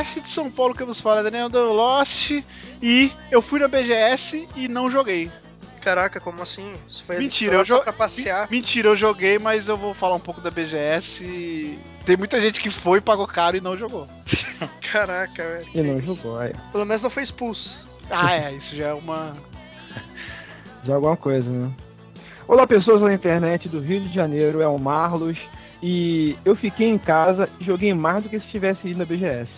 Playercast de São Paulo que vos fala, Daniel do Lost. E eu fui na BGS e não joguei. Caraca, como assim? Isso foi Mentira, eu só pra passear. Mentira, eu joguei, mas eu vou falar um pouco da BGS. e Tem muita gente que foi, pagou caro e não jogou. Caraca, velho. E não jogou, aí. Pelo menos não foi expulso. Ah, é, isso já é uma. Já alguma coisa, né? Olá, pessoas da internet do Rio de Janeiro, é o Marlos. E eu fiquei em casa e joguei mais do que se tivesse ido na BGS.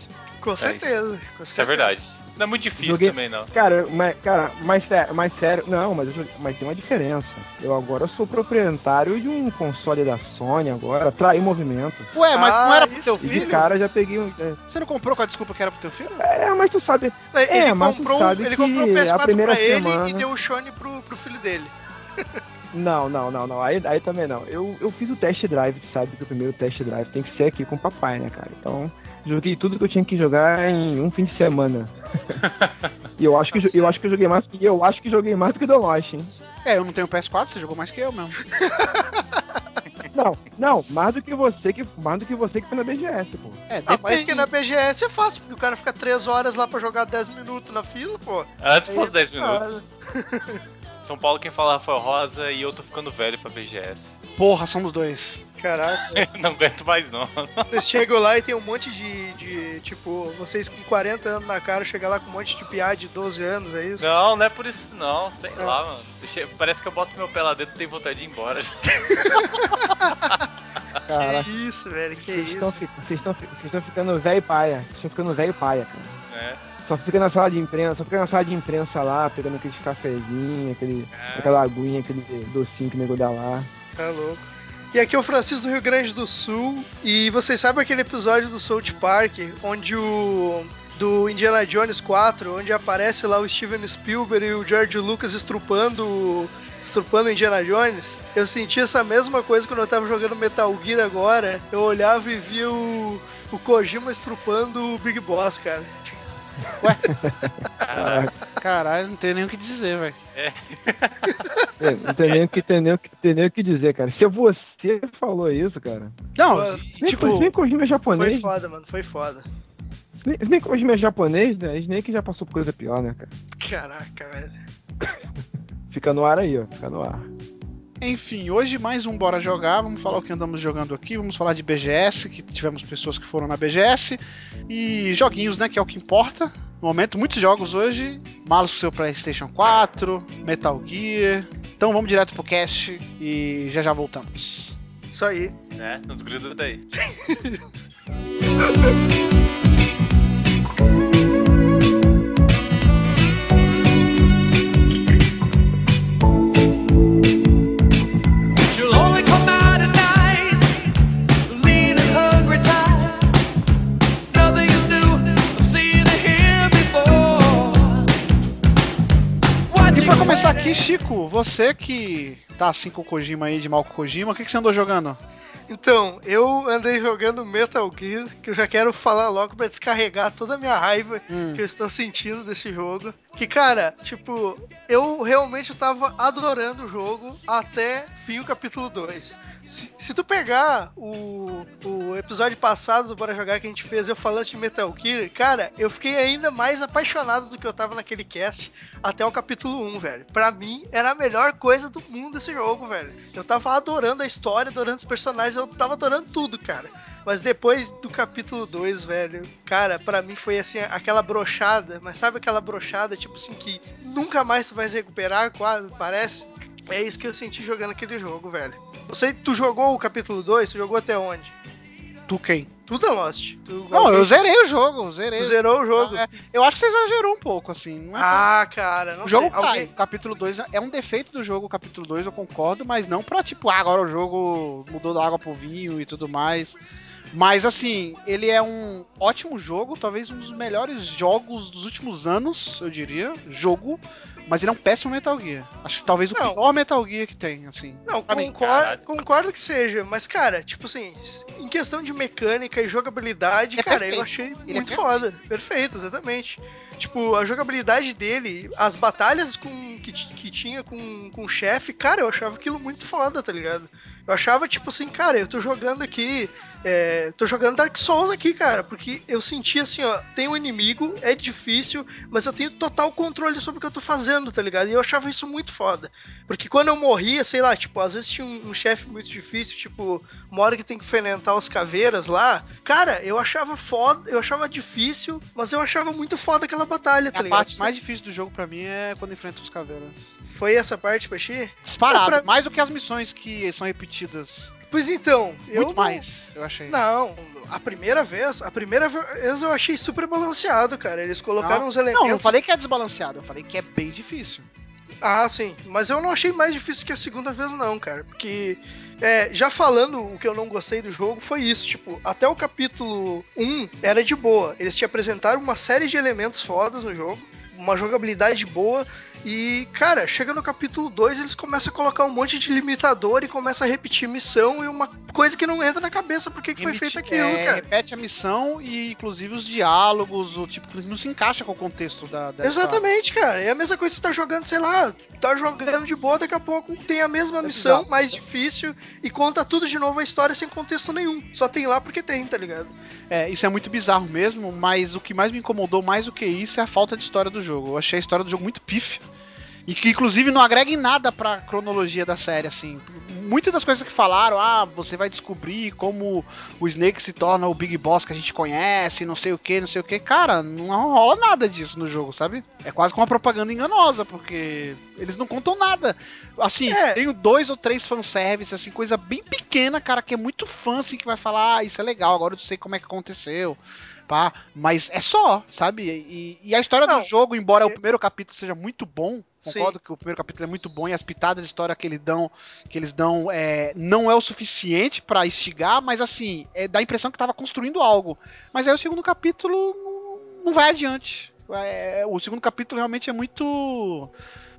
Com certeza. com Isso é certeza. verdade. Isso não é muito difícil Joguei- também, não. Cara, mas, cara, mais sério, mais sério, não, mas, joguei- mas tem uma diferença. Eu agora sou proprietário de um console da Sony agora, traí movimento. Ué, mas não Ah, era pro isso, teu E de filho? cara já peguei um. é, Você não comprou com a desculpa que era pro teu filho? É, mas tu sabe. Ele É, mas tu comprou, sabe ele que comprou o a PS4 primeira pra ele semana- e deu o Shone pro, pro filho dele. Não, não, não, não. Aí, aí também não. Eu, eu fiz o test drive, tu sabe que o primeiro test drive tem que ser aqui com o papai, né, cara? Então, joguei tudo que eu tinha que jogar em um fim de semana. e eu acho que, eu acho que eu joguei mais. E eu acho que joguei mais do que o The Lost, hein? É, eu não tenho PS4, você jogou mais que eu mesmo. Não, não, mais do que você que. Mais do que você que foi na BGS, pô. É, Ah, mas que na BGS é fácil, porque o cara fica 3 horas lá pra jogar 10 minutos na fila, pô. Antes fosse é 10 foda. minutos. São Paulo quem fala Rafael Rosa e eu tô ficando velho pra BGS. Porra, somos dois. Caraca. não aguento mais não. Vocês chegam lá e tem um monte de, de. Tipo, vocês com 40 anos na cara chegam lá com um monte de piá de 12 anos, é isso? Não, não é por isso não. Sei É. lá, mano. Parece que eu boto meu pé lá dentro e tenho vontade de ir embora. Cara, Que isso, velho, que vocês estão isso. fi- vocês estão vocês estão ficando velho paia. Vocês estão ficando velho paia, cara. né? Só fica na sala de imprensa, só fica na sala de imprensa lá, pegando aqueles cafezinhos, aquele, É. aquela aguinha, aquele docinho que o nego dá lá. Tá louco. E aqui é o Francisco do Rio Grande do Sul. E vocês sabem aquele episódio do South Park, onde o. Do Indiana Jones 4, onde aparece lá o Steven Spielberg e o George Lucas estrupando. o- Estrupando Indiana Jones. Eu senti essa mesma coisa quando eu tava jogando Metal Gear agora. Eu olhava e via o, o Kojima estrupando o Big Boss, cara. Caraca. Caralho, não tem nem o que dizer, velho. É, não tem nem o que, tem nem o que, tem nem o que dizer, cara. Se você falou isso, cara. Não, Pô, Nem, tipo, nem Kojima é Foi japonês. foda, mano, foi foda. Nem, nem Kojima é japonês, né? Snake já passou por coisa pior, né, cara? Caraca, velho. Fica no ar aí, ó. Fica no ar. Enfim, hoje mais um Bora Jogar. Vamos falar o que andamos jogando aqui. Vamos falar de BGS, que tivemos pessoas que foram na BGS. E joguinhos, né? Que é o que importa. No momento, muitos jogos hoje. Malos com seu PlayStation 4, Metal Gear. Então vamos direto pro cast e já já voltamos. Isso aí. né? Não desgruda daí. começar aqui, Chico, você que tá assim com o Kojima aí, de mal com o Kojima, o que, que você andou jogando? Então, eu andei jogando Metal Gear, que eu já quero falar logo pra descarregar toda a minha raiva Hum. que eu estou sentindo desse jogo. Que, cara, tipo, eu realmente tava adorando o jogo até fim o capítulo 2. Se, tu pegar o, o episódio passado do Bora Jogar que a gente fez, eu falando de Metal Gear, cara, eu fiquei ainda mais apaixonado do que eu tava naquele cast até o capítulo 1, velho. Pra mim, era a melhor coisa do mundo esse jogo, velho. Eu tava adorando a história, adorando os personagens, eu tava adorando tudo, cara. Mas depois do capítulo 2, velho, cara, pra mim foi assim, aquela brochada, mas sabe aquela brochada, tipo assim, que nunca mais tu vai se recuperar, quase, parece? É isso que eu senti jogando aquele jogo, velho. Você, tu jogou o capítulo 2? Tu jogou até onde? Tu quem? Tudo é Lost. Tu, Não, eu zerei o jogo, zerei. tu zerou o jogo. É, eu acho que você exagerou um pouco, assim. Não é Ah, cara, não o jogo sei. cai. Alguém... O capítulo 2 é um defeito do jogo, o capítulo 2, eu concordo, mas não pra, tipo, ah, agora o jogo mudou da água pro vinho e tudo mais. Mas, assim, ele é um ótimo jogo, talvez um dos melhores jogos dos últimos anos, eu diria. Jogo. Mas ele é um péssimo Metal Gear. Acho que talvez o Não. pior Metal Gear que tem, assim. Não, mim, concordo, que seja, mas, cara, tipo assim, em questão de mecânica e jogabilidade, É cara, perfeito. eu achei Ele é muito perfeito. foda. Perfeito, exatamente. Tipo, a jogabilidade dele, as batalhas com, que, que tinha com, com o chefe, cara, eu achava aquilo muito foda, tá ligado? Eu achava, tipo assim, cara, eu tô jogando aqui. É, tô jogando Dark Souls aqui, cara, porque eu senti assim, ó, tem um inimigo, é difícil, mas eu tenho total controle sobre o que eu tô fazendo, tá ligado? E eu achava isso muito foda. Porque quando eu morria, sei lá, tipo, às vezes tinha um, um chefe muito difícil, tipo, uma hora que tem que enfrentar os caveiras lá. Cara, eu achava foda, eu achava difícil, mas eu achava muito foda aquela batalha, tá a ligado? parte mais difícil do jogo pra mim é quando enfrenta os caveiras. Foi essa parte, Pachi? Disparado, pra- mais do que as missões que são repetidas. Pois então, eu. Muito não- mais, eu achei. Não, a primeira vez, a primeira vez eu achei super balanceado, cara. Eles colocaram os elementos. Não, não falei que é desbalanceado, eu falei que é bem difícil. Ah, sim. Mas eu não achei mais difícil que a segunda vez, não, cara. Porque, é, já falando o que eu não gostei do jogo, foi isso. Tipo, até o capítulo 1 era de boa. Eles te apresentaram uma série de elementos fodas no jogo, uma jogabilidade boa. E, cara, chega no capítulo 2, eles começam a colocar um monte de limitador e começam a repetir missão e uma coisa que não entra na cabeça porque que foi feito aquilo, é, cara. Repete a missão e, inclusive, os diálogos, o tipo, não se encaixa com o contexto da. da Exatamente, cara. É a mesma coisa que você tá jogando, sei lá, tá jogando de boa, daqui a pouco tem a mesma É missão, bizarro. mais difícil, e conta tudo de novo a história sem contexto nenhum. Só tem lá porque tem, tá ligado? É, isso é muito bizarro mesmo, mas o que mais me incomodou mais do que isso é a falta de história do jogo. Eu achei a história do jogo muito pífia. E que inclusive não agrega em nada pra cronologia da série, assim. Muitas das coisas que falaram, ah, você vai descobrir como o Snake se torna o Big Boss que a gente conhece, não sei o que, não sei o que. Cara, não rola nada disso no jogo, sabe? É quase como uma propaganda enganosa, porque eles não contam nada. Assim, É. tenho dois ou três fanservice, assim, coisa bem pequena, cara, que é muito fã, assim, que vai falar, ah, isso é legal, agora eu sei como é que aconteceu. Pá, mas é só, sabe? E, e a história Não, do jogo, embora é- o primeiro capítulo seja muito bom, concordo que o primeiro capítulo é muito bom e as pitadas de história que eles dão, que eles dão é, não é o suficiente pra instigar, mas assim, é, dá a impressão que tava construindo algo. Mas aí o segundo capítulo não, não vai adiante. É, o segundo capítulo realmente é muito.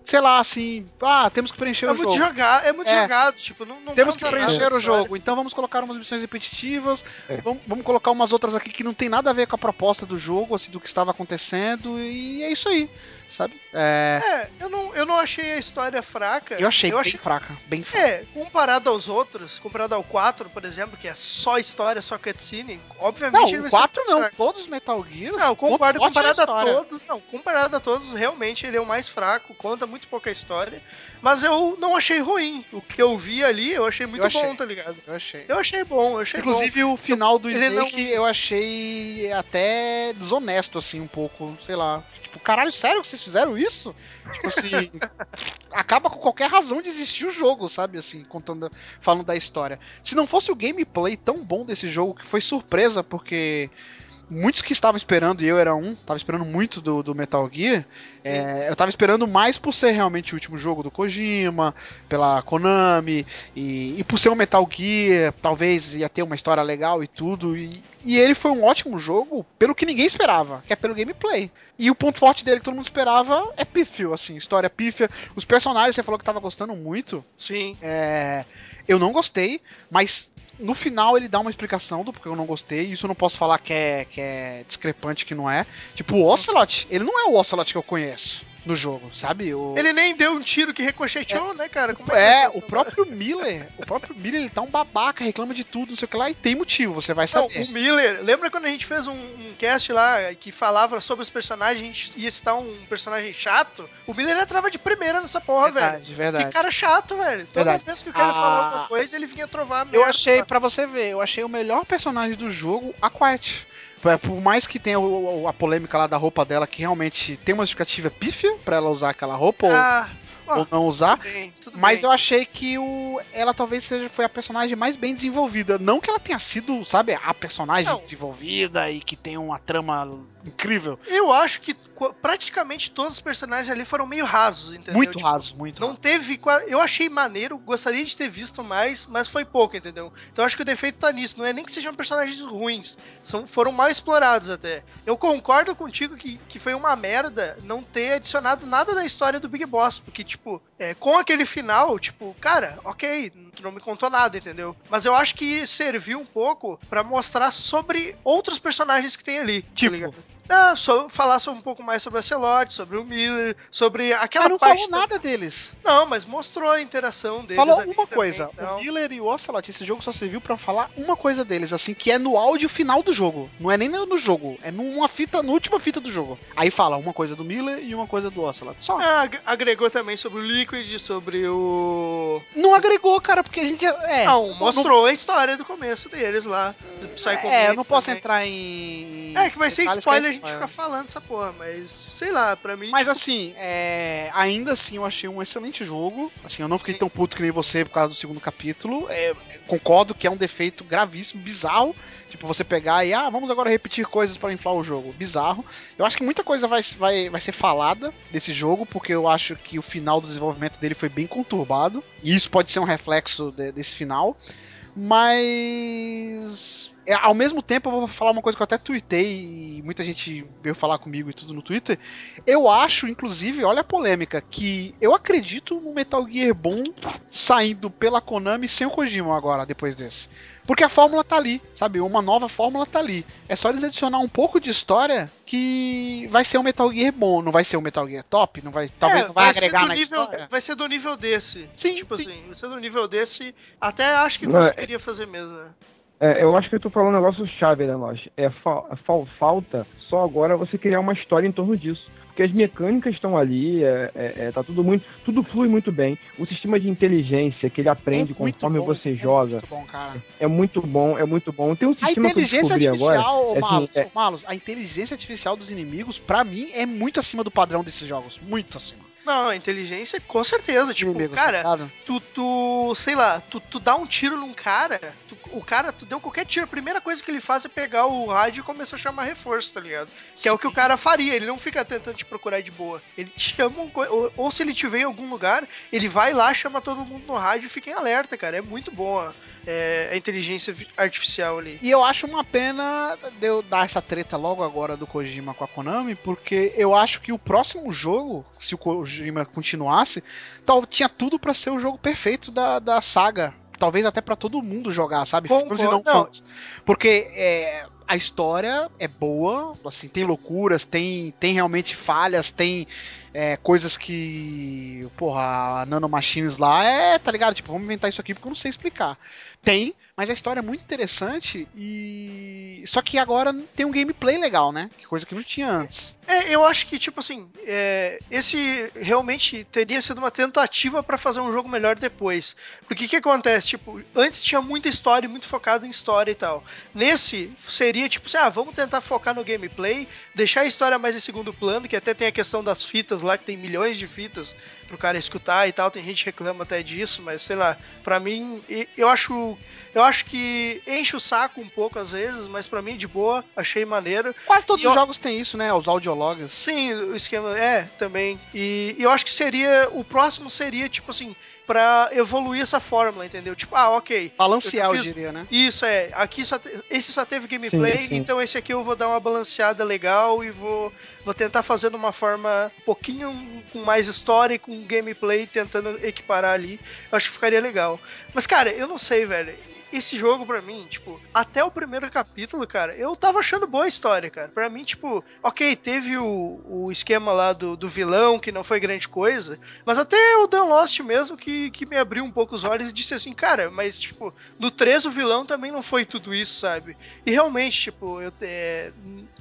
Sei lá, assim. Ah, temos que preencher É o muito jogo. jogado, é muito É. jogado, tipo, não, não Temos que nada preencher da o história. jogo, então vamos colocar umas missões repetitivas, É. vamos, vamos colocar umas outras aqui que não tem nada a ver com a proposta do jogo, assim, do que estava acontecendo, e é isso aí, sabe? É, É, eu não, eu não achei a história fraca. eu achei eu bem achei fraca, bem fraca. É, comparado aos outros, comparado ao 4, por exemplo, que é só história, só cutscene, obviamente Não, o vai ser 4 muito não, fraco. todos os Metal Gear. Não, concordo, é comparado a história. todos. Não, comparado a todos, realmente ele é o mais fraco, conta muito pouca história. Mas eu não achei ruim. O que eu vi ali, eu achei muito Eu achei. bom, tá ligado? Eu achei. Eu achei bom, eu achei bom. Inclusive o final do Ele não- Snake eu achei até desonesto, assim, um pouco, sei lá. Tipo, caralho, sério que vocês fizeram isso? Tipo assim, acaba com qualquer razão de existir o jogo, sabe? Assim, contando, falando da história. Se não fosse o gameplay tão bom desse jogo, que foi surpresa, porque muitos que estavam esperando, e eu era um, tava esperando muito do, do Metal Gear, é, eu tava esperando mais por ser realmente o último jogo do Kojima, pela Konami, e, e por ser um Metal Gear, talvez ia ter uma história legal e tudo, e, e ele foi um ótimo jogo pelo que ninguém esperava, que é pelo gameplay. E o ponto forte dele que todo mundo esperava é pífio, assim, história pífia. Os personagens, você falou que tava gostando muito, Sim. é, eu não gostei, mas no final ele dá uma explicação do porquê eu não gostei. Isso eu não posso falar que é, que é discrepante, que não é. Tipo, o Ocelot, ele não é o Ocelot que eu conheço no jogo, sabe? O... Ele nem deu um tiro que ricocheteou, né, cara? Como É, que o próprio Miller, o próprio Miller, ele tá um babaca, reclama de tudo, não sei o que lá, e tem motivo, você vai Não, saber. o Miller, lembra quando a gente fez um, um cast lá que falava sobre os personagens, a gente ia citar um personagem chato? O Miller entrava de primeira nessa porra, velho. verdade, verdade. Que cara chato, velho. Toda Verdade. vez que o cara Ah, falava alguma coisa, ele vinha trovar a Eu merda. achei, pra você ver, eu achei o melhor personagem do jogo a Quiet. Por- mais que tenha o- a polêmica lá da roupa dela, que realmente tem uma justificativa pífia pra ela usar aquela roupa, ou- Ah, Ah, ou não usar. Tudo bem, tudo Mas bem. eu achei que o, ela talvez seja foi a personagem mais bem desenvolvida. Não que ela tenha sido, sabe, a personagem Não. desenvolvida e que tem uma trama incrível. Eu acho que qu- praticamente todos os personagens ali foram meio rasos, entendeu? Muito Tipo, raso, muito Não raso. teve. Eu achei maneiro, gostaria de ter visto mais, mas foi pouco, entendeu? Então eu acho que o defeito tá nisso. Não é nem que sejam personagens ruins. São, foram mal explorados até. Eu concordo contigo que, que foi uma merda não ter adicionado nada da história do Big Boss. Porque, tipo, é, com aquele final, tipo, cara, ok, tu não me contou nada, entendeu? Mas eu acho que serviu um pouco pra mostrar sobre outros personagens que tem ali. tá Tipo? ligado? Ah, só falar sobre um pouco mais sobre a Celote, sobre o Miller, sobre aquela Ela não parte. falou nada deles. Não, mas mostrou a interação deles. Falou uma também, coisa. então. O Miller e o Ocelot, esse jogo só serviu pra falar uma coisa deles, assim, que é no áudio final do jogo. Não é nem no jogo, é numa fita, na última fita do jogo. Aí fala uma coisa do Miller e uma coisa do Ocelot. Só. Ah, ag- agregou também sobre o Liquid, sobre o. Não agregou, cara, porque a gente. É, não, mostrou a história do começo deles lá. Do Psycho É, eu não posso também. entrar em. É, que vai ser detalhes spoiler é gente spoiler. ficar falando essa porra, mas sei lá, pra mim. Mas tipo, assim, é, ainda assim eu achei um excelente jogo. Assim, eu não fiquei Sim. tão puto que nem você por causa do segundo capítulo. É, concordo que é um defeito gravíssimo, bizarro. Tipo, você pegar e, ah, vamos agora repetir coisas pra inflar o jogo. Bizarro. Eu acho que muita coisa vai, vai, vai ser falada desse jogo, porque eu acho que o final do desenvolvimento dele foi bem conturbado. E isso pode ser um reflexo de- desse final. Mas. É, ao mesmo tempo, eu vou falar uma coisa que eu até tuitei e muita gente veio falar comigo e tudo no Twitter. Eu acho, inclusive, olha a polêmica, que eu acredito no Metal Gear bom saindo pela Konami sem o Kojima agora, depois desse. Porque a fórmula tá ali, sabe? Uma nova fórmula tá ali. É só eles adicionar um pouco de história que vai ser um Metal Gear bom. Não vai ser um Metal Gear top, não vai, talvez é, não vai, ser agregar do na nível, história. Vai ser do nível desse. Sim, tipo sim. assim, vai ser do nível desse. Até acho que Não, é- conseguiria fazer mesmo, né? É, eu acho que eu tô falando um negócio chave, né, Loja? É fa fa- falta só agora você criar uma história em torno disso. Porque as mecânicas estão ali, é, é- é, tá tudo muito. Tudo flui muito bem. O sistema de inteligência que ele aprende É conforme bom, você é joga Muito bom, cara. é muito bom, é muito bom. Tem um A sistema que eu inteligência descobri artificial, agora. assim, Malus, ô, Malus, a inteligência artificial dos inimigos, pra mim, é muito acima do padrão desses jogos. Muito acima. Não, a inteligência, com certeza. Tipo, Inimigos, cara, tu, tu, sei lá, tu, tu dá um tiro num cara, tu- o cara, tu deu qualquer tiro, a primeira coisa que ele faz é pegar o rádio e começar a chamar reforço, tá ligado? Que é o que o cara faria, ele não fica tentando te procurar de boa. Ele te chama, um ou, ou se ele te vê em algum lugar, ele vai lá, chama todo mundo no rádio e fica em alerta, cara. É muito bom a, é, a inteligência artificial ali. E eu acho uma pena de eu dar essa treta logo agora do Kojima com a Konami, porque eu acho que o próximo jogo, se o Kojima continuasse, tal, tinha tudo pra ser o jogo perfeito da, da saga. Talvez até pra todo mundo jogar, sabe? Concordo. E não Não. fãs. Porque é, a história é boa, assim, tem loucuras, tem, tem realmente falhas, tem é, coisas que. Porra, a Nanomachines lá é, tá ligado? Tipo, vamos inventar isso aqui porque eu não sei explicar. Tem, mas a história é muito interessante e. Só que agora tem um gameplay legal, né? Que coisa que não tinha antes. É, eu acho que, tipo assim, é, esse realmente teria sido uma tentativa pra fazer um jogo melhor depois. Porque o que acontece? Tipo, antes tinha muita história, muito focado em história e tal. Nesse, seria tipo assim, ah, vamos tentar focar no gameplay, deixar a história mais em segundo plano, que até tem a questão das fitas lá, que tem milhões de fitas pro cara escutar e tal. Tem gente que reclama até disso, mas sei lá, pra mim, eu acho. Eu acho que enche o saco um pouco às vezes, mas pra mim, de boa, achei maneiro. Quase todos E os eu- jogos têm isso, né? Os audiologs. Sim, o esquema é também. E, e eu acho que seria. O próximo seria, tipo assim, pra evoluir essa fórmula, entendeu? Tipo, ah, ok. Balancear, eu, fiz- diria, né? Isso é, aqui só te- esse só teve gameplay, Sim, sim. então esse aqui eu vou dar uma balanceada legal e vou, vou tentar fazer de uma forma um pouquinho com mais história e com gameplay, tentando equiparar ali. Eu acho que ficaria legal. Mas, cara, eu não sei, velho. Esse jogo, pra mim, tipo, até o primeiro capítulo, cara, eu tava achando boa a história, cara. Pra mim, tipo, ok, teve o, o esquema lá do, do vilão, que não foi grande coisa, mas até o Dan Lost mesmo, que, que me abriu um pouco os olhos e disse assim, cara, mas, tipo, no 3 o vilão também não foi tudo isso, sabe? E realmente, tipo, eu, é,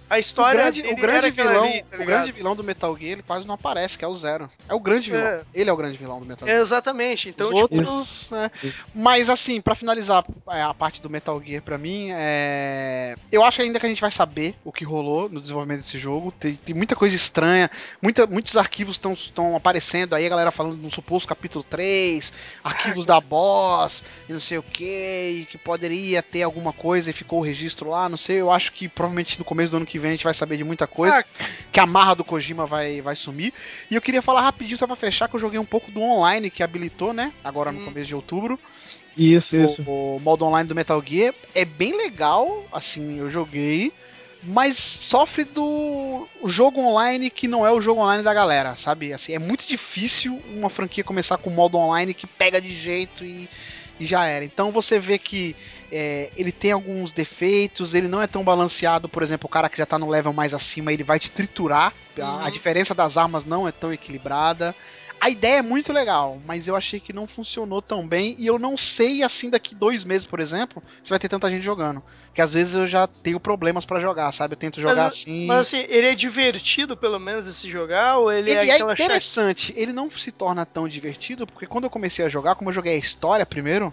a O história grande, dele o grande era aquela vilão, ali, tá o grande vilão do Metal Gear, ele quase não aparece, que é o Zero. É o grande vilão. É. Ele é o grande vilão do Metal Gear. Exatamente, então, Os tipo, outros, né? Mas assim, pra finalizar, é, a parte do Metal Gear pra mim. É... Eu acho ainda que a gente vai saber o que rolou no desenvolvimento desse jogo. Tem, tem muita coisa estranha, muita, muitos arquivos estão aparecendo aí, a galera falando no suposto capítulo 3, arquivos da boss, e não sei o que, e que poderia ter alguma coisa e ficou o registro lá, não sei. Eu acho que provavelmente no começo do ano que vem a gente vai saber de muita coisa. Ah, que a marra do Kojima vai, vai sumir. E eu queria falar rapidinho, só pra fechar, que eu joguei um pouco do online que habilitou, né? Agora no Hum. começo de outubro. Isso, isso. O, o modo online do Metal Gear é bem legal, assim, eu joguei. Mas sofre do o jogo online que não é o jogo online da galera, sabe? Assim, é muito difícil uma franquia começar com modo online que pega de jeito e, e já era. Então você vê que é, ele tem alguns defeitos, ele não é tão balanceado, por exemplo, o cara que já tá no level mais acima, ele vai te triturar. A, a Uhum. diferença das armas não é tão equilibrada. A ideia é muito legal, mas eu achei que não funcionou tão bem e eu não sei assim daqui dois meses, por exemplo, se vai ter tanta gente jogando. Que às vezes eu já tenho problemas pra jogar, sabe? Eu tento jogar Mas- assim. Mas assim, ele é divertido, pelo menos, de se jogar, ou ele, Ele é é chate- interessante, ele não se torna tão divertido, porque quando eu comecei a jogar, como eu joguei a história primeiro,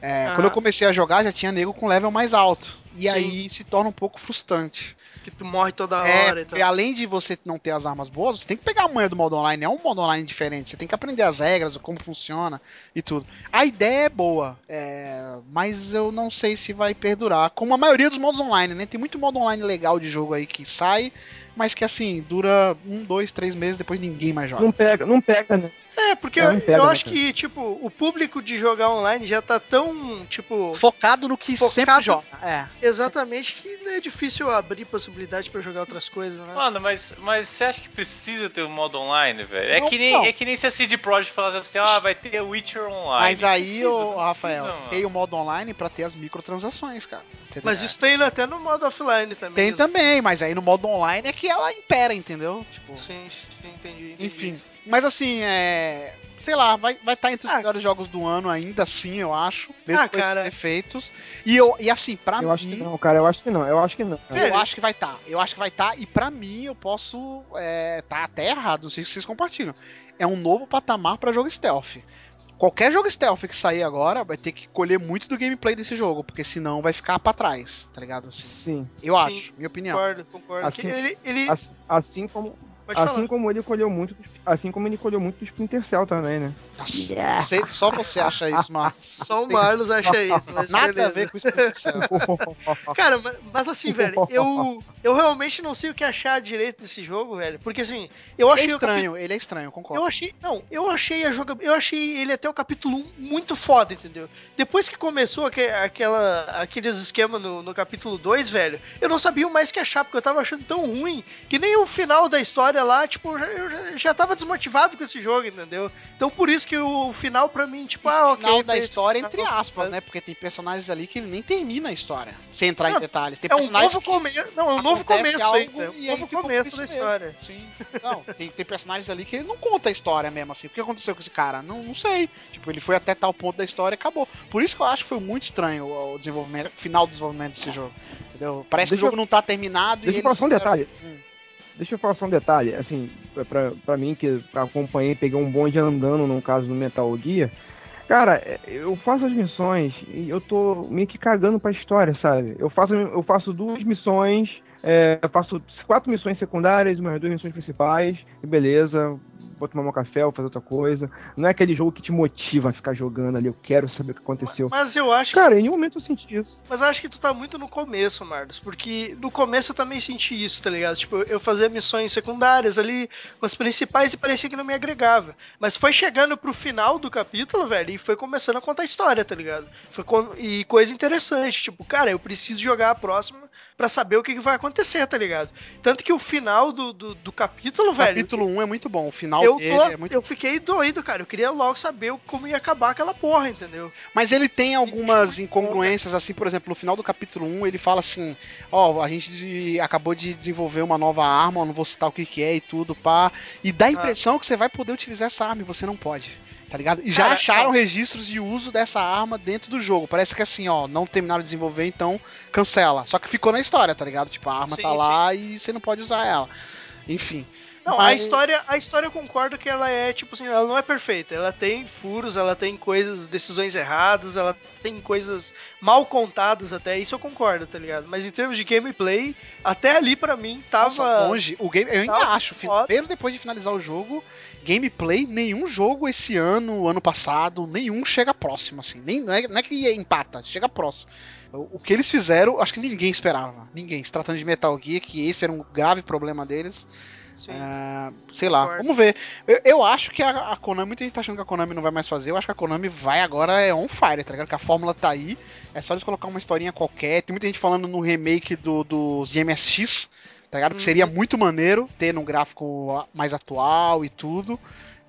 é, Aham. quando eu comecei a jogar já tinha nego com level mais alto. E Sim. aí se torna um pouco frustrante. que tu morre toda hora É, e tal. além de você não ter as armas boas, você tem que pegar a manha do modo online. É um modo online diferente. Você tem que aprender as regras, como funciona e tudo. A ideia é boa, é, mas eu não sei se vai perdurar. Como a maioria dos modos online, né? Tem muito modo online legal de jogo aí que sai, mas que assim, dura um, dois, três meses, depois ninguém mais joga. Não pega, não pega, né? É, porque eu, eu né, acho que, tipo, o público de jogar online já tá tão, tipo, Focado no que Focado- sempre joga. É. exatamente que não é difícil abrir possibilidade pra jogar outras coisas, né? Mano, mas, mas você acha que precisa ter um modo online, velho? É que nem não. é que nem se a CD Projekt falasse assim, ah, vai ter Witcher online. Mas aí, Precisa, ô, Rafael, precisa, tem o modo online pra ter as microtransações, cara. Entendeu? Mas isso tem até no modo offline também. Tem né? também, mas aí no modo online é que ela impera, entendeu? Tipo, Sim, sim, entendi. entendi. enfim. Mas assim, é. Sei lá, vai estar vai tá entre os Ah. melhores jogos do ano ainda assim, eu acho. Mesmo Ah, com esses cara. defeitos. E, eu, e assim, pra Eu mim. acho que não, cara. Eu acho que não. Eu acho que não. cara. Eu É. acho que vai estar. Eu acho que vai estar. E pra mim, eu posso. É, tá até errado. Não sei se vocês compartilham. É um novo patamar pra jogo stealth. Qualquer jogo stealth que sair agora vai ter que colher muito do gameplay desse jogo, porque senão vai ficar pra trás, tá ligado? Assim, Sim. eu Sim, acho, minha opinião. Concordo, concordo. Assim- ele, ele... Assim, assim como, Pode assim falar. como ele colheu muito, assim como ele colheu muito do Splinter Cell também, né? Nossa, você- só você acha isso, Marcos. Só o Marlos acha isso, mas Nada beleza. a ver com o Splinter Cell. Cara, mas, mas assim, velho, eu, eu realmente não sei o que achar direito desse jogo, velho. Porque assim, eu Ele é achei o capi- estranho, ele é estranho, eu concordo. Eu achei. Não, eu achei a joga... Eu achei ele até o capítulo 1 muito foda, entendeu? Depois que começou aque- aquela, aqueles esquemas no, no capítulo 2, velho, eu não sabia mais o que achar, porque eu tava achando tão ruim que nem o final da história lá, tipo, eu já, eu tava desmotivado com esse jogo, entendeu? Então por isso que o final pra mim, tipo, ah, ok. final da história, entre aspas, né? Porque tem personagens ali que ele nem termina a história. Sem entrar em Não, detalhes. Tem É um personagens novo começo. Não, é um novo começo algo. É um e aí novo fica começo da história. Sim. Não, tem, tem personagens ali que ele não conta a história mesmo, assim. O que aconteceu com esse cara? Não, não sei. Tipo, ele foi até tal ponto da história e acabou. Por isso que eu acho que foi muito estranho o, desenvolvimento, o final do desenvolvimento desse jogo. Entendeu? Parece Deixa que o jogo eu- não tá terminado Deixa e eu falar eles só um detalhe. Hum. Deixa eu falar só um detalhe, assim, pra, pra mim que acompanhei, peguei um bonde andando no caso do Metal Gear. Cara, é, eu faço as missões e eu tô meio que cagando pra história, sabe? Eu faço, eu faço duas missões, é, eu faço quatro missões secundárias, umas duas missões principais, e beleza, vou tomar um café, vou fazer outra coisa. Não é aquele jogo que te motiva a ficar jogando ali, eu quero saber o que aconteceu. Mas eu acho Cara, em nenhum momento eu senti isso. Mas acho que tu tá muito no começo, Marlos. Porque no começo eu também senti isso, tá ligado? Tipo, eu fazia missões secundárias ali, com as principais, e parecia que não me agregava. Mas foi chegando pro final do capítulo, velho, e foi começando a contar a história, tá ligado? Foi E coisa interessante, tipo, cara, eu preciso jogar a próxima pra saber o que, que vai acontecer, tá ligado? Tanto que o final do, do, do capítulo, O velho. capítulo 1 é muito bom. O final Eu, dele tô- é muito eu fiquei doido, cara. Eu queria logo saber como ia acabar aquela porra, entendeu? Mas ele tem algumas incongruências, assim, por exemplo, no final do capítulo 1, ele fala assim: Ó, a gente de- acabou de desenvolver uma nova arma, eu não vou citar o que, que é e tudo, pá. E dá a impressão que você vai poder utilizar essa arma e você não pode. Tá ligado? E já Cara, acharam ó. registros de uso dessa arma dentro do jogo. Parece que assim, ó, não terminaram de desenvolver, então cancela. Só que ficou na história, tá ligado? Tipo, a arma Sim, tá lá e você não pode usar ela. Enfim. Não, a Mas- história, a história eu concordo que ela é, tipo assim, ela não é perfeita. Ela tem furos, ela tem coisas, decisões erradas, ela tem coisas mal contadas até, isso eu concordo, tá ligado? Mas em termos de gameplay, até ali pra mim tava. Nossa, longe. O game, eu ainda acho, foda. mesmo depois de finalizar o jogo, gameplay, nenhum jogo esse ano, ano passado, nenhum chega próximo, assim. Nem, não, é, não é que empata, chega próximo. O, que eles fizeram, acho que ninguém esperava. Ninguém. Se tratando de Metal Gear, que esse era um grave problema deles. Ah, sei lá, Concordo. vamos ver. Eu, eu acho que a, a Konami, muita gente tá achando que a Konami não vai mais fazer. Eu acho que a Konami vai agora é on fire, tá ligado? Que a fórmula tá aí. É só eles colocar uma historinha qualquer. Tem muita gente falando no remake do, dos MSX, tá ligado? Que Uhum. seria muito maneiro ter num gráfico mais atual e tudo.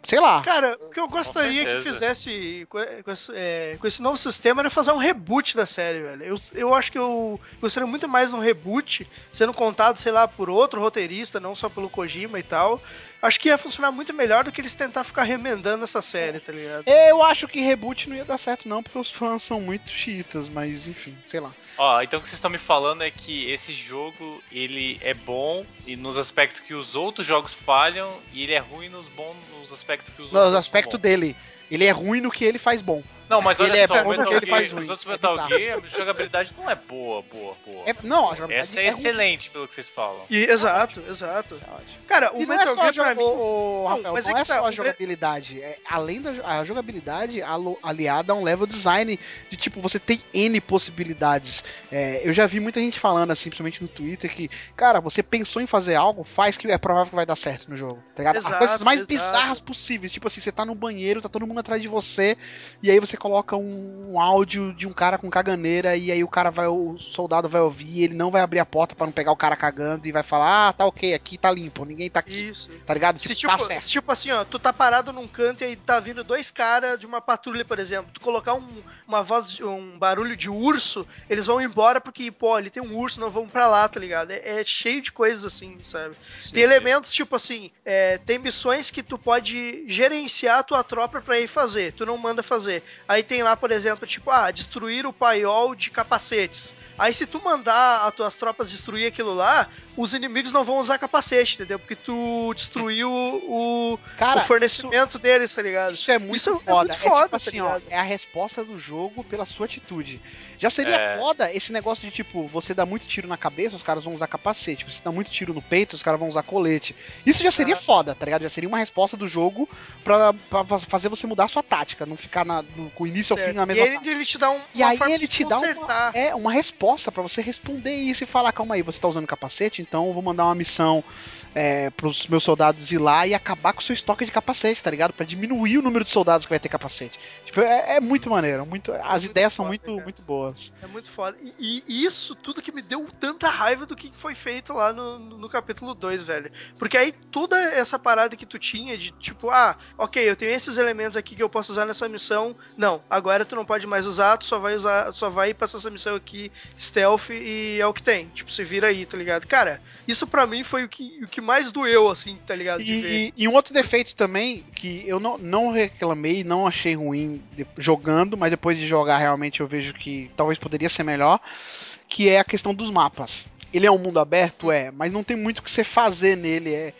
Sei lá. Cara, o que eu gostaria que fizesse com, com esse, é, com esse novo sistema era fazer um reboot da série, velho. Eu, eu acho que eu gostaria muito mais de um reboot, sendo contado, sei lá, por outro roteirista, não só pelo Kojima e tal. Acho que ia funcionar muito melhor do que eles tentar ficar remendando essa série, tá ligado? Eu acho que reboot não ia dar certo, não, porque os fãs são muito chiitas, mas enfim, sei lá. Ó, então o que vocês estão me falando é que esse jogo, ele é bom e nos aspectos que os outros jogos falham, e ele é ruim nos bons nos aspectos que os outros aspecto são bons. dele, ele é ruim no que ele faz bom. Não, mas olha ele é só, bom o Metal ele Gear, faz ruim. os outros É Metal bizarro. Gear, a jogabilidade não é boa, boa, boa. É- não, a jogabilidade Essa é, ruim. excelente, pelo que vocês falam. E, exato, exato. Isso é. Cara, o E não é Metal Gear pra mim. o- o- Rafael, mas não é é, que tá, só a jogabilidade. É, além da a jogabilidade aliada a um level design de tipo, você tem N possibilidades. É, eu já vi muita gente falando assim, principalmente no Twitter, que, cara, você pensou em fazer algo, faz que é provável que vai dar certo no jogo. Tá ligado? As Exato, coisas mais exato. bizarras possíveis. Tipo assim, você tá no banheiro, tá todo mundo atrás de você, e aí você coloca um, um áudio de um cara com caganeira, e aí o cara vai, o soldado vai ouvir, e ele não vai abrir a porta pra não pegar o cara cagando, e vai falar, ah, tá ok, aqui tá limpo, ninguém tá aqui. Isso. Tá ligado? Se, Tipo, tipo, tá certo. tipo assim, ó, tu tá parado num canto e aí tá vindo dois caras de uma patrulha, por exemplo. Tu colocar um, uma voz, um barulho de urso, eles vão embora porque, pô, ali tem um urso, não vamos pra lá, tá ligado? É, é cheio de coisas assim, sabe? Tem elementos, tipo assim, é, tem missões que tu pode gerenciar a tua tropa pra ir fazer, tu não manda fazer. Aí tem lá, por exemplo, tipo, ah, destruir o paiol de capacetes. Aí se tu mandar as tuas tropas destruir aquilo lá, os inimigos não vão usar capacete, entendeu? Porque tu destruiu o, Cara, o fornecimento deles, tá ligado? Isso é muito Isso é foda. muito É, foda, tipo tá assim, ó, é a resposta do jogo pela sua atitude. Já seria É. foda esse negócio de tipo, você dá muito tiro na cabeça, os caras vão usar capacete. Você dá muito tiro no peito, os caras vão usar colete. Isso já seria Ah. foda, tá ligado? Já seria uma resposta do jogo pra, pra fazer você mudar a sua tática, não ficar na- no- com o início ao Certo. fim na E mesma ele, tática. ele te dá um, E aí ele te dá uma, é, uma resposta pra você responder isso e falar, calma aí, você tá usando capacete, então eu vou mandar uma missão é, pros meus soldados ir lá e acabar com o seu estoque de capacete, tá ligado? Pra diminuir o número de soldados que vai ter capacete. Tipo, é, é muito maneiro, muito, as muito ideias são foda, muito, cara. muito boas. É muito foda. E, e isso tudo que me deu tanta raiva do que foi feito lá no, no, no capítulo 2, velho. Porque aí toda essa parada que tu tinha de tipo, ah, ok, eu tenho esses elementos aqui que eu posso usar nessa missão. Não, agora tu não pode mais usar, tu só vai usar, só vai passar essa missão aqui stealth e é o que tem. Tipo, se vira aí, tá ligado? Cara, isso pra mim foi o que, o que mais doeu, assim, tá ligado? E, e um outro defeito também, que eu não, não reclamei, não achei ruim de- jogando, mas depois de jogar realmente eu vejo que talvez poderia ser melhor, que é a questão dos mapas. Ele é um mundo aberto, é, mas não tem muito o que você fazer nele, é,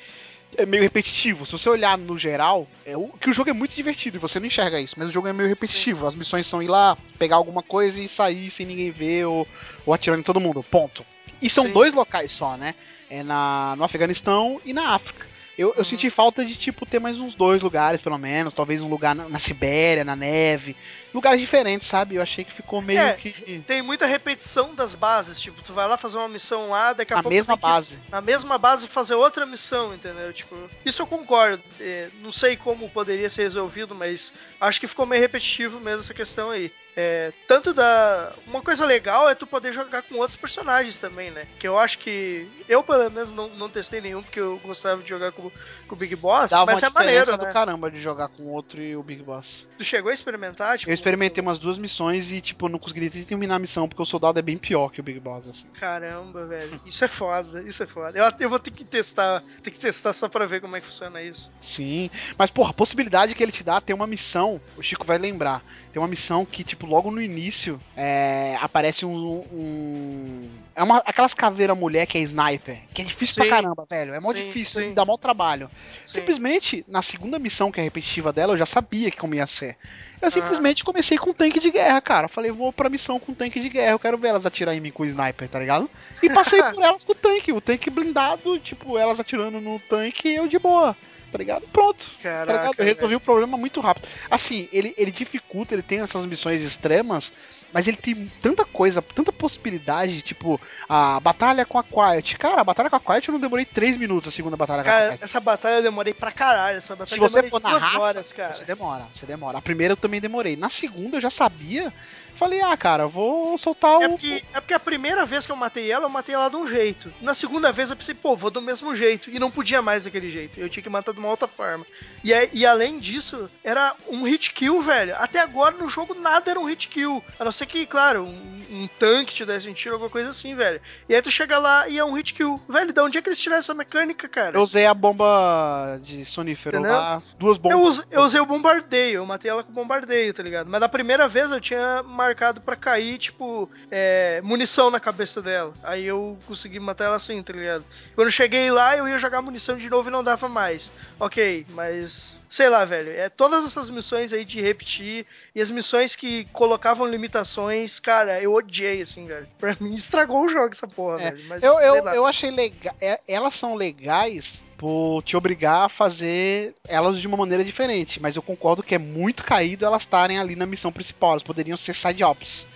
é meio repetitivo. Se você olhar no geral, é o que o jogo é muito divertido e você não enxerga isso, mas o jogo é meio repetitivo. As missões são ir lá, pegar alguma coisa e sair sem ninguém ver ou, ou atirando em todo mundo. Ponto. E são Sim. dois locais só, né? É na, no Afeganistão e na África. Eu, eu Uhum. senti falta de, tipo, ter mais uns dois lugares, pelo menos. Talvez um lugar na, na Sibéria, na neve. Lugares diferentes, sabe? Eu achei que ficou meio É, que. Tem muita repetição das bases, tipo, tu vai lá fazer uma missão lá, daqui a Na pouco mesma tu tem que base. na mesma base fazer outra missão, entendeu? Tipo, isso eu concordo. É, não sei como poderia ser resolvido, mas acho que ficou meio repetitivo mesmo essa questão aí. É, tanto da. Uma coisa legal é tu poder jogar com outros personagens também, né? Que eu acho que. Eu, pelo menos, não, não testei nenhum, porque eu gostava de jogar com, com o Big Boss. Dava mas uma é maneiro, diferença né? do caramba de jogar com outro e o Big Boss. Tu chegou a experimentar? Tipo, Eu experimentei umas duas missões e, tipo, não consegui nem terminar a missão, porque o soldado é bem pior que o Big Boss, assim. Caramba, velho. Isso é foda, isso é foda. Eu, eu vou ter que testar, ter que testar só pra ver como é que funciona isso. Sim. Mas, porra, a possibilidade que ele te dá tem uma missão, o Chico vai lembrar. Tem uma missão que, tipo, logo no início é, aparece um. um- é uma, aquelas caveira mulher que é sniper, que é difícil Sim. pra caramba, velho. É mó Sim, difícil, sim. dá mó trabalho trabalho. Sim. Simplesmente, na segunda missão, que é repetitiva dela, eu já sabia que como ia ser. Ah. Eu simplesmente comecei com tanque de guerra, cara. Falei, vou pra missão com tanque de guerra, eu quero ver elas atirar em mim com o sniper, tá ligado? E passei por elas com o tanque, o tanque blindado, tipo, elas atirando no tanque e eu de boa, tá ligado? Pronto. Tá ligado? Caraca, Eu resolvi o problema muito rápido. Assim, ele, ele dificulta, ele tem essas missões extremas, mas ele tem tanta coisa, tanta possibilidade, tipo, a batalha com a Quiet. Cara, a batalha com a Quiet eu não demorei 3 minutos, a segunda batalha com a Cara, Quiet. essa batalha eu demorei pra caralho. Essa batalha Se você for na raça, horas, cara. você demora, você demora. A primeira eu também demorei. Na segunda eu já sabia. Falei, ah, cara, vou soltar o. É porque, é porque a primeira vez que eu matei ela, eu matei ela de um jeito. Na segunda vez eu pensei, pô, vou do mesmo jeito. E não podia mais daquele jeito. Eu tinha que matar de uma outra forma. E, e além disso, era um hit kill, velho. Até agora no jogo nada era um hit kill. A não ser que, claro, um, um tanque te desse um tiro, alguma coisa assim, velho. E aí tu chega lá e é um hit kill. Velho, de onde é que eles tiraram essa mecânica, cara? Eu usei a bomba de sonífero Entendeu? lá. Duas bombas. Eu, us- eu usei o bombardeio, eu matei ela com bombardeio, tá ligado? Mas da primeira vez eu tinha marcado pra cair, tipo, é, munição na cabeça dela. Aí eu consegui matar ela assim, tá ligado? Quando eu cheguei lá, eu ia jogar munição de novo e não dava mais. Ok, mas. Sei lá, velho. É, todas essas missões aí de repetir e as missões que colocavam limitações, cara, eu odiei, assim, velho. Pra mim estragou o jogo essa porra, É, velho. Mas, Eu, eu, eu achei legal. Elas são legais por te obrigar a fazer elas de uma maneira diferente. Mas eu concordo que é muito caído elas estarem ali na missão principal. Elas poderiam ser side ops.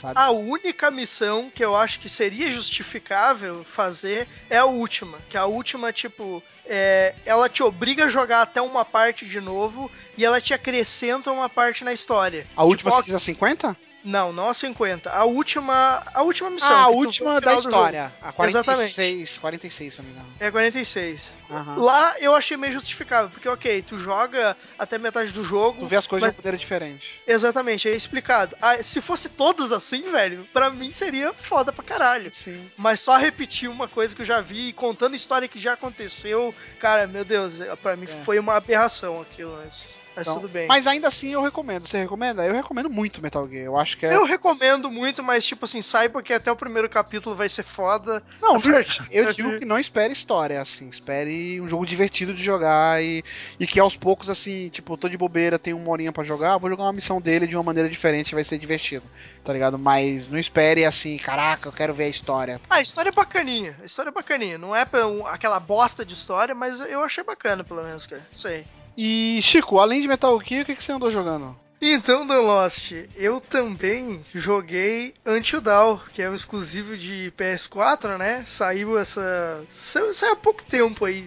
Sabe? A única missão que eu acho que seria justificável fazer é a última. Que a última, tipo, é, ela te obriga a jogar até uma parte de novo e ela te acrescenta uma parte na história. a última tipo, você diz a 50? Não, não a 50. A última. A última missão. Ah, a última da história. A 46. 46, se não me engano. É 46. Aham. Lá eu achei meio justificável, porque ok, tu joga até metade do jogo. Tu vê as coisas mas- de uma maneira diferente. Exatamente, é explicado. Ah, se fosse todas assim, velho, pra mim seria foda pra caralho. Sim. Mas só repetir uma coisa que eu já vi, contando história que já aconteceu, cara, meu Deus, pra mim É. foi uma aberração aquilo, mas, mas Então, tudo bem. Mas ainda assim eu recomendo. Você recomenda? Eu recomendo muito Metal Gear. Eu acho que é. Eu recomendo muito, mas tipo assim, saiba que até o primeiro capítulo vai ser foda. Não, eu digo que não espere história, assim. Espere um jogo divertido de jogar e, e que aos poucos, assim, tipo, tô de bobeira, tenho uma horinha pra jogar, vou jogar uma missão dele de uma maneira diferente, vai ser divertido, tá ligado? Mas não espere assim, caraca, eu quero ver a história. Ah, a história é bacaninha, a história é bacaninha. Não é aquela bosta de história, mas eu achei bacana, pelo menos, cara. Sei. E, Chico, além de Metal Gear, o que, que você andou jogando? Então, The Lost, eu também joguei Until Dawn, que é o exclusivo de PS4, né? Saiu essa. Saiu, saiu há pouco tempo aí,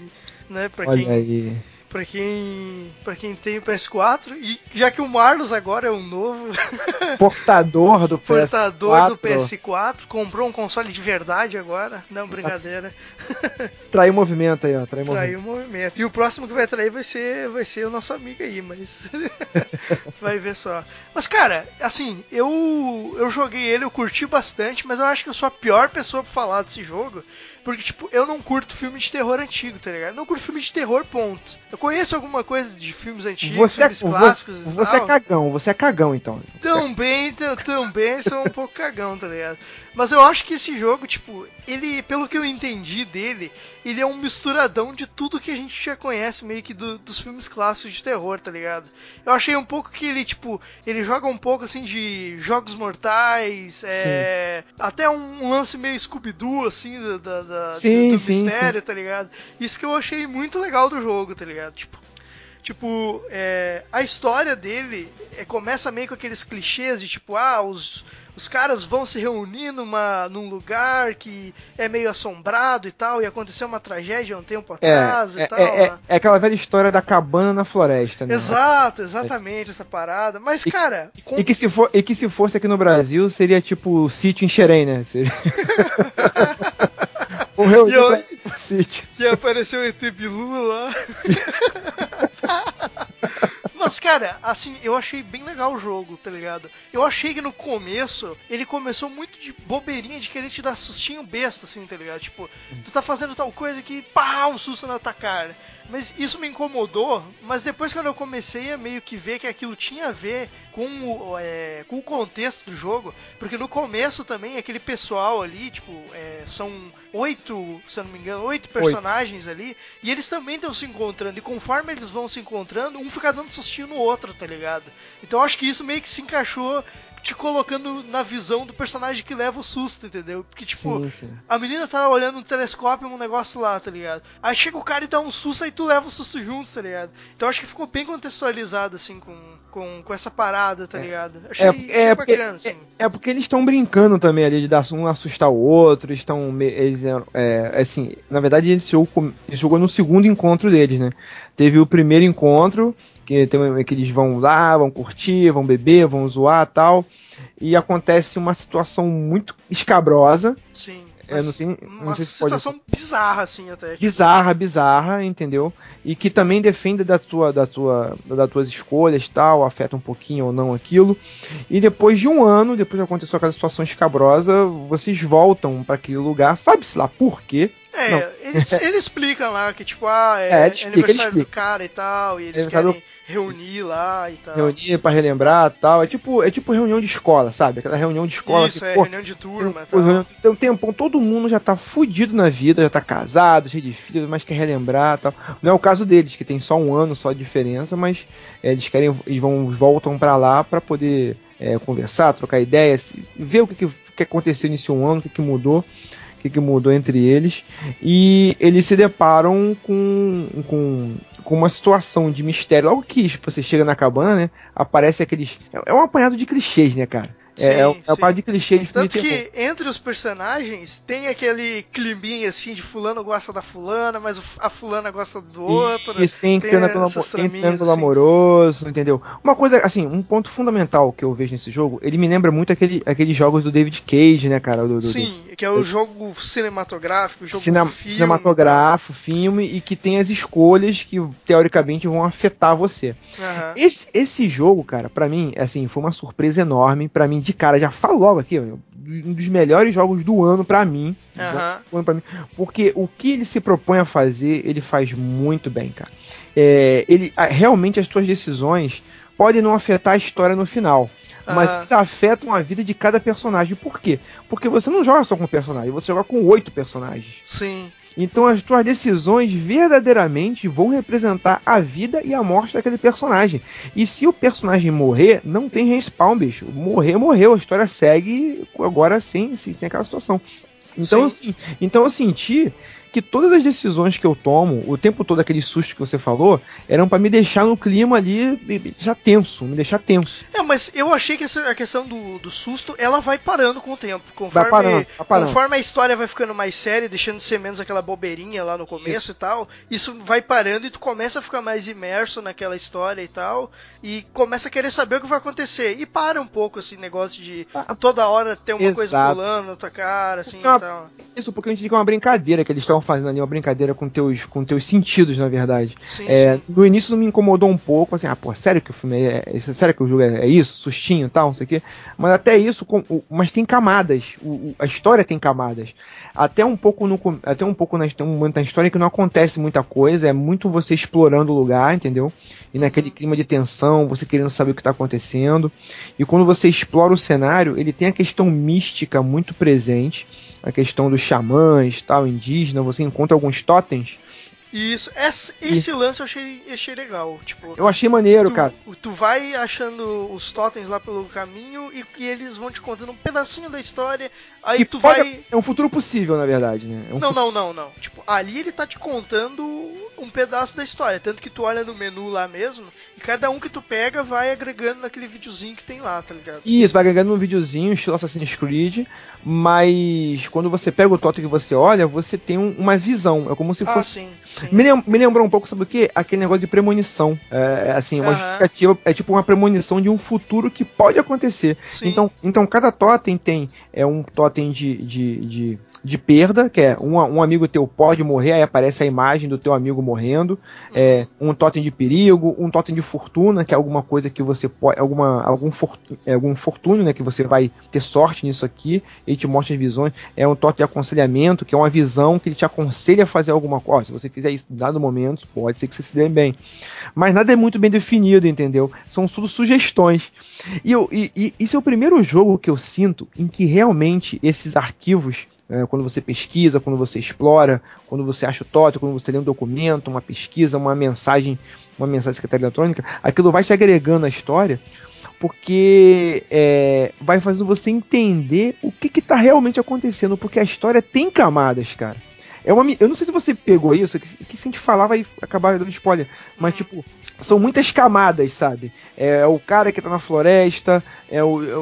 né? Pra Olha quem, aí. Pra quem. Pra quem tem o PS4. E já que o Marlos agora é um novo Portador do PS4. portador do PS4, comprou um console de verdade agora. Não, brincadeira. Traiu movimento aí, ó. Traiu Traiu movimento. o movimento. E o próximo que vai trair vai ser, vai ser o nosso amigo aí, mas. vai ver só. Mas, cara, assim, eu, eu joguei ele, eu curti bastante, mas eu acho que eu sou a pior pessoa pra falar desse jogo. Porque, tipo, eu não curto filme de terror antigo, tá ligado? Eu não curto filme de terror, ponto. Eu conheço alguma coisa de filmes antigos, Você, é, filmes clássicos você, e você é tal. cagão, você é cagão então. Também, t- também sou um pouco cagão, tá ligado? Mas eu acho que esse jogo, tipo, ele, pelo que eu entendi dele, ele é um misturadão de tudo que a gente já conhece meio que do- dos filmes clássicos de terror, tá ligado? Eu achei um pouco que ele, tipo, ele joga um pouco assim de jogos mortais, é, até um lance meio Scooby-Doo, assim, da, da- da- Sim, do, do sim, mistério, tá ligado? Isso que eu achei muito legal do jogo, tá ligado? Tipo, Tipo, é, a história dele é, começa meio com aqueles clichês de tipo, ah, os, os caras vão se reunir numa, num lugar que é meio assombrado e tal, e aconteceu uma tragédia um tempo É, atrás é, e tal. é, é- né? é aquela velha história da cabana na floresta, né? Exato, exatamente, essa parada. Mas, E- cara, com- E que, se for, e que se fosse aqui no Brasil, seria tipo o sítio em Xerém, né? Seria... o reunir E eu- pra sítio. que apareceu o ET Bilu lá. Mas, cara, assim, eu achei bem legal o jogo, tá ligado? Eu achei que no começo ele começou muito de bobeirinha de querer te dar sustinho besta, assim, tá ligado? Tipo, tu tá fazendo tal coisa que pá, um susto na tua cara. Mas isso me incomodou, mas depois quando eu comecei a meio que ver que aquilo tinha a ver com o, é, com o contexto do jogo, porque no começo também aquele pessoal ali, tipo, é, são oito, se eu não me engano, oito personagens ali, e eles também estão se encontrando, e conforme eles vão se encontrando, um fica dando sustinho no outro, tá ligado? Então acho que isso meio que se encaixou te colocando na visão do personagem que leva o susto, entendeu? Porque, tipo, Sim, sim. a menina tá olhando no telescópio um negócio lá, tá ligado? Aí chega o cara e dá um susto, aí tu leva o susto junto, tá ligado? Então acho que ficou bem contextualizado, assim, com, com, com essa parada, tá ligado? Achei, É, achei é, porque, bacana, assim. é, é porque eles estão brincando também ali de dar um assustar o outro, eles estão. Eles, é, é, assim, na verdade, esse jogo, com- esse jogo é no segundo encontro deles, né? Teve o primeiro encontro, que, tem, que eles vão lá, vão curtir, vão beber, vão zoar tal. E acontece uma situação muito escabrosa. Sim. É, não sei- não uma sei se pode- situação bizarra, assim, até. tipo, bizarra, bizarra, entendeu? E que também defende da tua, da tua, das tuas escolhas, tal, afeta um pouquinho ou não aquilo. E depois de um ano, depois que aconteceu aquela situação escabrosa, vocês voltam para aquele lugar, sabe-se lá por quê? É, Não. eles, eles explicam lá que, tipo, ah, é, É, ele explica, ele aniversário do explica. cara e tal, e eles Ele querem reunir lá e tal. Reunir para relembrar, tal. É tipo, é tipo reunião de escola, sabe? Aquela reunião de escola Isso, é, pô, reunião de turma e Pô, tal. Tem um tempão, todo mundo já tá fudido na vida, já tá casado, cheio de filhos, mas quer relembrar tal. Não é o caso deles, que tem só um ano só de diferença, mas é, eles querem, eles vão, voltam pra lá pra poder é, conversar, trocar ideias, ver o que, que, que aconteceu nesse um ano, o que, que mudou, que, que mudou entre eles. E eles se deparam com, com, com uma situação de mistério. Logo que você chega na cabana, né? Aparece aqueles. É, é um apanhado de clichês, né, cara? É, é, um- é um sim. de clichês de filme Tanto de terror. que entre os personagens tem aquele climinha assim de fulano gosta da fulana, mas o- a fulana gosta do outro. Isso, tem tem triângulo, tem triângulo assim. amoroso, entendeu? Uma coisa, assim, um ponto fundamental que eu vejo nesse jogo, ele me lembra muito aquele, aqueles jogos do David Cage, né, cara? Do, do- do- Sim, que é o jogo cinematográfico, o jogo cine- filme, cinematográfico, filme, e que tem as escolhas que, teoricamente, vão afetar você. Aham. Esse, esse jogo, cara, pra mim, assim, foi uma surpresa enorme. Pra mim, de cara, já falo logo aqui, um dos melhores jogos do ano pra mim. Ano pra mim. Porque o que ele se propõe a fazer, ele faz muito bem, cara. É, ele, realmente, as suas decisões podem não afetar a história no final. Mas eles afetam a vida de cada personagem. Por quê? Porque você não joga só com um personagem, você joga com oito personagens. Sim. Então as tuas decisões verdadeiramente vão representar a vida e a morte daquele personagem. E se o personagem morrer, não tem respawn, bicho. Morrer, morreu. A história segue agora sem, sem, sem aquela situação. Então, assim, então eu senti que todas as decisões que eu tomo, o tempo todo aquele susto que você falou, eram pra me deixar no clima ali já tenso, me deixar tenso. É, mas eu achei que essa, a questão do, do susto, ela vai parando com o tempo. Conforme, Vai parando, vai parando. conforme a história vai ficando mais séria, deixando de ser menos aquela bobeirinha lá no começo e tal, isso vai parando e tu começa a ficar mais imerso naquela história e tal, e começa a querer saber o que vai acontecer. E para um pouco esse negócio de toda hora ter uma coisa Exato. pulando na tua cara, assim é uma- e tal. Isso porque a gente diz que é uma brincadeira que eles estão fazendo ali, uma brincadeira com teus, com teus sentidos, na verdade. Sim, É, sim. no início me incomodou um pouco, assim, ah, pô, sério que o filme é, é sério que o jogo é, é isso, sustinho e tal, não sei o quê. Mas até isso, com- o- mas tem camadas, o- o- a história tem camadas. Até um pouco no, até um pouco na, tem um momento na história que não acontece muita coisa, é muito você explorando o lugar, entendeu? E naquele clima de tensão, você querendo saber o que está acontecendo. E quando você explora o cenário, ele tem a questão mística muito presente, a questão dos xamãs, tal, indígena, você encontra alguns totens. Isso, esse, esse lance eu achei, achei legal. Tipo, Eu achei maneiro, tu, cara. tu vai achando os totens lá pelo caminho e, e eles vão te contando um pedacinho da história. Aí tu pode- vai. É um futuro possível, na verdade, né? É um Não, não, não, não. Tipo, ali ele tá te contando um pedaço da história. Tanto que tu olha no menu lá mesmo, e cada um que tu pega vai agregando naquele videozinho que tem lá, tá ligado? Isso, vai agregando um videozinho, estilo Assassin's Creed, mas quando você pega o totem que você olha, você tem um- uma visão. É como se Ah, fosse. sim, sim. Me, lem- me lembrou um pouco, sabe o que? Aquele negócio de premonição. É, assim, uma Aham. justificativa, é tipo uma premonição de um futuro que pode acontecer. Sim. Então, então cada totem tem é um totem de, de, de, de perda, que é um, um amigo teu pode morrer, aí aparece a imagem do teu amigo morrendo, é, um totem de perigo, um totem de fortuna, que é alguma coisa que você pode, alguma, algum, fortu, é, algum fortúnio, né, que você vai ter sorte nisso aqui, ele te mostra as visões, é um totem de aconselhamento, que é uma visão que ele te aconselha a fazer alguma coisa, se você fizer isso em dado momento, pode ser que você se dê bem. Mas nada é muito bem definido, entendeu? São tudo sugestões. E, eu, e, e esse é o primeiro jogo que eu sinto em que realmente esses arquivos, é, quando você pesquisa, quando você explora, quando você acha o totem, quando você lê um documento, uma pesquisa, uma mensagem, uma mensagem secretária eletrônica, aquilo vai te agregando à história, porque é, vai fazendo você entender o que está realmente acontecendo, porque a história tem camadas, cara. É uma, eu não sei se você pegou isso, que, que se a gente falar vai acabar dando spoiler, mas tipo, são muitas camadas, sabe? É o cara que tá na floresta, é, o, é, é,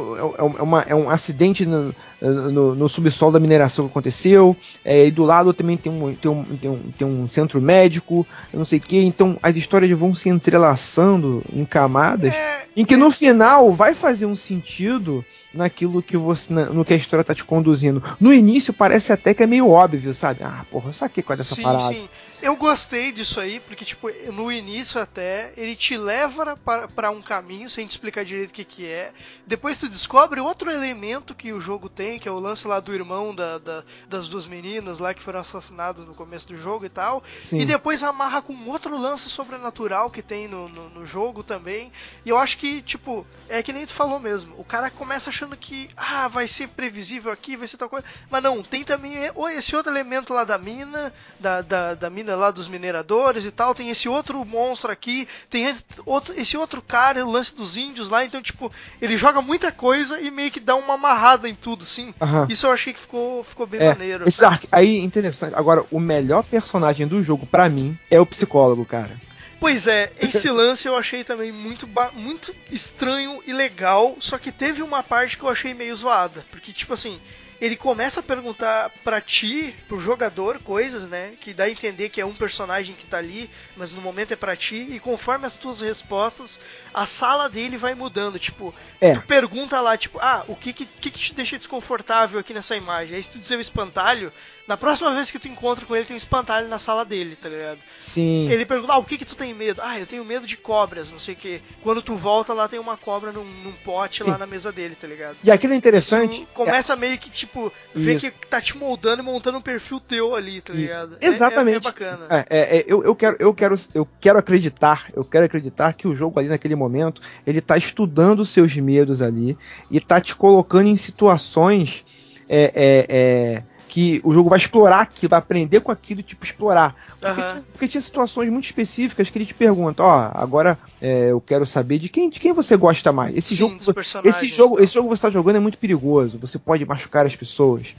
o- é uma- é um acidente no, no, no subsolo da mineração que aconteceu, é, e do lado também tem um, tem um, tem um, tem um centro médico, eu não sei o que, então as histórias vão se entrelaçando em camadas, É, em que no final vai fazer um sentido naquilo que você na- no que a história tá te conduzindo. No início parece até que é meio óbvio, sabe? Ah, porra, eu saquei qual é dessa sim, parada. sim. Eu gostei disso aí, porque, tipo, no início até, ele te leva para, um caminho, sem te explicar direito o que, que é. Depois tu descobre outro elemento que o jogo tem, que é o lance lá do irmão da, da- das duas meninas lá que foram assassinadas no começo do jogo e tal. Sim. E depois amarra com outro lance sobrenatural que tem no, no, no jogo também. E eu acho que, tipo, é que nem tu falou mesmo. O cara começa achando que, ah, vai ser previsível aqui, vai ser tal coisa. Mas não, tem também esse outro elemento lá da mina, da, da, da mina lá dos mineradores e tal. Tem esse outro monstro aqui, tem esse outro, esse outro cara, o lance dos índios lá. Então, tipo, ele joga muita coisa e meio que dá uma amarrada em tudo, assim. Aham. Isso eu achei que ficou, ficou bem É, maneiro. esse aí, interessante. Agora, o melhor personagem do jogo, pra mim, é o psicólogo, cara. Pois é, esse lance eu achei também muito, muito estranho e legal, só que teve uma parte que eu achei meio zoada, porque tipo assim, ele começa a perguntar pra ti, pro jogador, coisas, né, que dá a entender que é um personagem que tá ali, mas no momento é pra ti, e conforme as tuas respostas, a sala dele vai mudando, tipo, É. tu pergunta lá, tipo, ah, o que que, que que te deixa desconfortável aqui nessa imagem? Aí se tu dizer o espantalho, na próxima vez que tu encontra com ele, tem um espantalho na sala dele, tá ligado? Sim. Ele pergunta, ah, o que que tu tem medo? Ah, eu tenho medo de cobras, não sei o que. Quando tu volta lá, tem uma cobra num, num pote Sim. lá na mesa dele, tá ligado? E aquilo é interessante. Isso começa meio que, tipo, ver Isso. que tá te moldando e montando um perfil teu ali, tá Isso. ligado? É- Exatamente. É, é bacana. É, é, é, eu, eu, quero, eu, quero, eu quero acreditar, eu quero acreditar que o jogo ali naquele momento, ele tá estudando os seus medos ali e tá te colocando em situações é, é, é, que o jogo vai explorar aquilo, vai aprender com aquilo e tipo explorar. Porque, Aham. tinha, porque tinha situações muito específicas que ele te pergunta, ó, agora é, eu quero saber de quem, de quem você gosta mais. Esse Sim, jogo, esse jogo, tá. esse jogo que você está jogando é muito perigoso. Você pode machucar as pessoas.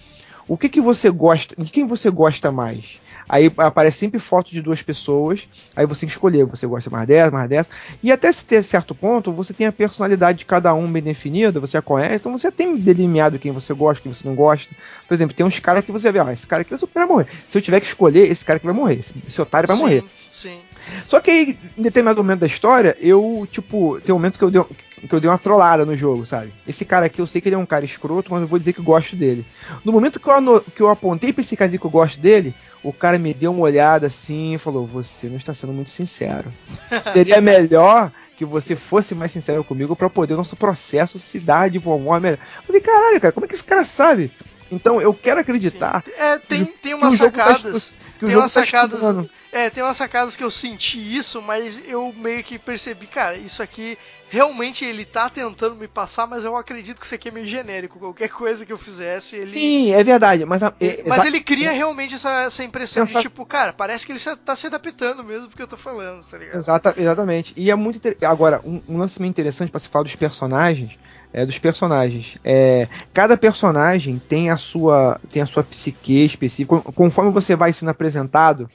O que que você gosta? De quem você gosta mais? Aí aparece sempre foto de duas pessoas. Aí você tem que escolher. Você gosta mais dessa, mais dessa. E até se ter certo ponto, você tem a personalidade de cada um bem definida. Você a conhece. Então você tem delineado quem você gosta, quem você não gosta. Por exemplo, tem uns caras que você vê, ó, esse cara aqui vai morrer. Se eu tiver que escolher, esse cara que vai morrer. Esse, esse otário vai sim, morrer. Sim. Só que aí, em determinado momento da história, eu, tipo, tem um momento que eu dei, que eu dei uma trollada no jogo, sabe? Esse cara aqui, eu sei que ele é um cara escroto, mas eu vou dizer que eu gosto dele. No momento que eu, que eu apontei pra esse cara que eu gosto dele, o cara me deu uma olhada assim e falou: Você não está sendo muito sincero. Seria melhor que você fosse mais sincero comigo pra poder o nosso processo se dar de forma melhor. Eu falei: Caralho, cara, como é que esse cara sabe? Então eu quero acreditar É, tem, que tem umas tá sacadas. que o tem umas tá sacadas. estudando. É, tem umas sacadas que eu senti isso, mas eu meio que percebi, cara, isso aqui realmente ele tá tentando me passar, mas eu acredito que isso aqui é meio genérico. Qualquer coisa que eu fizesse, ele. Sim, é verdade, mas, a- é- Mas ele cria realmente essa, essa impressão de tipo, cara, parece que ele tá se adaptando mesmo porque eu tô falando, tá ligado? Exata, exatamente. E é muito inter... Agora, um, um lance meio interessante para se falar dos personagens. É, dos personagens. É, cada personagem tem a sua tem a sua psique específica. Con- Conforme você vai sendo apresentado,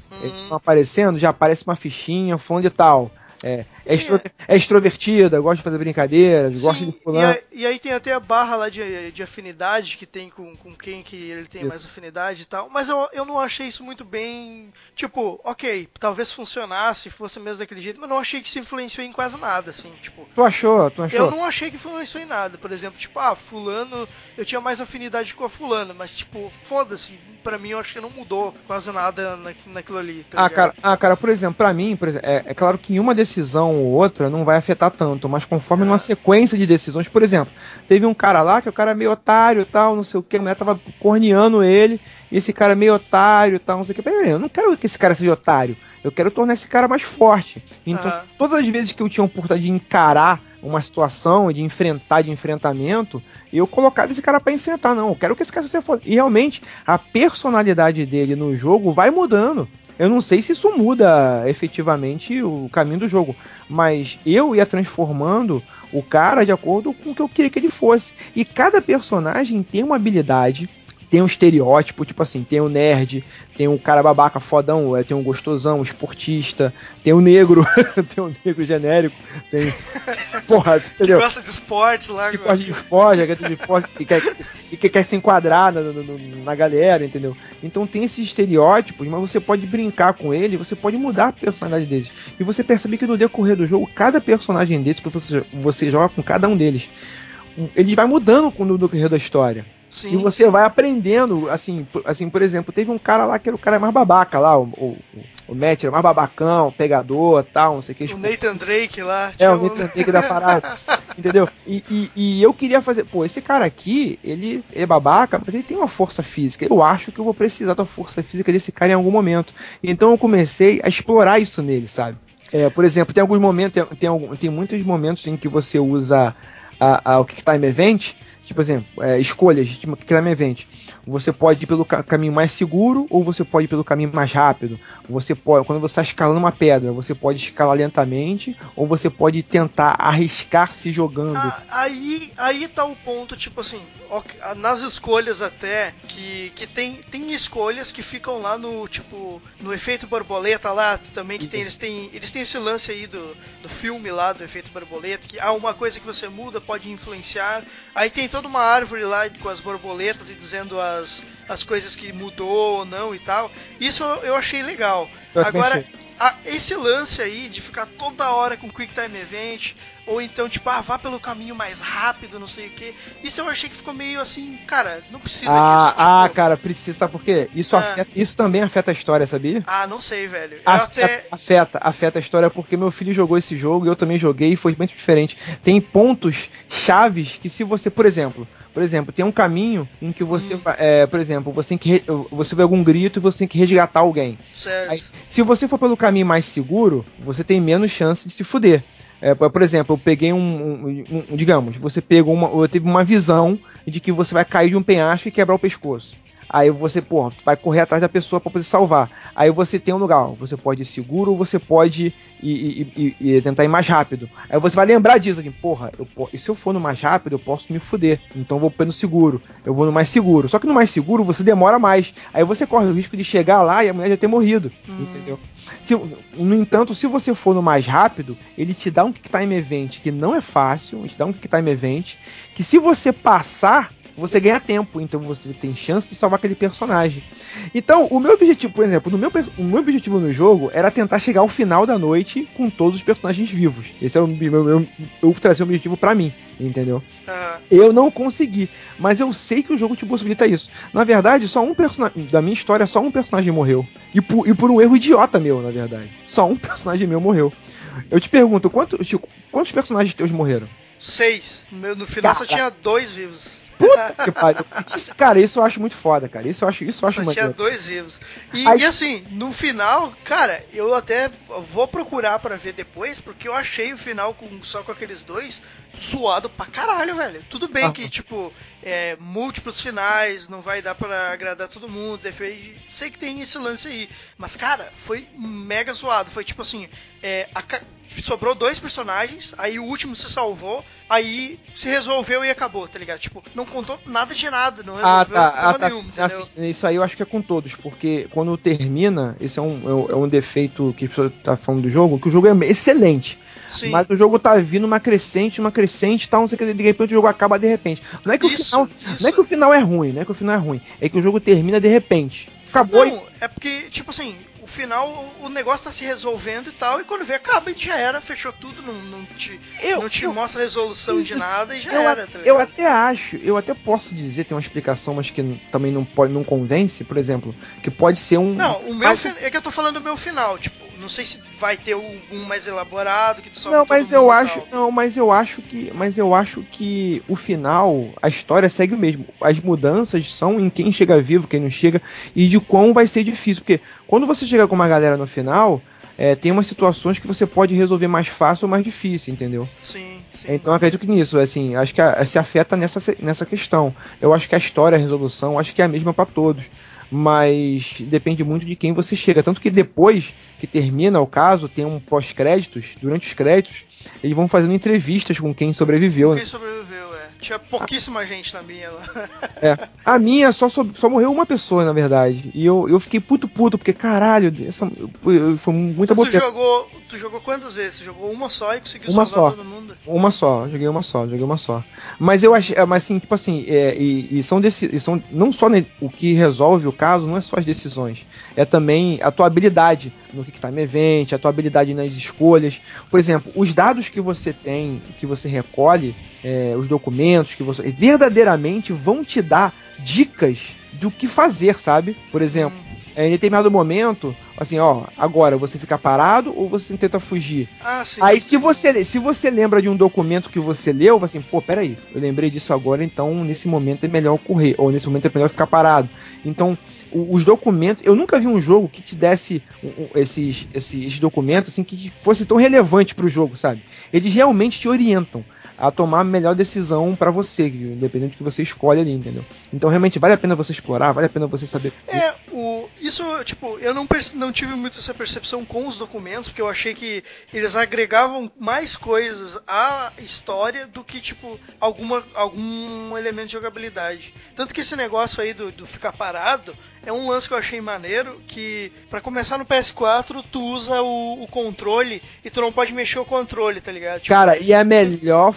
vão aparecendo, já aparece uma fichinha, fulano de tal. É, é, extro- é extrovertida, gosta de fazer brincadeiras, gosta Sim, de e, fulano. aí, e aí tem até a barra lá de, de afinidade que tem com, com quem que ele tem Isso. mais afinidade e tal. Mas eu, eu não achei isso muito bem. Tipo, ok, talvez funcionasse, fosse mesmo daquele jeito, mas não achei que isso influenciou em quase nada, assim, tipo. Tu achou? Tu achou? Eu não achei que influenciou em nada. Por exemplo, tipo, ah, fulano, eu tinha mais afinidade com a fulano, mas tipo, foda-se, pra mim eu acho que não mudou quase nada na, naquilo ali. Tá Ah cara, ah, cara, por exemplo, pra mim, por exemplo, é, é claro que uma decisão ou outra não vai afetar tanto, mas conforme numa sequência de decisões, por exemplo, teve um cara lá que o cara é meio otário e tal, não sei o que, a mulher tava corneando ele, e esse cara é meio otário e tal, não sei o que. Eu não quero que esse cara seja otário, eu quero tornar esse cara mais forte. Então, Aham. todas as vezes que eu tinha a oportunidade de encarar uma situação, de enfrentar, de enfrentamento, eu colocava esse cara pra enfrentar. Não, eu quero que esse cara seja forte. E realmente, a personalidade dele no jogo vai mudando. Eu não sei se isso muda efetivamente o caminho do jogo, mas eu ia transformando o cara de acordo com o que eu queria que ele fosse. E cada personagem tem uma habilidade, tem um estereótipo, tipo assim, tem o nerd, tem o cara babaca fodão, é, tem um gostosão, um esportista, tem o negro, tem o negro genérico, tem. Porra, Que entendeu? gosta de esportes lá. que gosta de esporte, que gosta de esporte, que quer, que quer se enquadrar na, no- na galera, entendeu? Então tem esses estereótipos, mas você pode brincar com ele, você pode mudar a personalidade deles. E você percebe que no decorrer do jogo, cada personagem deles, que você, você joga com cada um deles, ele vai mudando com- no decorrer da história. Sim, E você vai aprendendo, assim, por- assim, por exemplo, teve um cara lá que era o cara mais babaca lá, o, o, o Matt era mais babacão, pegador tal, não sei o que. O Nathan Drake lá. É, o Nathan Drake da parada. Entendeu? E, e, e eu queria fazer. Pô, esse cara aqui, ele, ele é babaca, mas ele tem uma força física. Eu acho que eu vou precisar da força física desse cara em algum momento. Então eu comecei a explorar isso nele, sabe? É, por exemplo, tem alguns momentos, tem, tem, tem muitos momentos em que você usa a, a, o Kick Time Event, tipo, exemplo, é, escolhas de Kick Time Event. Você pode ir pelo ca- caminho mais seguro ou você pode ir pelo caminho mais rápido. Você pode, quando você está escalando uma pedra, você pode escalar lentamente ou você pode tentar arriscar se jogando. Ah, aí, aí tá o ponto, tipo assim, ah, nas escolhas até, que, que tem, tem escolhas que ficam lá no, tipo, no efeito borboleta lá, também que tem, eles têm, eles têm esse lance aí do, do filme lá, do efeito borboleta, que há uma coisa que você muda pode influenciar, aí tem toda uma árvore lá com as borboletas e dizendo as, as coisas que mudou ou não e tal, isso eu, achei legal. Eu Agora, a- esse lance aí de ficar toda hora com Quick Time Event, ou então, tipo, ah, vá pelo caminho mais rápido, não sei o que. Isso eu achei que ficou meio assim, cara, não precisa Ah, disso. ah, tipo, cara, precisa, sabe por quê? Isso, É. afeta- isso também afeta a história, sabia? Ah, não sei, velho. Afeta, até. afeta, afeta a história porque meu filho jogou esse jogo e eu também joguei e foi muito diferente. Tem pontos chaves que se você, por exemplo, por exemplo, tem um caminho em que você, Hum. vai- é, por exemplo, você tem que você vê algum grito e você tem que resgatar alguém. Certo. Aí, se você for pelo caminho mais seguro, você tem menos chance de se fuder. É, por exemplo, eu peguei um, um- um- digamos, você pegou uma, teve uma visão de que você vai cair de um penhasco e quebrar o pescoço. Aí você, porra, vai correr atrás da pessoa pra poder salvar. Aí você tem um lugar, você pode ir seguro ou você pode ir, ir- ir- tentar ir mais rápido. Aí você vai lembrar disso, assim, porra, eu, e se eu for no mais rápido, eu posso me fuder. Então eu vou pelo seguro. Eu vou no mais seguro. Só que no mais seguro você demora mais. Aí você corre o risco de chegar lá e a mulher já ter morrido. Entendeu? Se, no entanto, se você for no mais rápido, ele te dá um Kick Time Event que não é fácil, ele te dá um Kick Time Event que se você passar, você ganha tempo, então você tem chance de salvar aquele personagem. Então, o meu objetivo, por exemplo, no meu, o meu objetivo no jogo era tentar chegar ao final da noite com todos os personagens vivos. Esse é o meu, meu, eu trazer um objetivo pra mim, entendeu? Aham. Eu não consegui, mas eu sei que o jogo te possibilita isso. Na verdade, só um personagem. Da minha história, só um personagem morreu. E por, e por um erro idiota meu, na verdade. Só um personagem meu morreu. Eu te pergunto, quanto, Chico, quantos personagens teus morreram? Seis. No, meu- no final só Cara. tinha dois vivos. Puta que pariu. Isso- cara, isso eu acho muito foda, cara. Isso eu acho, isso eu acho Só tinha dois vivos. E, Aí- e assim, no final, cara, eu até vou procurar pra ver depois, porque eu achei o final com, só com aqueles dois suado pra caralho, velho. Tudo bem Aham. que, tipo, é, múltiplos finais, não vai dar pra agradar todo mundo. defe- Sei que tem esse lance aí. Mas, cara, foi mega zoado. Foi tipo assim, é, a sobrou dois personagens, aí o último se salvou, aí se resolveu e acabou, tá ligado? Tipo, não contou nada de nada, não resolveu Ah, tá. Ah, tá. entendeu? Assim, isso aí eu acho que é com todos, porque quando termina, esse é um, é um- é um defeito que a pessoa tá falando do jogo, que o jogo é excelente. Sim. Mas o jogo tá vindo uma crescente, uma crescente, tal, não sei o que, de repente o jogo acaba de repente. Não é que, o Isso, final, isso. não é que o final é ruim, não é que o final é ruim, é que o jogo termina de repente. Acabou e Não, é porque, tipo assim, o final, o- o negócio tá se resolvendo e tal, e quando vê, acaba e já era, fechou tudo, não, não te, Eu- não te eu- mostra resolução de Isso, nada e já eu, era, tá eu até acho, eu até posso dizer, tem uma explicação, mas que também não pode, não convence, por exemplo, que pode ser um. Não, o meu mas- é que eu tô falando do meu final, tipo, não sei se vai ter um, mais elaborado que tu só Não, mas eu acho, não, mas eu acho que, mas eu acho que o final, a história segue o mesmo. As mudanças são em quem chega vivo, quem não chega e de quão vai ser difícil, porque quando você chega com uma galera no final, é, tem umas situações que você pode resolver mais fácil ou mais difícil, entendeu? Sim, sim. Então eu acredito que nisso, assim, acho que a- se afeta nessa, nessa questão. Eu acho que a história, a resolução, acho que é a mesma para todos. Mas depende muito de quem você chega. Tanto que depois que termina o caso, tem um pós-créditos, durante os créditos, eles vão fazendo entrevistas com quem sobreviveu. né? Quem sobreviveu. Tinha pouquíssima gente na minha lá. É. A minha só, so- só morreu uma pessoa, na verdade. E eu, eu fiquei puto puto, porque caralho, essa, foi muita tu boa jogou. Tu jogou quantas vezes? Tu jogou uma só e conseguiu Uma salvar só. todo mundo? Uma só, joguei uma só, joguei uma só. Mas eu achei, mas assim, tipo assim, é, e, e são desse, e são não só ne- o que resolve o caso, não é só as decisões, é também a tua habilidade no que time event, a tua habilidade nas escolhas. Por exemplo, os dados que você tem, que você recolhe, é, os documentos que você verdadeiramente vão te dar dicas do que fazer, sabe? Por exemplo, é, em determinado momento, assim, ó, agora você fica parado ou você tenta fugir? Ah, sim. Aí se você, se você lembra de um documento que você leu, assim, pô, peraí, eu lembrei disso agora, então nesse momento é melhor correr, ou nesse momento é melhor ficar parado. Então, os documentos, eu nunca vi um jogo que te desse esses, esses documentos, assim, que fosse tão relevante pro jogo, sabe? Eles realmente te orientam a tomar a melhor decisão pra você, independente do que você escolhe ali, entendeu? Então realmente vale a pena você explorar, vale a pena você saber. É, o, isso, tipo, eu não, não tive muito essa percepção com os documentos, porque eu achei que eles agregavam mais coisas à história do que, tipo, alguma, algum elemento de jogabilidade. Tanto que esse negócio aí do, do ficar parado é um lance que eu achei maneiro, que pra começar no PS4, tu usa o, o controle e tu não pode mexer o controle, tá ligado? Tipo, Cara, e é a melhor,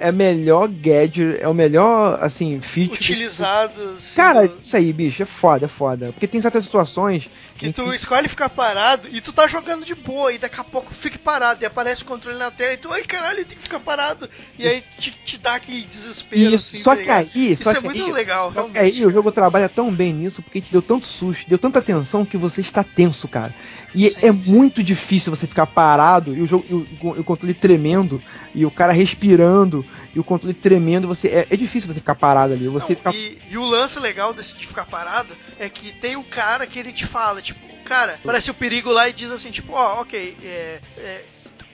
é a melhor gadget, é o melhor, assim, feature. utilizado. assim, Cara, do- isso aí, bicho, é foda, é foda. Porque tem certas situações Que tu escolhe ficar parado e tu tá jogando de boa e daqui a pouco fica parado e aparece o controle na tela e tu, ai caralho, tem que ficar parado. E aí te, te dá aquele desespero. Isso, assim, só tá que ligado? aí, Isso só é que muito aí- legal, Só que aí o jogo trabalha tão bem nisso porque te deu tanto susto, deu tanta atenção que você está tenso, cara. E Sim, é sim. muito difícil você ficar parado e o jogo e o, e o controle tremendo e o cara respirando e o controle tremendo, você é, é difícil você ficar parado ali. Você Não, fica e, e o lance legal desse de ficar parado é que tem o cara que ele te fala, tipo, cara, parece o perigo lá e diz assim, tipo, ó, ok, é, é,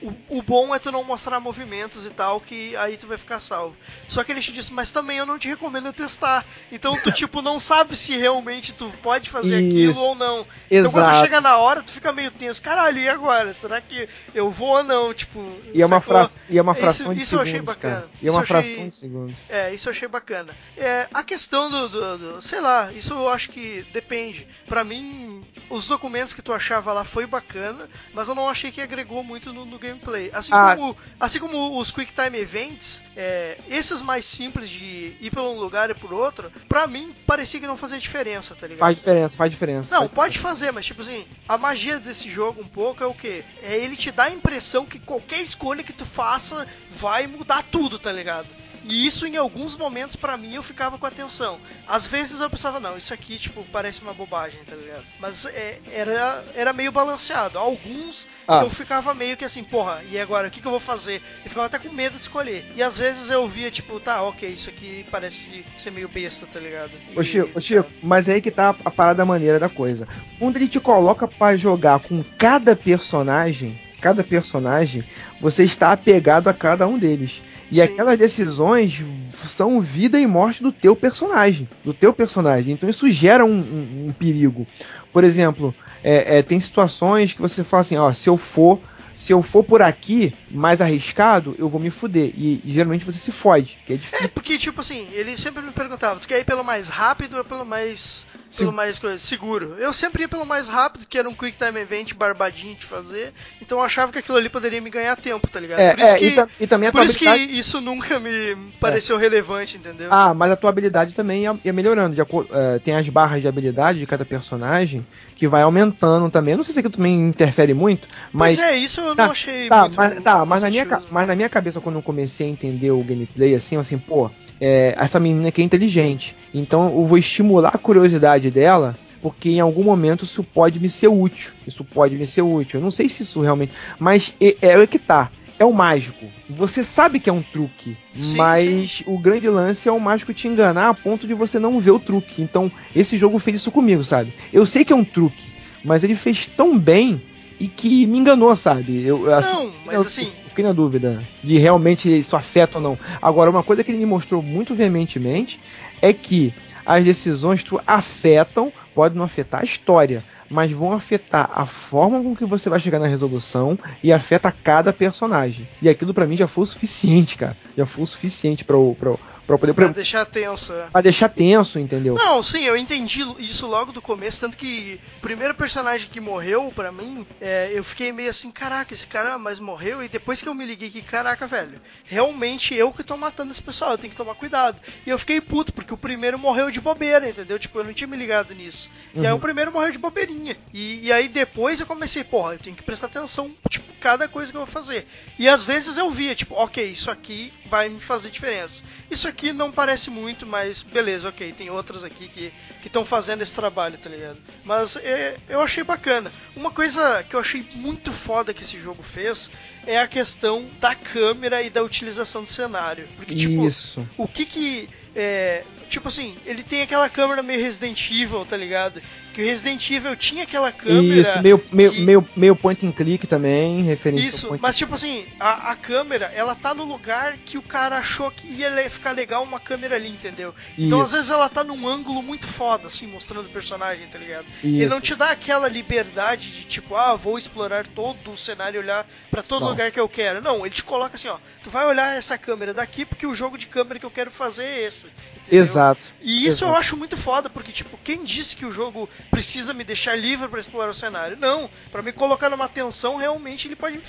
o, o bom é tu não mostrar movimentos e tal, que aí tu vai ficar salvo. Só que ele te diz, mas também eu não te recomendo testar. Então tu, tipo, não sabe se realmente tu pode fazer aquilo Isso. ou não. Então quando Exato. chega na hora, tu fica meio tenso. Caralho, e agora? Será que eu vou ou não? Tipo. E é uma, sacou? fra... e é uma Isso- fração de isso eu achei segundos, bacana. cara. E é Isso uma eu achei- fração de segundos. É, isso eu achei bacana. É, a questão do, do- do- Sei lá, isso eu acho que depende. Pra mim, os documentos que tu achava lá foi bacana, mas eu não achei que agregou muito no, no gameplay. Assim, Ah, como, assim como os Quick Time Events, é, esses mais simples de ir por um lugar e por outro, pra mim parecia que não fazia diferença, tá ligado? Faz diferença, faz diferença. Não, faz pode fazer, mas tipo assim, a magia desse jogo um pouco é o quê? É ele te dá a impressão que qualquer escolha que tu faça vai mudar tudo, tá ligado? E isso em alguns momentos pra mim eu ficava com atenção. Às vezes eu pensava, não, isso aqui tipo parece uma bobagem, tá ligado? Mas é, era, era meio balanceado. Alguns Ah. eu ficava meio que assim, porra, e agora o que, que eu vou fazer? E ficava até com medo de escolher. E às vezes eu via tipo, tá, ok, isso aqui parece ser meio besta, tá ligado? E- Ô Chico, ô, Chico, mas é aí que tá a parada maneira da coisa. Quando ele te coloca pra jogar com cada personagem, cada personagem, você está apegado a cada um deles. E Sim. aquelas decisões são vida e morte do teu personagem. Do teu personagem. Então isso gera um, um- um perigo. Por exemplo, é, é, tem situações que você fala assim, ó, se eu for se eu for por aqui, mais arriscado, eu vou me fuder. E, e geralmente você se fode, que é É, difícil. porque, tipo assim, ele sempre me perguntava, tu quer ir pelo mais rápido ou pelo mais. Pelo Sim. mais coisa, seguro. Eu sempre ia pelo mais rápido, que era um Quick Time Event barbadinho de fazer. Então eu achava que aquilo ali poderia me ganhar tempo, tá ligado? É, por isso é, que, e, ta- e também por isso que isso nunca me pareceu relevante, entendeu? Ah, mas a tua habilidade também ia, ia melhorando. Acordo, é, tem as barras de habilidade de cada personagem que vai aumentando também. Eu não sei se aquilo também interfere muito, mas. Pois é, isso eu não Tá, achei Tá, muito mas, tá mas, na minha, mas na minha cabeça, quando eu comecei a entender o gameplay, assim, assim, pô, é, essa menina aqui é inteligente. Então eu vou estimular a curiosidade dela, porque em algum momento isso pode me ser útil. Isso pode me ser útil. Eu não sei se isso realmente. Mas é, é que tá. É o mágico. Você sabe que é um truque, Sim, mas o grande lance é o mágico te enganar a ponto de você não ver o truque. Então, esse jogo fez isso comigo, sabe? Eu sei que é um truque, mas ele fez tão bem e que me enganou, sabe? Eu, assim, Não, mas eu assim, fiquei na dúvida de realmente isso afeta ou não. Agora, uma coisa que ele me mostrou muito veementemente é que as decisões tu afetam, pode não afetar a história, mas vão afetar a forma com que você vai chegar na resolução e afeta cada personagem. E aquilo pra mim já foi o suficiente, cara. Já foi o suficiente eu- pra, pra poder pra pra, deixar tenso. é. pra deixar tenso, entendeu? Não, sim, eu entendi isso logo do começo, tanto que o primeiro personagem que morreu, pra mim, é, eu fiquei meio assim, caraca, esse cara mas morreu, e depois que eu me liguei que, caraca, velho, realmente eu que tô matando esse pessoal, eu tenho que tomar cuidado. E eu fiquei puto, porque o primeiro morreu de bobeira, entendeu? Tipo, eu não tinha me ligado nisso. E aí Uhum. o primeiro morreu de bobeirinha. E, e aí depois eu comecei, porra, eu tenho que prestar atenção, tipo, cada coisa que eu vou fazer. E às vezes eu via, tipo, ok, isso aqui vai me fazer diferença. Isso aqui não parece muito, mas beleza, ok, tem outras aqui que estão fazendo esse trabalho, tá ligado? Mas é, eu achei bacana. Uma coisa que eu achei muito foda que esse jogo fez é a questão da câmera e da utilização do cenário. Porque, tipo, Isso. o que que. É, tipo assim, ele tem aquela câmera meio Resident Evil, tá ligado? Que o Resident Evil tinha aquela câmera. Isso, meio, meio, que- meio, meio point and click também, referência Isso, mas tipo assim, a, a câmera, ela tá no lugar que o cara achou que ia ficar legal uma câmera ali, entendeu? Então às Isso. vezes ela tá num ângulo muito foda, assim, mostrando o personagem, tá ligado? Ele não Isso. te dá aquela liberdade de tipo, ah, vou explorar todo o cenário e olhar pra todo Não. lugar que eu quero. Não, ele te coloca assim, ó, tu vai olhar essa câmera daqui porque o jogo de câmera que eu quero fazer é esse. Entendeu? Exato. E isso eu Exato. acho muito foda, porque, tipo, quem disse que o jogo precisa me deixar livre pra explorar o cenário? Não. Pra me colocar numa tensão, realmente ele pode me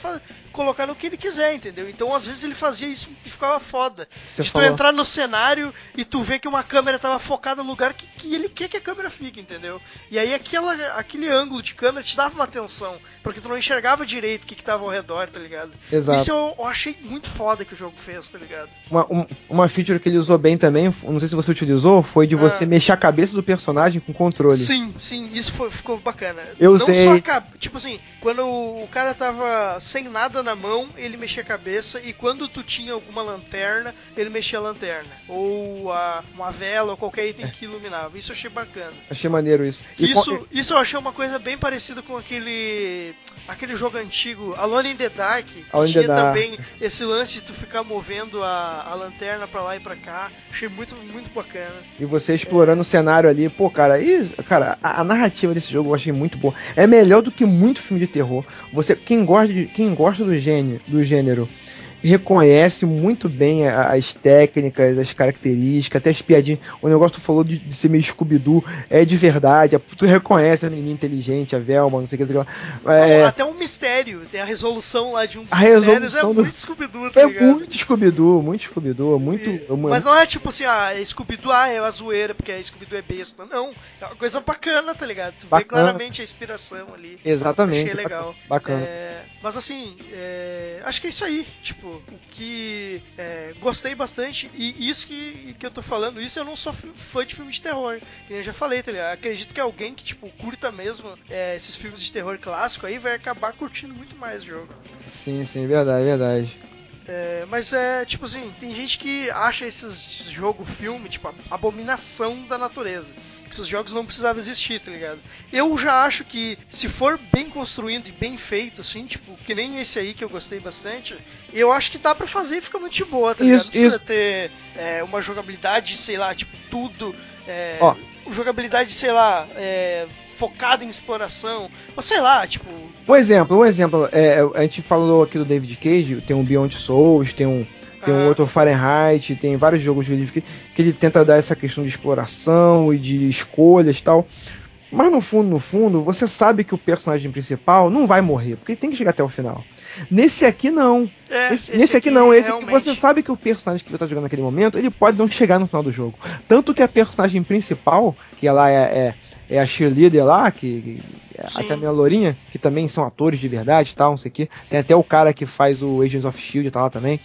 colocar no que ele quiser, entendeu? Então, às vezes, ele fazia isso e ficava foda. Você de falou- tu entrar no cenário e tu ver que uma câmera tava focada no lugar que, que ele quer que a câmera fique, entendeu? E aí aquela, aquele ângulo de câmera te dava uma atenção, porque tu não enxergava direito o que, que tava ao redor, tá ligado? Exato. Isso eu, eu achei muito foda que o jogo fez, tá ligado? Uma, um- uma feature que ele usou bem também, não sei se você utilizou, foi de você Ah. mexer a cabeça do personagem com controle. Sim, sim, isso foi- ficou bacana. Eu Não usei- só a Tipo assim, quando o cara tava sem nada na mão, ele mexia a cabeça, e quando tu tinha alguma lanterna, ele mexia a lanterna. Ou a, uma vela, ou qualquer item que iluminava. Isso eu achei bacana. Achei maneiro isso. E com- Isso, isso eu achei uma coisa bem parecida com aquele aquele jogo antigo, Alone in the Dark, que Alone in the tinha Dark. também esse lance de tu ficar movendo a, a lanterna pra lá e pra cá. Achei muito, muito bacana. E você explorando o cenário ali, pô, cara, e, cara, a, a narrativa desse jogo eu achei muito boa. É melhor do que muito filme de terror. Você, quem gosta, de, quem gosta do gênero, do gênero reconhece muito bem as técnicas, as características, até as piadinhas. O negócio que tu falou de, de ser meio Scooby-Doo é de verdade. Tu reconhece a menina inteligente, a Velma, não sei o que, sei lá. É, Até um mistério, tem a resolução lá de um dos A resolução é do- muito Scooby-Doo, tá é ligado? muito Scooby-Doo, muito Scooby-Doo, muito. E- eu- Mas não é tipo assim, ah, é Scooby-Doo, ah, é a zoeira, porque a Scooby-Doo é besta. Não, é uma coisa bacana, tá ligado? Tu vê Bacana. claramente a inspiração ali. Exatamente. Achei legal. Bacana. É, mas assim, é, acho que é isso aí. Tipo, o que é, gostei bastante. E isso que, que eu tô falando, isso eu não sou fã de filme de terror. Que nem eu já falei, tá ligado? Acredito que alguém que, tipo, curta mesmo é, esses filmes de terror clássico aí vai acabar curtindo muito mais o jogo. Sim, sim, verdade, verdade. É, mas é, tipo assim, tem gente que acha esses jogo filme, tipo, abominação da natureza. Esses jogos não precisavam existir, tá ligado? Eu já acho que se for bem construído e bem feito, assim, tipo, que nem esse aí que eu gostei bastante, eu acho que dá pra fazer e fica muito de boa, tá ligado? Isso, Não precisa isso. ter é, uma jogabilidade, sei lá, tipo, tudo. É, Ó. jogabilidade, sei lá, é, focado em exploração. Ou sei lá, tipo. Um exemplo, um exemplo. É, a gente falou aqui do David Cage, tem um Beyond Souls, tem um, tem Ah. outro Fahrenheit, tem vários jogos David Cage que ele tenta dar essa questão de exploração e de escolhas e tal. Mas no fundo, no fundo, você sabe que o personagem principal não vai morrer, porque ele tem que chegar até o final. Nesse aqui não. É, Esse- nesse aqui não, esse aqui realmente- você sabe que o personagem que você tá jogando naquele momento, ele pode não chegar no final do jogo. Tanto que a personagem principal, que ela é, é, é a cheerleader lá, que, que a Sim. Camila Lourinha, que também são atores de verdade e tal, não sei o quê. Tem até o cara que faz o Agents of Shield tá lá também.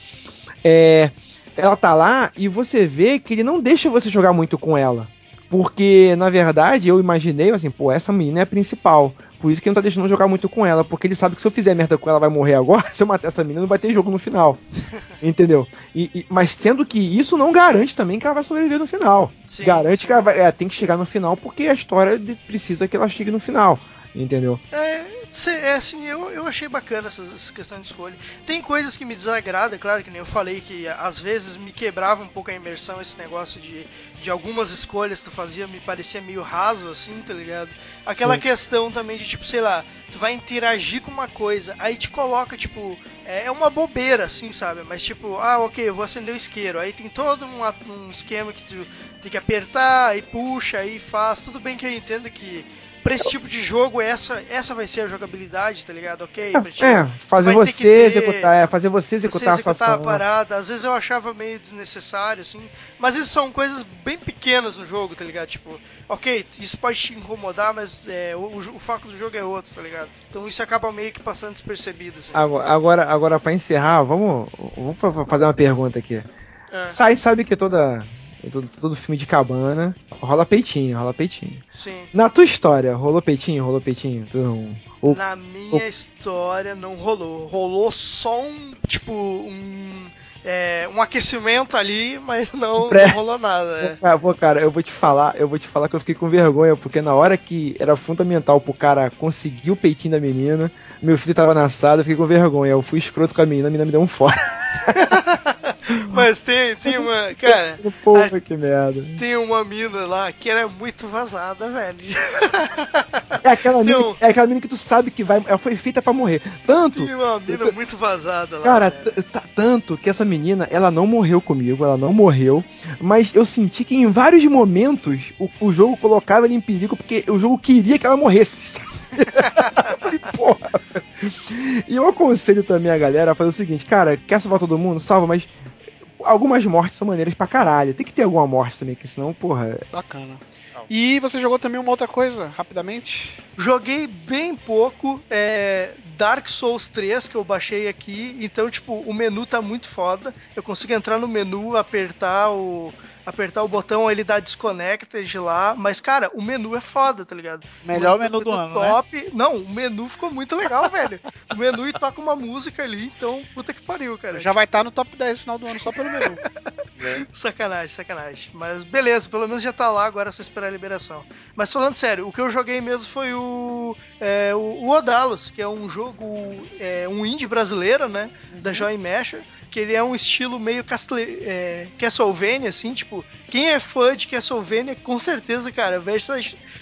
É, ela tá lá e você vê que ele não deixa você jogar muito com ela. Porque, na verdade, eu imaginei assim, pô, essa menina é a principal. Por isso que ele não tá deixando eu jogar muito com ela. Porque ele sabe que se eu fizer merda com ela, vai morrer agora. Se eu matar essa menina, não vai ter jogo no final. Entendeu? E- e- mas sendo que isso não garante também que ela vai sobreviver no final. Sim, garante sim. que ela vai, é, tem que chegar no final porque a história de- precisa que ela chegue no final. Entendeu? É, é assim, eu, eu achei bacana essa, essa questão de escolha. Tem coisas que me desagradam, é claro, que nem eu falei, que às vezes me quebrava um pouco a imersão esse negócio de, de algumas escolhas que tu fazia, me parecia meio raso, assim, tá ligado? Aquela Sim. questão também de, tipo, sei lá, tu vai interagir com uma coisa, aí te coloca, tipo, é é uma bobeira, assim, sabe? Mas tipo, ah, ok, eu vou acender o isqueiro. Aí tem todo um, um esquema que tu tem que apertar, aí puxa, aí faz. Tudo bem que eu entendo que pra esse tipo de jogo, essa, essa vai ser a jogabilidade, tá ligado? Ok, ti- É, fazer você ter- executar, é, fazer você você executar, executar essa a ação. parada. Às vezes eu achava meio desnecessário, assim. Mas isso são coisas bem pequenas no jogo, tá ligado? Tipo, ok, isso pode te incomodar, mas é, o, o, foco do jogo é outro, tá ligado? Então isso acaba meio que passando despercebido, assim. Agora, agora, para encerrar, vamos, vamos fa- fazer uma pergunta aqui. É, Sai, sabe que toda todo, todo filme de cabana rola peitinho, rola peitinho. sim. Na tua história, rolou peitinho, rolou peitinho? Tu não- o- Na minha história não rolou. Rolou só um, tipo, um. é, um aquecimento ali, mas não, Pré- não rolou nada. é. Pô, cara, eu vou te falar, eu vou te falar que eu fiquei com vergonha, porque na hora que era fundamental pro cara conseguir o peitinho da menina, meu filho tava na sala, eu fiquei com vergonha. Eu fui escroto com a menina, a menina me deu um fora. Mas tem, tem uma. Cara, Porra, que merda. tem uma mina lá que era muito vazada, velho. É aquela, mina, Então- é aquela mina que tu sabe que vai, ela foi feita pra morrer. Tanto Tem uma mina muito vazada lá. Cara, tá tanto que essa menina, ela não morreu comigo, ela não morreu, mas eu senti que em vários momentos o, o jogo colocava ela em perigo porque o jogo queria que ela morresse. porra. E eu aconselho também a galera a fazer o seguinte, cara, quer salvar todo mundo? Salva, mas algumas mortes são maneiras pra caralho. Tem que ter alguma morte também, que senão, porra. Bacana. E você jogou também uma outra coisa, rapidamente? Joguei bem pouco é, Dark Souls 3 que eu baixei aqui, então tipo, o menu tá muito foda. Eu consigo entrar no menu, apertar o apertar o botão, ele dá disconnected lá, mas cara, o menu é foda, tá ligado? Melhor O menu do ficou ano, né? top. Não, o menu ficou muito legal, velho. O menu e toca uma música ali, então puta que pariu, cara. Já vai estar no top 10 no final do ano só pelo menu. Sacanagem, sacanagem. Mas beleza, pelo menos já tá lá, agora é só esperar a liberação. Mas falando sério, o que eu joguei mesmo foi o, é, o, o Odalos, que é um jogo, é, um indie brasileiro, né? Da Joy Masher, que ele é um estilo meio Castle, é, Castlevania, assim, tipo, quem é fã de Castlevania, com certeza, cara, vai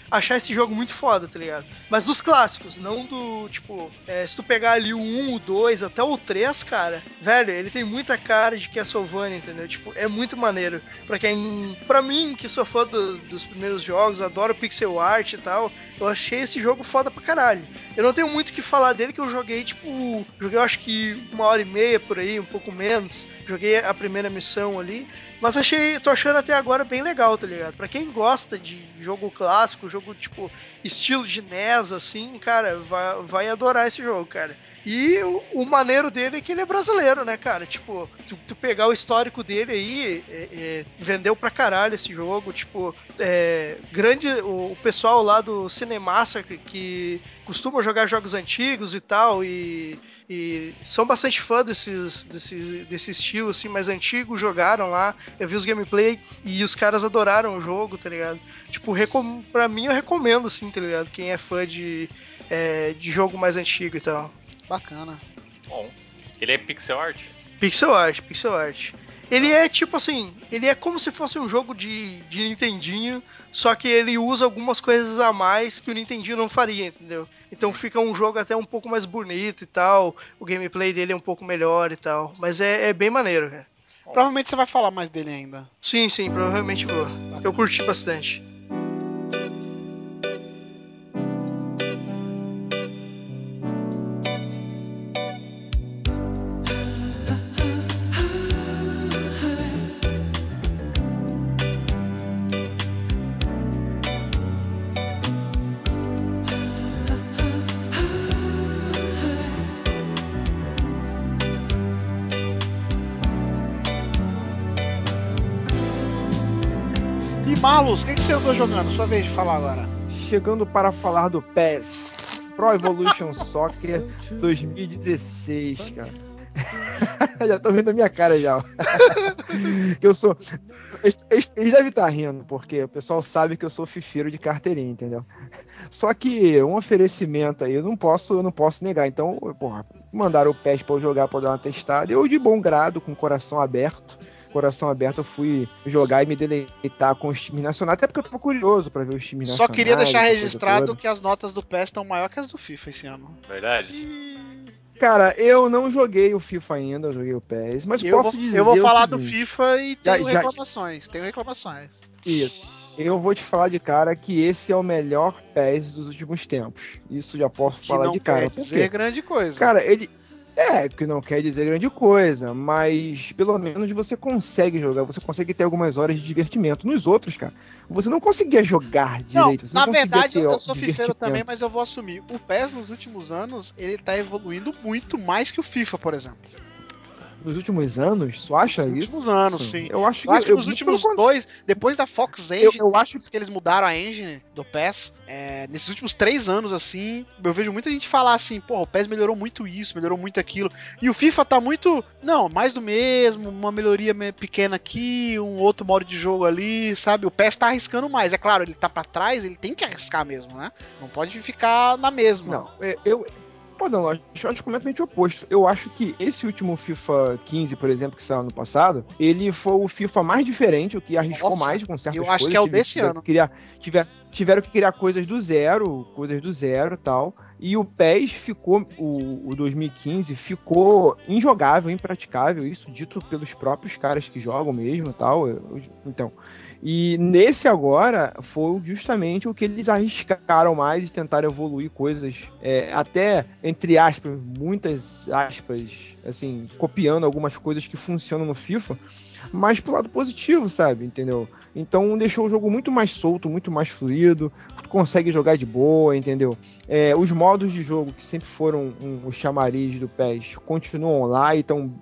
achar esse jogo muito foda, tá ligado? Mas dos clássicos, não do, tipo, é, se tu pegar ali o 1, o 2, até o 3, cara, velho, ele tem muita cara de Castlevania, entendeu? Tipo, é muito maneiro. Pra quem, pra mim, que sou fã do- dos primeiros jogos, adoro pixel art e tal, eu achei esse jogo foda pra caralho. Eu não tenho muito o que falar dele, que eu joguei, tipo, joguei acho que uma hora e meia por aí, um pouco menos. Joguei a primeira missão ali. Mas achei, tô achando até agora bem legal, tá ligado? Pra quem gosta de jogo clássico, jogo tipo estilo de NES, assim, cara, vai, vai adorar esse jogo, cara. E o, o maneiro dele é que ele é brasileiro, né, cara? Tipo, tu, tu pegar o histórico dele aí, é, é, vendeu pra caralho esse jogo. Tipo, é, grande. O, o pessoal lá do Cinemassacre que costuma jogar jogos antigos e tal, e, e são bastante fã desses, desse, desse estilo assim, mais antigo, jogaram lá. Eu vi os gameplay e os caras adoraram o jogo, tá ligado? Tipo, recom pra mim eu recomendo, assim, tá ligado? Quem é fã de, é, de jogo mais antigo e tal. Bacana. Bom. Ele é pixel art? Pixel art, pixel art. Ele é tipo assim, ele é como se fosse um jogo de, de Nintendinho, só que ele usa algumas coisas a mais que o Nintendinho não faria, entendeu? Então fica um jogo até um pouco mais bonito e tal, o gameplay dele é um pouco melhor e tal, mas é, é bem maneiro, cara. Provavelmente você vai falar mais dele ainda. Sim, sim, provavelmente vou, porque eu curti bastante. E Marlos, o que, que você andou jogando? Sua vez de falar agora. Chegando para falar do PES Pro Evolution Soccer 2016, cara. já tô vendo a minha cara já. ó. que eu sou. Eles, eles- eles devem estar rindo, porque o pessoal sabe que eu sou fifeiro de carteirinha, entendeu? Só que um oferecimento aí eu não posso, eu não posso negar. Então, porra, mandaram o PES pra eu jogar, pra eu dar uma testada. Eu, de bom grado, com o coração aberto. Coração aberto, eu fui jogar e me deleitar com os times nacionais, até porque eu tava curioso pra ver os times Só nacionais. queria deixar registrado que as notas do PES estão maior que as do FIFA esse ano. Verdade? Cara, eu não joguei o FIFA ainda, eu joguei o PES, mas eu posso vou, dizer eu vou o falar do seguinte, FIFA e Já- tenho já- reclamações. Tenho reclamações. Isso. Eu vou te falar de cara que esse é o melhor PES dos últimos tempos. Isso já posso Que falar não de cara. quer dizer quê? grande coisa. Cara, ele. É, que não quer dizer grande coisa, mas pelo menos você consegue jogar, você consegue ter algumas horas de divertimento. Nos outros, cara, você não conseguia jogar Não, direito. Você na não verdade, eu, sou fifeiro também, mas eu vou assumir. O PES nos últimos anos, ele tá evoluindo muito mais que o FIFA, por exemplo. Nos últimos anos, tu acha Nos isso? últimos anos, sim. Eu acho que, Eu acho que eu- nos últimos dois, depois da Fox eu, Engine, eu acho que eles mudaram a engine do PES, é, nesses últimos três anos, assim, eu vejo muita gente falar assim, pô, o PES melhorou muito isso, melhorou muito aquilo. E o FIFA tá muito, não, mais do mesmo, uma melhoria me- pequena aqui, um outro modo de jogo ali, sabe? O PES tá arriscando mais. É claro, ele tá pra trás, ele tem que arriscar mesmo, né? Não pode ficar na mesma. Não, é, eu. Pô, não, eu acho, eu completamente oposto. Eu acho que esse último FIFA 15, por exemplo, que saiu ano passado, ele foi o FIFA mais diferente, o que arriscou Nossa, mais com certas eu coisas. acho que é o desse tiveram ano. que Criar, tiver- tiveram que criar coisas do zero, coisas do zero e tal. E o PES ficou, o, o 2015 ficou injogável, impraticável, isso dito pelos próprios caras que jogam mesmo e tal. Eu- Então, e nesse agora foi justamente o que eles arriscaram mais e tentaram evoluir coisas, é, até entre aspas, muitas aspas, assim, copiando algumas coisas que funcionam no FIFA, mas pro lado positivo, sabe? Entendeu? Então deixou o jogo muito mais solto, muito mais fluido, tu consegue jogar de boa, entendeu? É, os modos de jogo que sempre foram um, os chamariz do PES continuam lá e estão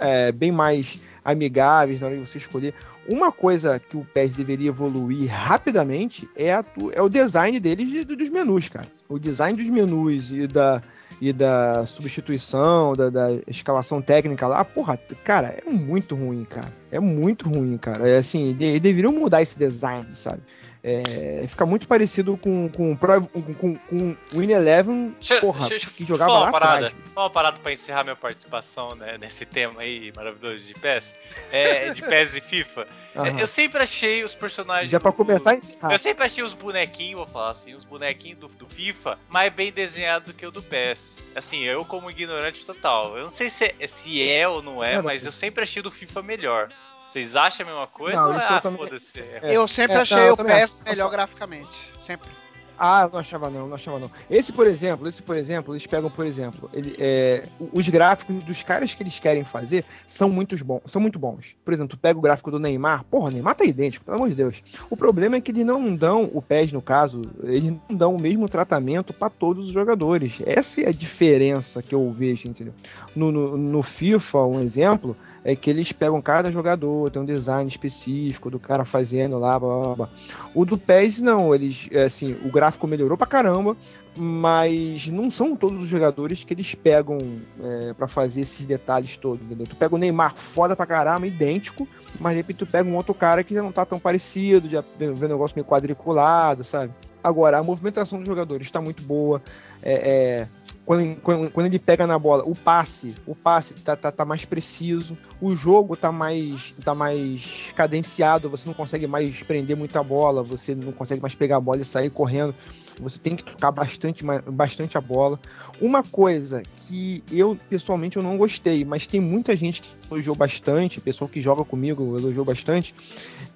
é, bem mais amigáveis na hora de você escolher. Uma coisa que o PES deveria evoluir rapidamente é, a é o design deles de- dos menus, cara. O design dos menus e da, e da substituição, da, da escalação técnica lá, porra, cara, é muito ruim, cara. É muito ruim, cara. É assim, de- deveriam mudar esse design, sabe? É, fica muito parecido com, com, com, com, Win Eleven, Deixa, porra, deixa, que jogava lá parada, atrás. Uma parada pra encerrar minha participação né, nesse tema aí maravilhoso de PES. É, de PES e FIFA. Aham. Eu sempre achei os personagens. Já pra do- começar a encerrar. Eu sempre achei os bonequinhos, vou falar assim, os bonequinhos do, do FIFA mais bem desenhados do que o do PES. Assim, eu como ignorante total. Eu não sei se é, se é ou não é, É, mas eu sempre achei o do FIFA melhor. Vocês acham a mesma coisa? Não, ou isso ah, eu também- foda-se. é- É. Eu sempre É, achei eu o acho. melhor graficamente. Sempre. Ah, eu não achava não, não achava não. Esse, por exemplo, esse, por exemplo, eles pegam, por exemplo, ele, é, os gráficos dos caras que eles querem fazer são muito bons, são muito bons. Por exemplo, tu pega o gráfico do Neymar, porra, o Neymar tá idêntico, pelo amor de Deus. O problema é que eles não dão, o PES no caso, eles não dão o mesmo tratamento para todos os jogadores. Essa é a diferença que eu vejo, entendeu? No, no, no FIFA, um exemplo, é que eles pegam cada jogador, tem um design específico do cara fazendo lá, blá, blá, blá. O do PES, não, eles, é, assim, o gráfico melhorou pra caramba, mas não são todos os jogadores que eles pegam é, para fazer esses detalhes todos, entendeu? Tu pega o Neymar foda pra caramba, idêntico, mas de repente tu pega um outro cara que já não tá tão parecido, já vê um negócio meio quadriculado, sabe? Agora, a movimentação dos jogadores está muito boa. É, é, quando, quando, quando ele pega na bola, o passe, o passe tá, tá, tá mais preciso, o jogo tá mais, tá mais cadenciado, você não consegue mais prender muita bola, você não consegue mais pegar a bola e sair correndo, você tem que tocar bastante, bastante a bola. Uma coisa que eu, pessoalmente, eu não gostei, mas tem muita gente que elogiou bastante, pessoal que joga comigo elogiou bastante,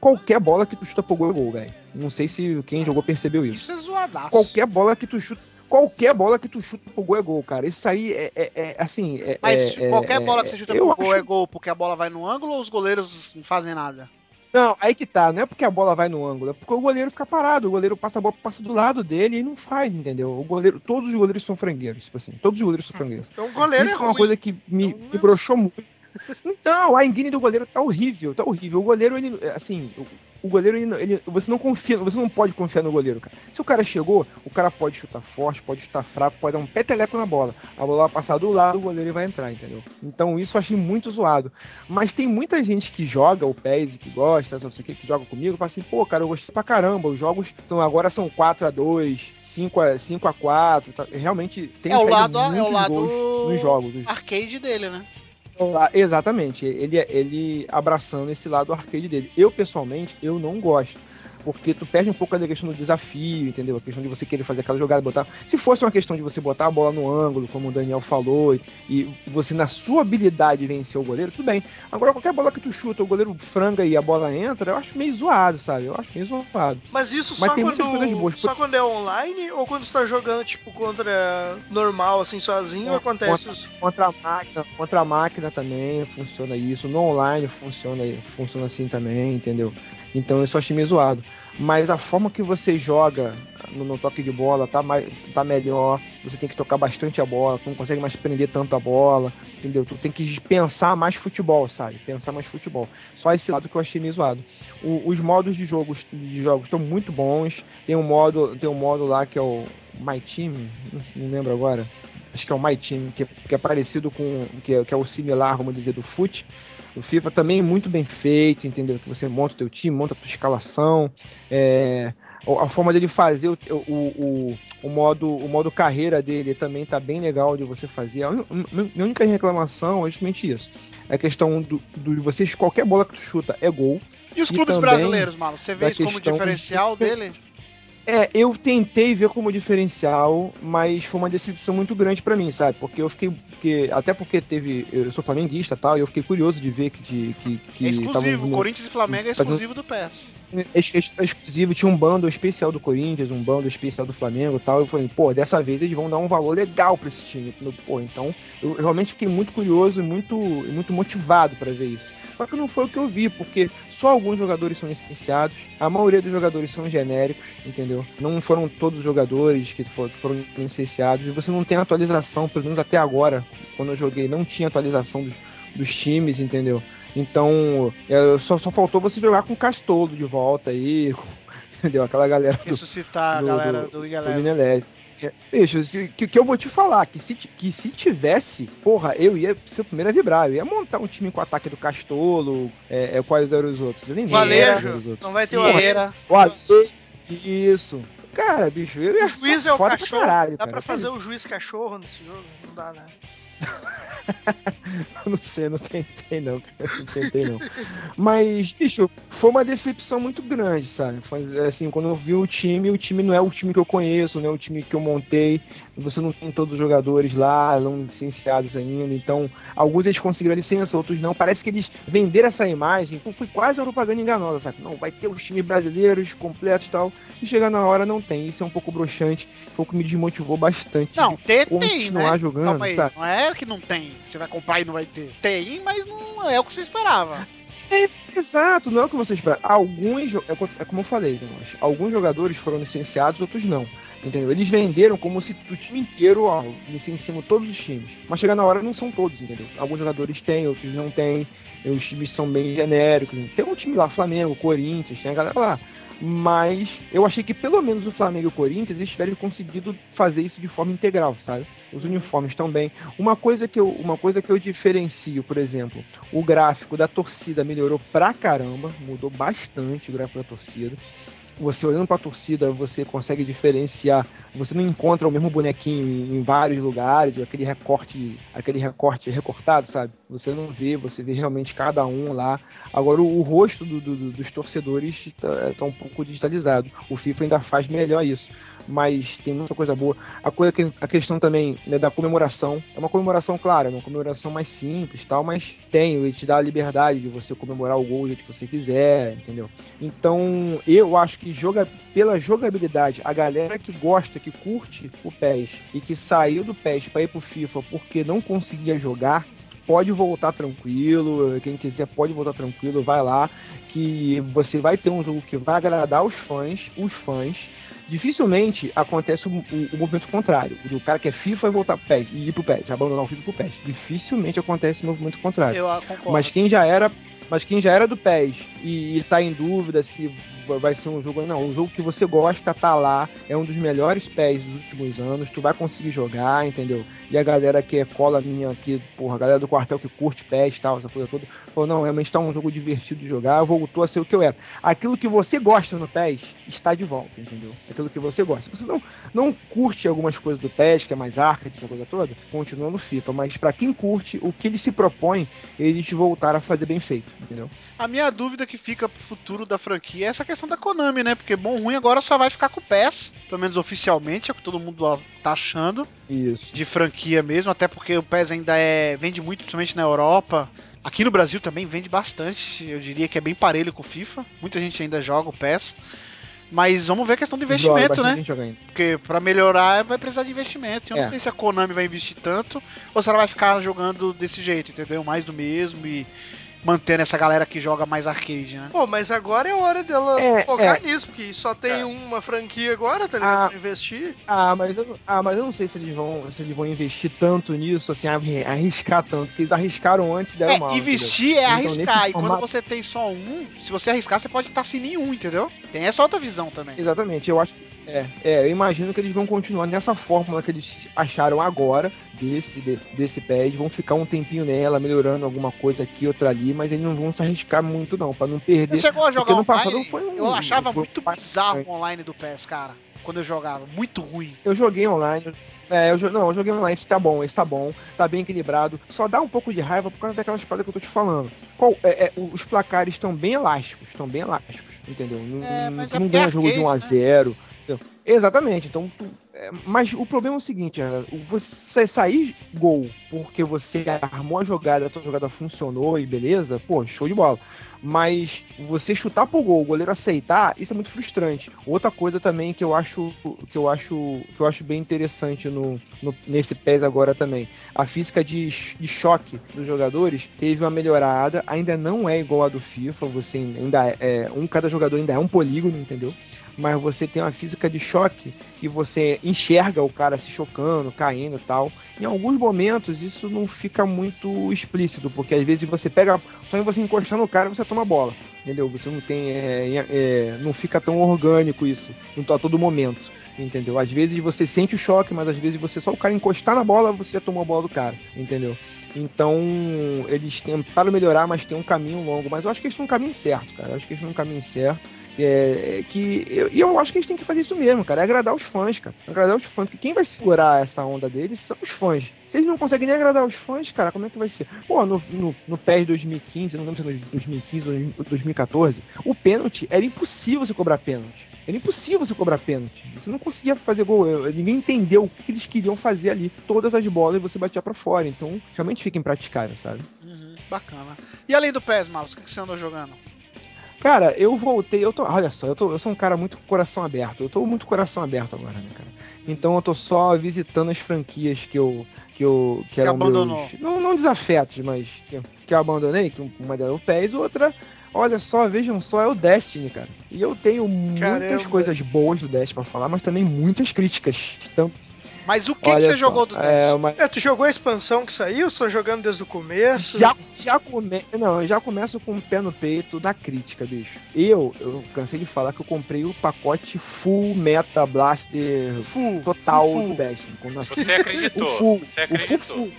qualquer bola que tu chuta pro gol é gol, velho. Não sei se quem jogou percebeu isso. Isso é zoadaço. Qualquer bola que tu chuta. Qualquer bola que tu chuta pro gol é gol, cara. Isso aí é, é- é, assim. é- Mas é- qualquer é- bola que você chuta pro gol acho- é gol porque a bola vai no ângulo ou os goleiros não fazem nada? Não, aí que tá. Não é porque a bola vai no ângulo, é porque o goleiro fica parado. O goleiro passa a bola, passa do lado dele e não faz, entendeu? O goleiro, todos os goleiros são frangueiros, tipo assim. Todos os goleiros são frangueiros. Então o goleiro Isso é é uma ruim. coisa que me, Então, me broxou muito. Então, a engine do goleiro tá horrível, tá horrível. O goleiro, ele, assim, o, goleiro, ele, ele- você não confia, você não pode confiar no goleiro, cara. Se o cara chegou, o cara pode chutar forte, pode chutar fraco, pode dar um peteleco na bola. A bola vai passar do lado, o goleiro vai entrar, entendeu? Então, isso eu achei muito zoado. Mas tem muita gente que joga o PES e que gosta, não sei o que, que joga comigo, fala assim, pô, cara, eu gostei pra caramba. Os jogos são, agora são 4 a 2 5 a, 5 a 4 tá? Realmente tem É o lado, é o lado nos jogos. Os- arcade dele, né? Ah, Exatamente, ele, ele abraçando esse lado arcade dele. Eu, pessoalmente, eu não gosto. Porque tu perde um pouco a questão do desafio, entendeu? A questão de você querer fazer aquela jogada, botar. Se fosse uma questão de você botar a bola no ângulo, como o Daniel falou, e, e você, na sua habilidade, vencer o goleiro, tudo bem. Agora, qualquer bola que tu chuta, o goleiro franga e a bola entra, eu acho meio zoado, sabe? Eu acho meio zoado. Mas isso só quando, boas. só quando é online ou quando você tá jogando, tipo, contra normal, assim, sozinho, acontece isso? Contra a máquina, contra a máquina também funciona isso. No online funciona, funciona assim também, entendeu? Então eu só achei meio zoado. Mas a forma que você joga no, no toque de bola tá, mais, tá melhor. Você tem que tocar bastante a bola, não consegue mais prender tanto a bola, entendeu? Tu tem que pensar mais futebol, sabe? Pensar mais futebol. Só esse lado que eu achei meio zoado. O- os modos de jogos de jogos estão muito bons. Tem um modo, tem um modo lá que é o My Team, não, lembro agora. Acho que é o My Team, que, que é parecido com. Que é, que é o similar, vamos dizer, do FUT. O FIFA também é muito bem feito, entendeu? Que você monta o teu time, monta a tua escalação. É, a forma dele fazer o, o, o, o modo, o modo carreira dele também tá bem legal de você fazer. A minha única reclamação é justamente isso. É a questão do, do de vocês, qualquer bola que tu chuta é gol. E os clubes brasileiros, mano? Você vê isso como diferencial de- dele? É, eu tentei ver como diferencial, mas foi uma decepção muito grande pra mim, sabe? Porque eu fiquei. Porque, até porque teve. Eu sou flamenguista e tal, e eu fiquei curioso de ver que. de- que, que é exclusivo. tavam- Corinthians e Flamengo é exclusivo do PES. ex- ex- exclusivo, tinha um bando especial do Corinthians, um bando especial do Flamengo e tal. Eu falei, pô, dessa vez eles vão dar um valor legal pra esse time. Pô, então eu realmente fiquei muito curioso e muito, e muito motivado pra ver isso. Só que não foi o que eu vi, porque só alguns jogadores são licenciados, a maioria dos jogadores são genéricos, entendeu? Não foram todos os jogadores que for- que foram licenciados, e você não tem atualização, pelo menos até agora, quando eu joguei, não tinha atualização dos, dos times, entendeu? Então, é, só, só faltou você jogar com o Castolo de volta aí, entendeu? Aquela galera do, Ressuscitar a do- galera do- do, do. É, Bicho, se- que, que eu vou te falar, que se, que se tivesse, porra, eu ia ser o primeiro a vibrar. Eu ia montar um time com ataque do Castolo, é, é, quais eram os outros? Nem eram os Valejo, outros. não vai ter o Valejo. Vieira. O Alejo, Isso. Cara, bicho, eu ia O juiz é ser o foda pra cachorro. caralho, dá cara. pra fazer o juiz cachorro nesse jogo? Não dá, né? Não sei, não tentei não. Não tentei não. Mas, bicho, foi uma decepção muito grande, sabe? Foi, assim, quando eu vi o time, o time não é o time que eu conheço, não é o time que eu montei. Você não tem todos os jogadores lá, não licenciados ainda. Então, alguns eles conseguiram a licença, outros não. Parece que eles venderam essa imagem. Pô, Foi quase uma propaganda enganosa, sabe? Não, vai ter os times brasileiros completos e tal. E chegar na hora não tem. Isso é um pouco broxante. Foi o que me desmotivou bastante. Não, ter tem, né? jogando, Calma aí, sabe? não é que não tem. Você vai comprar e não vai ter. Tem, mas não é o que você esperava. É, exato, não é o que você espera. Alguns, é é como eu falei, alguns jogadores foram licenciados, outros não. Entendeu? Eles venderam como se o time inteiro, ó, licenciamos todos os times. Mas chegar na hora não são todos, entendeu? Alguns jogadores têm, outros não têm. Os times são bem genéricos. Tem um time lá, Flamengo, Corinthians, tem a galera lá. Mas eu achei que pelo menos o Flamengo e o Corinthians eles tiverem conseguido fazer isso de forma integral, sabe? Os uniformes também. Uma coisa que eu, uma coisa que eu diferencio, por exemplo, o gráfico da torcida melhorou pra caramba, mudou bastante o gráfico da torcida. Você olhando pra torcida, você consegue diferenciar. Você não encontra o mesmo bonequinho em vários lugares, aquele recorte, aquele recorte recortado, sabe? Você não vê, você vê realmente cada um lá. Agora o, o rosto do- do- do- dos torcedores tá, tá um pouco digitalizado. O FIFA ainda faz melhor isso. Mas tem muita coisa boa. A, coisa que, a questão também né, da comemoração. É uma comemoração, claro, é uma comemoração mais simples tal, mas tem, ele te dá a liberdade de você comemorar o gol do jeito que você quiser, entendeu? Então, eu acho que joga pela jogabilidade, a galera que gosta, que curte o PES e que saiu do PES para ir pro FIFA porque não conseguia jogar, pode voltar tranquilo. Quem quiser pode voltar tranquilo, vai lá que você vai ter um jogo que vai agradar os fãs, os fãs. Dificilmente acontece o, o- o movimento contrário, do cara que é FIFA e voltar pro PES, e ir pro PES, abandonar o FIFA pro PES. Dificilmente acontece o movimento contrário. Eu ah, concordo. Mas quem já era, mas quem já era do PES e, e tá em dúvida se vai ser um jogo, não, o jogo que você gosta tá lá, é um dos melhores PES dos últimos anos, tu vai conseguir jogar, entendeu? E a galera que é cola minha aqui, porra, a galera do quartel que curte PES e tal, essa coisa toda, falou, não, realmente tá um jogo divertido de jogar, voltou a ser o que eu era. Aquilo que você gosta no PES está de volta, entendeu? Aquilo que você gosta. Você não, não curte algumas coisas do PES, que é mais arcade, essa coisa toda, continua no FIFA. Mas pra quem curte, o que ele se propõe, eles voltaram a fazer bem feito, entendeu? A minha dúvida que fica pro futuro da franquia é essa questão da Konami, né? Porque bom ruim agora só vai ficar com o PES, pelo menos oficialmente, é o que todo mundo tá achando, Isso. de franquia mesmo, até porque o PES ainda é vende muito, principalmente na Europa. Aqui no Brasil também vende bastante, eu diria que é bem parelho com o FIFA. Muita gente ainda joga o PES. Mas vamos ver a questão do investimento, né? Porque pra melhorar vai precisar de investimento. Eu É. não sei se a Konami vai investir tanto ou se ela vai ficar jogando desse jeito, entendeu? Mais do mesmo e mantendo essa galera que joga mais arcade, né? Pô, mas agora é hora dela É, focar é. nisso, porque só tem É. uma franquia agora, tá ligado? Ah. Pra investir. Ah, mas eu, não- ah, mas eu não sei se eles vão, se eles vão investir tanto nisso, assim, arri- arriscar tanto, porque eles arriscaram antes e deram É, mal. investir é Então, arriscar. nesse E quando formato- você tem só um, se você arriscar, você pode estar sem nenhum, entendeu? Tem essa outra visão também. entendeu? Exatamente, eu acho que. É, é, eu imagino que eles vão continuar nessa fórmula que eles acharam agora, desse, de- desse pad, vão ficar um tempinho nela, melhorando alguma coisa aqui, outra ali, mas eles não vão se arriscar muito, não, pra não perder. Você chegou a jogar no passado online? foi um- Eu achava foi muito um- bizarro o online do PES, cara. Quando eu jogava. Muito ruim. Eu joguei online. É, eu, não, eu joguei online, esse tá bom, esse tá bom, tá bem equilibrado. Só dá um pouco de raiva por causa daquelas paradas que eu tô te falando. Qual, é, é, os placares estão bem elásticos, estão bem elásticos, entendeu? Não, É, tu é não ganha jogo de 1 a arcade, né? 0 entendeu? Exatamente, então. tu- é, mas o problema é o seguinte, Ana, você sair gol porque você armou a jogada, a tua jogada funcionou e beleza, pô, show de bola. Mas você chutar pro gol, o goleiro aceitar, isso é muito frustrante. Outra coisa também que eu acho que eu acho que eu acho bem interessante no, no- nesse PES agora também, a física de, de choque dos jogadores teve uma melhorada, ainda não é igual a do FIFA, você ainda é, é, um cada jogador ainda é um polígono, entendeu? Mas você tem uma física de choque que você enxerga o cara se chocando, caindo e tal. Em alguns momentos isso não fica muito explícito, porque às vezes você pega só em você encostar no cara você toma bola, entendeu? Você não tem, é, é, não fica tão orgânico isso, não tá a todo momento, entendeu? Às vezes você sente o choque, mas às vezes você só o cara encostar na bola você tomou a bola do cara, entendeu? Então eles tentaram melhorar, mas tem um caminho longo. Mas eu acho que eles estão no caminho certo, cara. Eu acho que eles estão no caminho certo. É, é que eu- e eu, acho que eles têm que fazer isso mesmo, cara. É agradar os fãs, cara. Agradar os fãs. Porque quem vai segurar essa onda deles são os fãs. Se eles não conseguem nem agradar os fãs, cara, como é que vai ser? Pô, no, no, no PES 2015, não lembro se foi 2015 ou 2014, o pênalti era impossível você cobrar pênalti. Era impossível você cobrar pênalti. Você não conseguia fazer gol. Ninguém entendeu o que eles queriam fazer ali. Todas as bolas você batia pra fora. Então, realmente fica impraticável, sabe? Uhum, bacana. E além do PES, Marcos, o que você andou jogando? Cara, eu voltei, eu tô. Olha só, eu, tô, eu sou um cara muito com coração aberto. Eu tô muito coração aberto agora, né, cara? Então eu tô só visitando as franquias que eu. Que eu. Que eram abandonou. meus. Não, não desafetos, mas. Que, que eu abandonei, que uma delas é o PES, outra. Olha só, vejam só, é o Destiny, cara. E eu tenho muitas Caramba. coisas boas do Destiny pra falar, mas também muitas críticas. Então, Mas o que, que você só, jogou do é, Dash? uma, É, tu jogou a expansão que saiu? Você tá jogando desde o começo? Já, já come... Não, eu já começo com o pé no peito da crítica, bicho. Eu, eu cansei de falar que eu comprei o pacote Full Meta Blaster Full. total full, full. do Destiny. Quando nasci- Você acreditou. O full, Você o full, acreditou. full.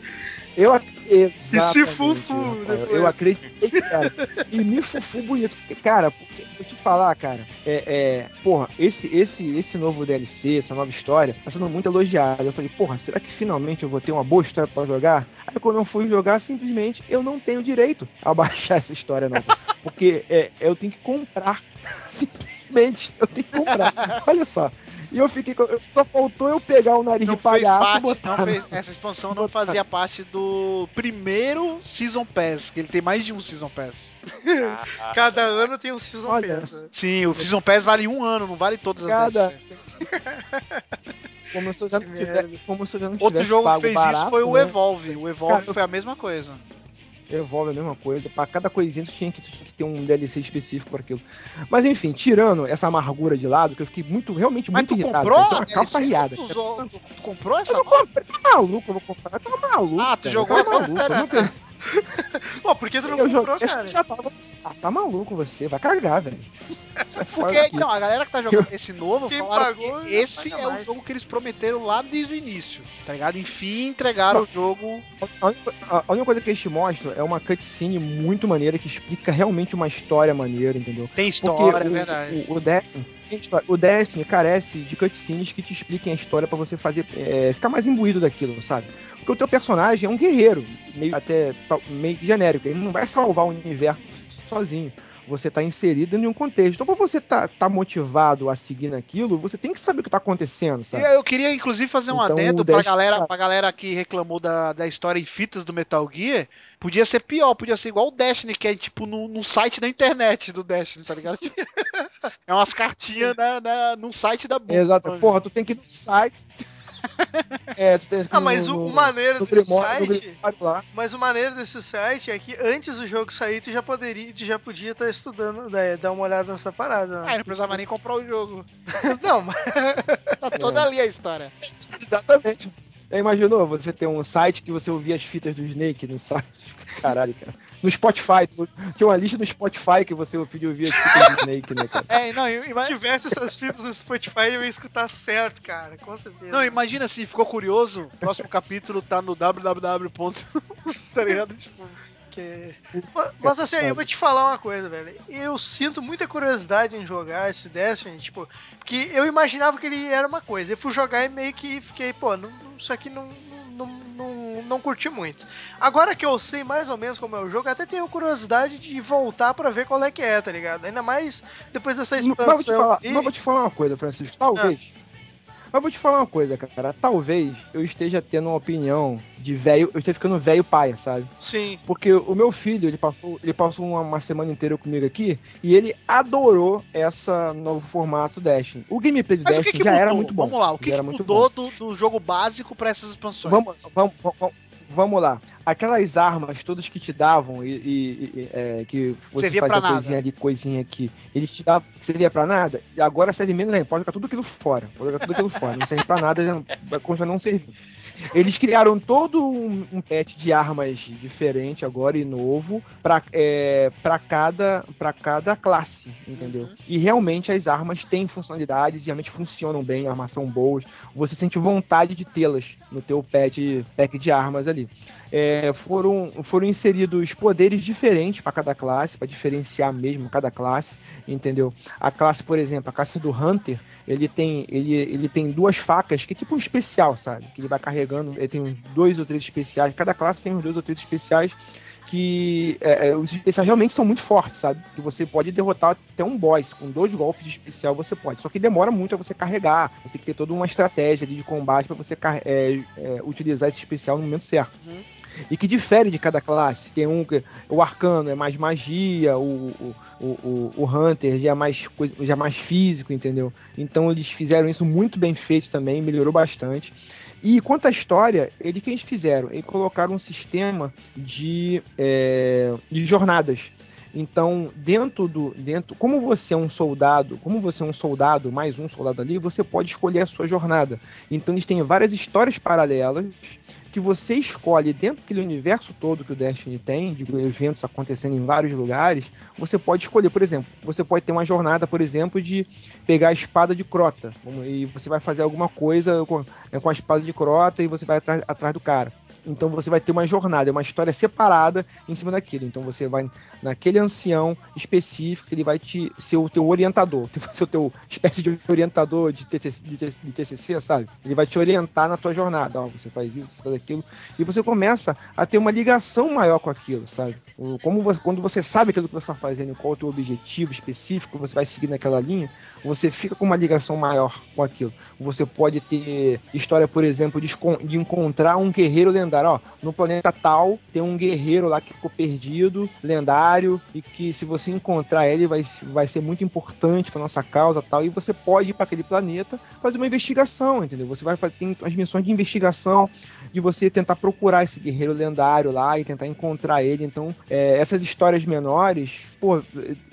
Eu ac- E se fufu Rafael, depois. Eu acreditei, cara. E me fufu bonito. Porque, cara, porque, vou te falar, cara. É, é, porra, esse, esse, esse novo DLC, essa nova história, tá sendo muito elogiada. Eu falei, porra, será que finalmente eu vou ter uma boa história pra jogar? Aí quando eu fui jogar, simplesmente eu não tenho direito a baixar essa história nova. Porque é, eu tenho que comprar. Simplesmente, eu tenho que comprar. Olha só. E eu fiquei. com- Só faltou eu pegar o nariz Não de palhaço e parte, botar. não fez- essa expansão não fazia parte do primeiro Season Pass, que ele tem mais de um Season Pass. Ah, Cada ano tem um Season Olha, Pass. né? Sim, o Season Pass vale um ano, não vale todas as Cada-. Como se eu já não tivesse, como se eu já não Outro jogo que fez barato, isso foi o né? Evolve. O Evolve Cara, foi a mesma coisa. Evolve a mesma coisa. Pra cada coisinha tu tinha que, tu tinha que ter um DLC específico para aquilo. Mas enfim, tirando essa amargura de lado, que eu fiquei muito, realmente Mas muito tu irritado. comprou? cara, a calça riada. Tu, usou- tu- comprou essa? Eu não comprei, tá maluco, eu vou comprar. Tá maluco. Ah, tu cara, jogou tá essa maluco. Pô, por que tu não eu comprou, joguei, cara? já tava. Ah, tá maluco você, vai cagar, velho. Fora Porque, então, a galera que tá jogando esse novo Quem falaram pagou, que esse é o mais. jogo que eles prometeram lá desde o início, tá ligado? Enfim, entregaram o jogo. A única, a- a única coisa que eles te mostram é uma cutscene muito maneira que explica realmente uma história maneira, entendeu? Tem Porque história, é o, verdade. O, o tem história. O Destiny carece de cutscenes que te expliquem a história pra você fazer é, ficar mais imbuído daquilo, sabe? Porque o teu personagem é um guerreiro, meio até meio genérico. Ele não vai salvar o universo sozinho. Você tá inserido em um contexto. Então, pra você tá, tá motivado a seguir naquilo, você tem que saber o que tá acontecendo, sabe? eu queria, inclusive, fazer um Então, adendo Destiny, galera, pra galera que reclamou da, da história em fitas do Metal Gear. Podia ser pior, podia ser igual o Destiny, que é tipo no, no site da internet do Destiny, tá ligado? É umas cartinhas na, na, num site da Boom. Exato. Porra, tu tem que ir no site. É, tu ir Ah, mas no, o, maneiro no desse site. Grimório lá. Mas o maneiro desse site é que antes do jogo sair, tu já poderia, tu já podia estar estudando, né, dar uma olhada nessa parada. né? Ah, não precisava nem comprar o jogo. Não, mas Tá toda É. ali a história. Exatamente. Imaginou você ter um site que você ouvia as fitas do Snake no site? Caralho, cara. No Spotify, tu- tinha uma lista no Spotify que você podia ouvir as fitas do Snake, né, cara? É, não, eu- se tivesse essas fitas no Spotify, eu ia escutar certo, cara. Com certeza. não, imagina se ficou curioso, o próximo capítulo tá no www. tá ligado? Tipo, Que... Mas, mas assim, eu vou te falar uma coisa, velho. Eu sinto muita curiosidade em jogar esse Destiny, tipo, porque eu imaginava que ele era uma coisa. Eu fui jogar e meio que fiquei, pô, não- isso aqui não, não, não, não curti muito. Agora que eu sei mais ou menos como é o jogo, até tenho curiosidade de voltar pra ver qual é que é, tá ligado? Ainda mais depois dessa Mas vou, te expansão. falar, E- mas vou te falar uma coisa, Francisco. Talvez. Mas vou te falar uma coisa, cara. Talvez eu esteja tendo uma opinião de velho. Eu esteja ficando velho paia, sabe? Sim. Porque o meu filho, ele passou, ele passou uma, uma semana inteira comigo aqui e ele adorou essa novo formato Destiny. O gameplay do Mas Destiny que, que já mudou? era muito bom. Vamos lá, o que, que muito mudou do, do jogo básico pra essas expansões? Vamos, vamos, vamos, vamos lá. Aquelas armas todas que te davam e, e- e, é, que você Servia fazia pra nada. coisinha ali, coisinha aqui, eles te davam servia pra nada, e agora serve menos ainda. Pode jogar tudo aquilo fora. Pode jogar tudo aquilo fora. Não serve pra nada, já continuar não servir. Eles criaram todo um, um patch de armas diferente agora e novo pra, é, pra, cada, pra cada classe, entendeu? Uhum. E realmente as armas têm funcionalidades e realmente funcionam bem, armas são boas. Você sente vontade de tê-las no teu patch, pack de armas ali. É, foram, foram inseridos poderes diferentes para cada classe, para diferenciar mesmo cada classe, entendeu? A classe, por exemplo, a classe do Hunter, ele tem, ele, ele tem duas facas, que é tipo um especial, sabe? Que ele vai carregando, ele tem uns dois ou três especiais, cada classe tem uns dois ou três especiais que é, é, os especiais realmente são muito fortes, sabe? Que você pode derrotar até um boss com dois golpes de especial você pode. Só que demora muito a você carregar. Você tem que ter toda uma estratégia de combate para você é, é, utilizar esse especial no momento certo. Uhum. E que difere de cada classe. Tem um que o arcano é mais magia, o, o, o, o- hunter já é mais já é mais físico, entendeu? Então eles fizeram isso muito bem feito também, melhorou bastante. E quanto à história, ele que eles fizeram? Eles colocaram um sistema de, é, de jornadas. Então, dentro do. dentro Como você é um soldado, como você é um soldado, mais um soldado ali, você pode escolher a sua jornada. Então eles têm várias histórias paralelas que você escolhe dentro daquele universo todo que o Destiny tem, de eventos acontecendo em vários lugares, você pode escolher, por exemplo, você pode ter uma jornada, por exemplo, de pegar a espada de Crota, e você vai fazer alguma coisa com, com a espada de Crota e você vai atrás, atrás do cara. Então você vai ter uma jornada, uma história separada em cima daquilo. Então você vai naquele ancião específico, ele vai te ser o teu orientador, ser o teu espécie de orientador de TCC, de TCC, sabe? Ele vai te orientar na tua jornada. Ó, você faz isso, você faz aquilo. E você começa a ter uma ligação maior com aquilo, sabe? Como você- quando você sabe aquilo que você está fazendo, qual é o teu objetivo específico, você vai seguir naquela linha, você fica com uma ligação maior com aquilo. Você pode ter história, por exemplo, de, de encontrar um guerreiro lendário. Ó, no planeta tal, tem um guerreiro lá que ficou perdido, lendário, e que se você encontrar ele, vai, vai ser muito importante para nossa causa tal. E você pode ir para aquele planeta fazer uma investigação, entendeu? Você vai fazer tem as missões de investigação, de você tentar procurar esse guerreiro lendário lá e tentar encontrar ele. Então, é, essas histórias menores, pô,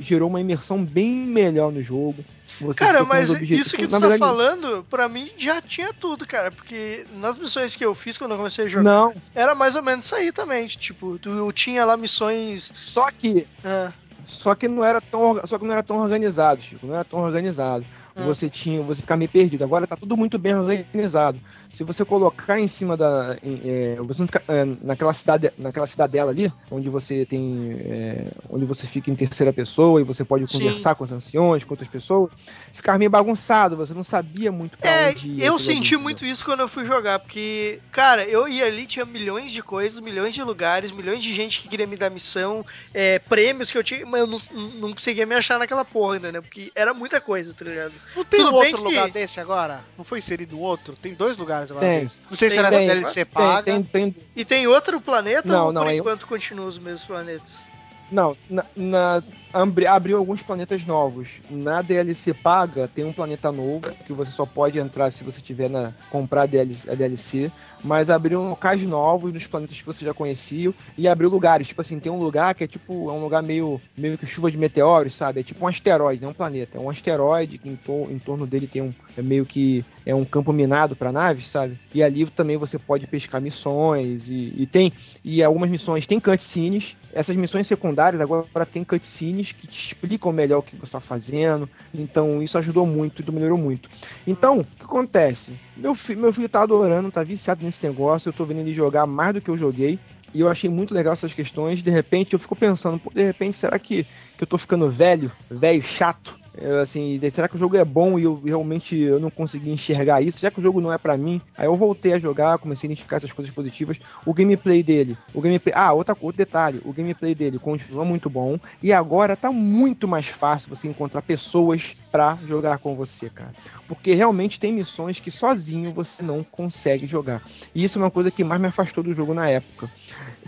gerou uma imersão bem melhor no jogo. Você Cara, mas isso que tu tá falando, pra mim já tinha tudo, cara. Porque nas missões que eu fiz quando eu comecei a jogar, Não, era mais ou menos isso aí também. Tipo, tu, eu tinha lá missões. só que ah, Só que não era tão, só que não era tão organizado, Chico. Não era tão organizado. Hum. Você tinha, você ficar meio perdido. Agora tá tudo muito bem organizado. Se você colocar em cima da, em, é, você não fica, é, naquela cidade, naquela cidadela ali, onde você tem, é, onde você fica em terceira pessoa e você pode Sim. conversar com os anciões, com outras pessoas, ficava meio bagunçado. Você não sabia muito pra É, onde eu senti muito isso quando eu fui jogar, porque, cara, eu ia ali, tinha milhões de coisas, milhões de lugares, milhões de gente que queria me dar missão, é, prêmios que eu tinha, mas eu não, não conseguia me achar naquela porra ainda, né? Porque era muita coisa, tá ligado? Não tem Tudo um outro que- lugar desse agora? Não foi inserido um outro? Tem dois lugares Tem. Não sei se Tem, era tem, DLC Tem, paga. tem, tem, E tem outro planeta Não, ou não, por aí- enquanto continuam os mesmos planetas? Não, na, na- abri- abriu alguns planetas novos. Na DLC paga tem um planeta novo que você só pode entrar se você tiver na comprar a DLC, a DLC, mas abriu locais novos nos planetas que você já conhecia e abriu lugares, tipo assim, tem um lugar que é tipo é um lugar meio meio que chuva de meteoros, sabe? É tipo um asteroide, não é um planeta, é um asteroide que em, to- em torno dele tem um é meio que é um campo minado para naves, sabe? E ali também você pode pescar missões e, e tem e algumas missões tem cutscenes. Essas missões secundárias agora tem cutscenes que te explicam melhor o que você está fazendo. Então isso ajudou muito e melhorou muito. Então, o que acontece? Meu, fi- meu filho tá adorando, tá viciado nesse negócio. Eu tô vendo ele jogar mais do que eu joguei. E eu achei muito legal essas questões. De repente eu fico pensando, de repente, será que, que eu tô ficando velho, velho, chato? Eu, assim, será que o jogo é bom e eu realmente eu não consegui enxergar isso? Já que o jogo não é pra mim, aí eu voltei a jogar, comecei a identificar essas coisas positivas. O gameplay dele, o gameplay, ah, outra, outro detalhe, o gameplay dele continua muito bom e agora tá muito mais fácil você encontrar pessoas pra jogar com você, cara. Porque realmente tem missões que sozinho você não consegue jogar. E isso é uma coisa que mais me afastou do jogo na época.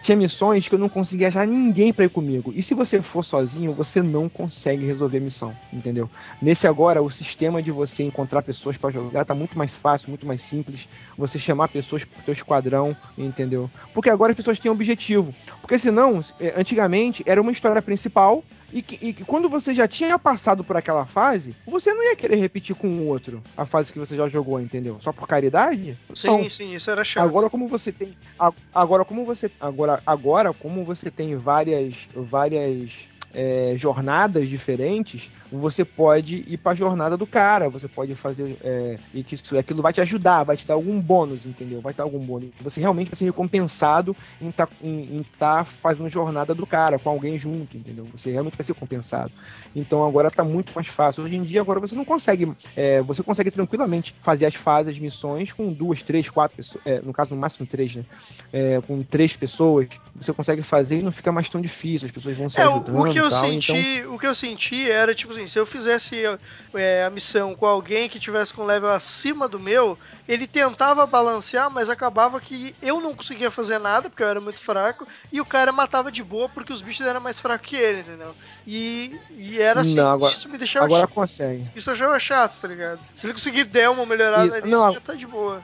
Tinha missões que eu não conseguia achar ninguém pra ir comigo. E se você for sozinho, você não consegue resolver a missão, entendeu? Nesse agora, o sistema de você encontrar pessoas pra jogar tá muito mais fácil, muito mais simples. Você chamar pessoas pro teu esquadrão, entendeu? Porque agora as pessoas têm objetivo. Porque senão, eh, antigamente, era uma história principal e, que, e quando você já tinha passado por aquela fase, você não ia querer repetir com o outro a fase que você já jogou, entendeu? Só por caridade? Sim, Não. sim, isso era chato. Agora como você tem agora como você agora agora como você tem várias várias é, jornadas diferentes, você pode ir pra jornada do cara, você pode fazer é, e que isso, aquilo vai te ajudar, vai te dar algum bônus, entendeu? Vai te dar algum bônus. Você realmente vai ser recompensado em estar em, em tá fazendo jornada do cara com alguém junto, entendeu? Você realmente vai ser compensado. Então agora tá muito mais fácil. Hoje em dia agora você não consegue, é, você consegue tranquilamente fazer as fases, as missões com duas, três, quatro pessoas, é, no caso no máximo três, né? É, com três pessoas, você consegue fazer e não fica mais tão difícil. As pessoas vão se É, ajudando o que eu senti, Então, o que eu senti era tipo assim, se eu fizesse é, a missão com alguém que tivesse com level acima do meu, ele tentava balancear, mas acabava que eu não conseguia fazer nada porque eu era muito fraco e o cara matava de boa porque os bichos eram mais fracos que ele, entendeu? E, e era assim, Não, agora- isso me deixava agora chato. consegue. Isso eu achava chato, tá ligado? Se ele conseguir der uma melhorada Isso, nisso, não, já tá de boa.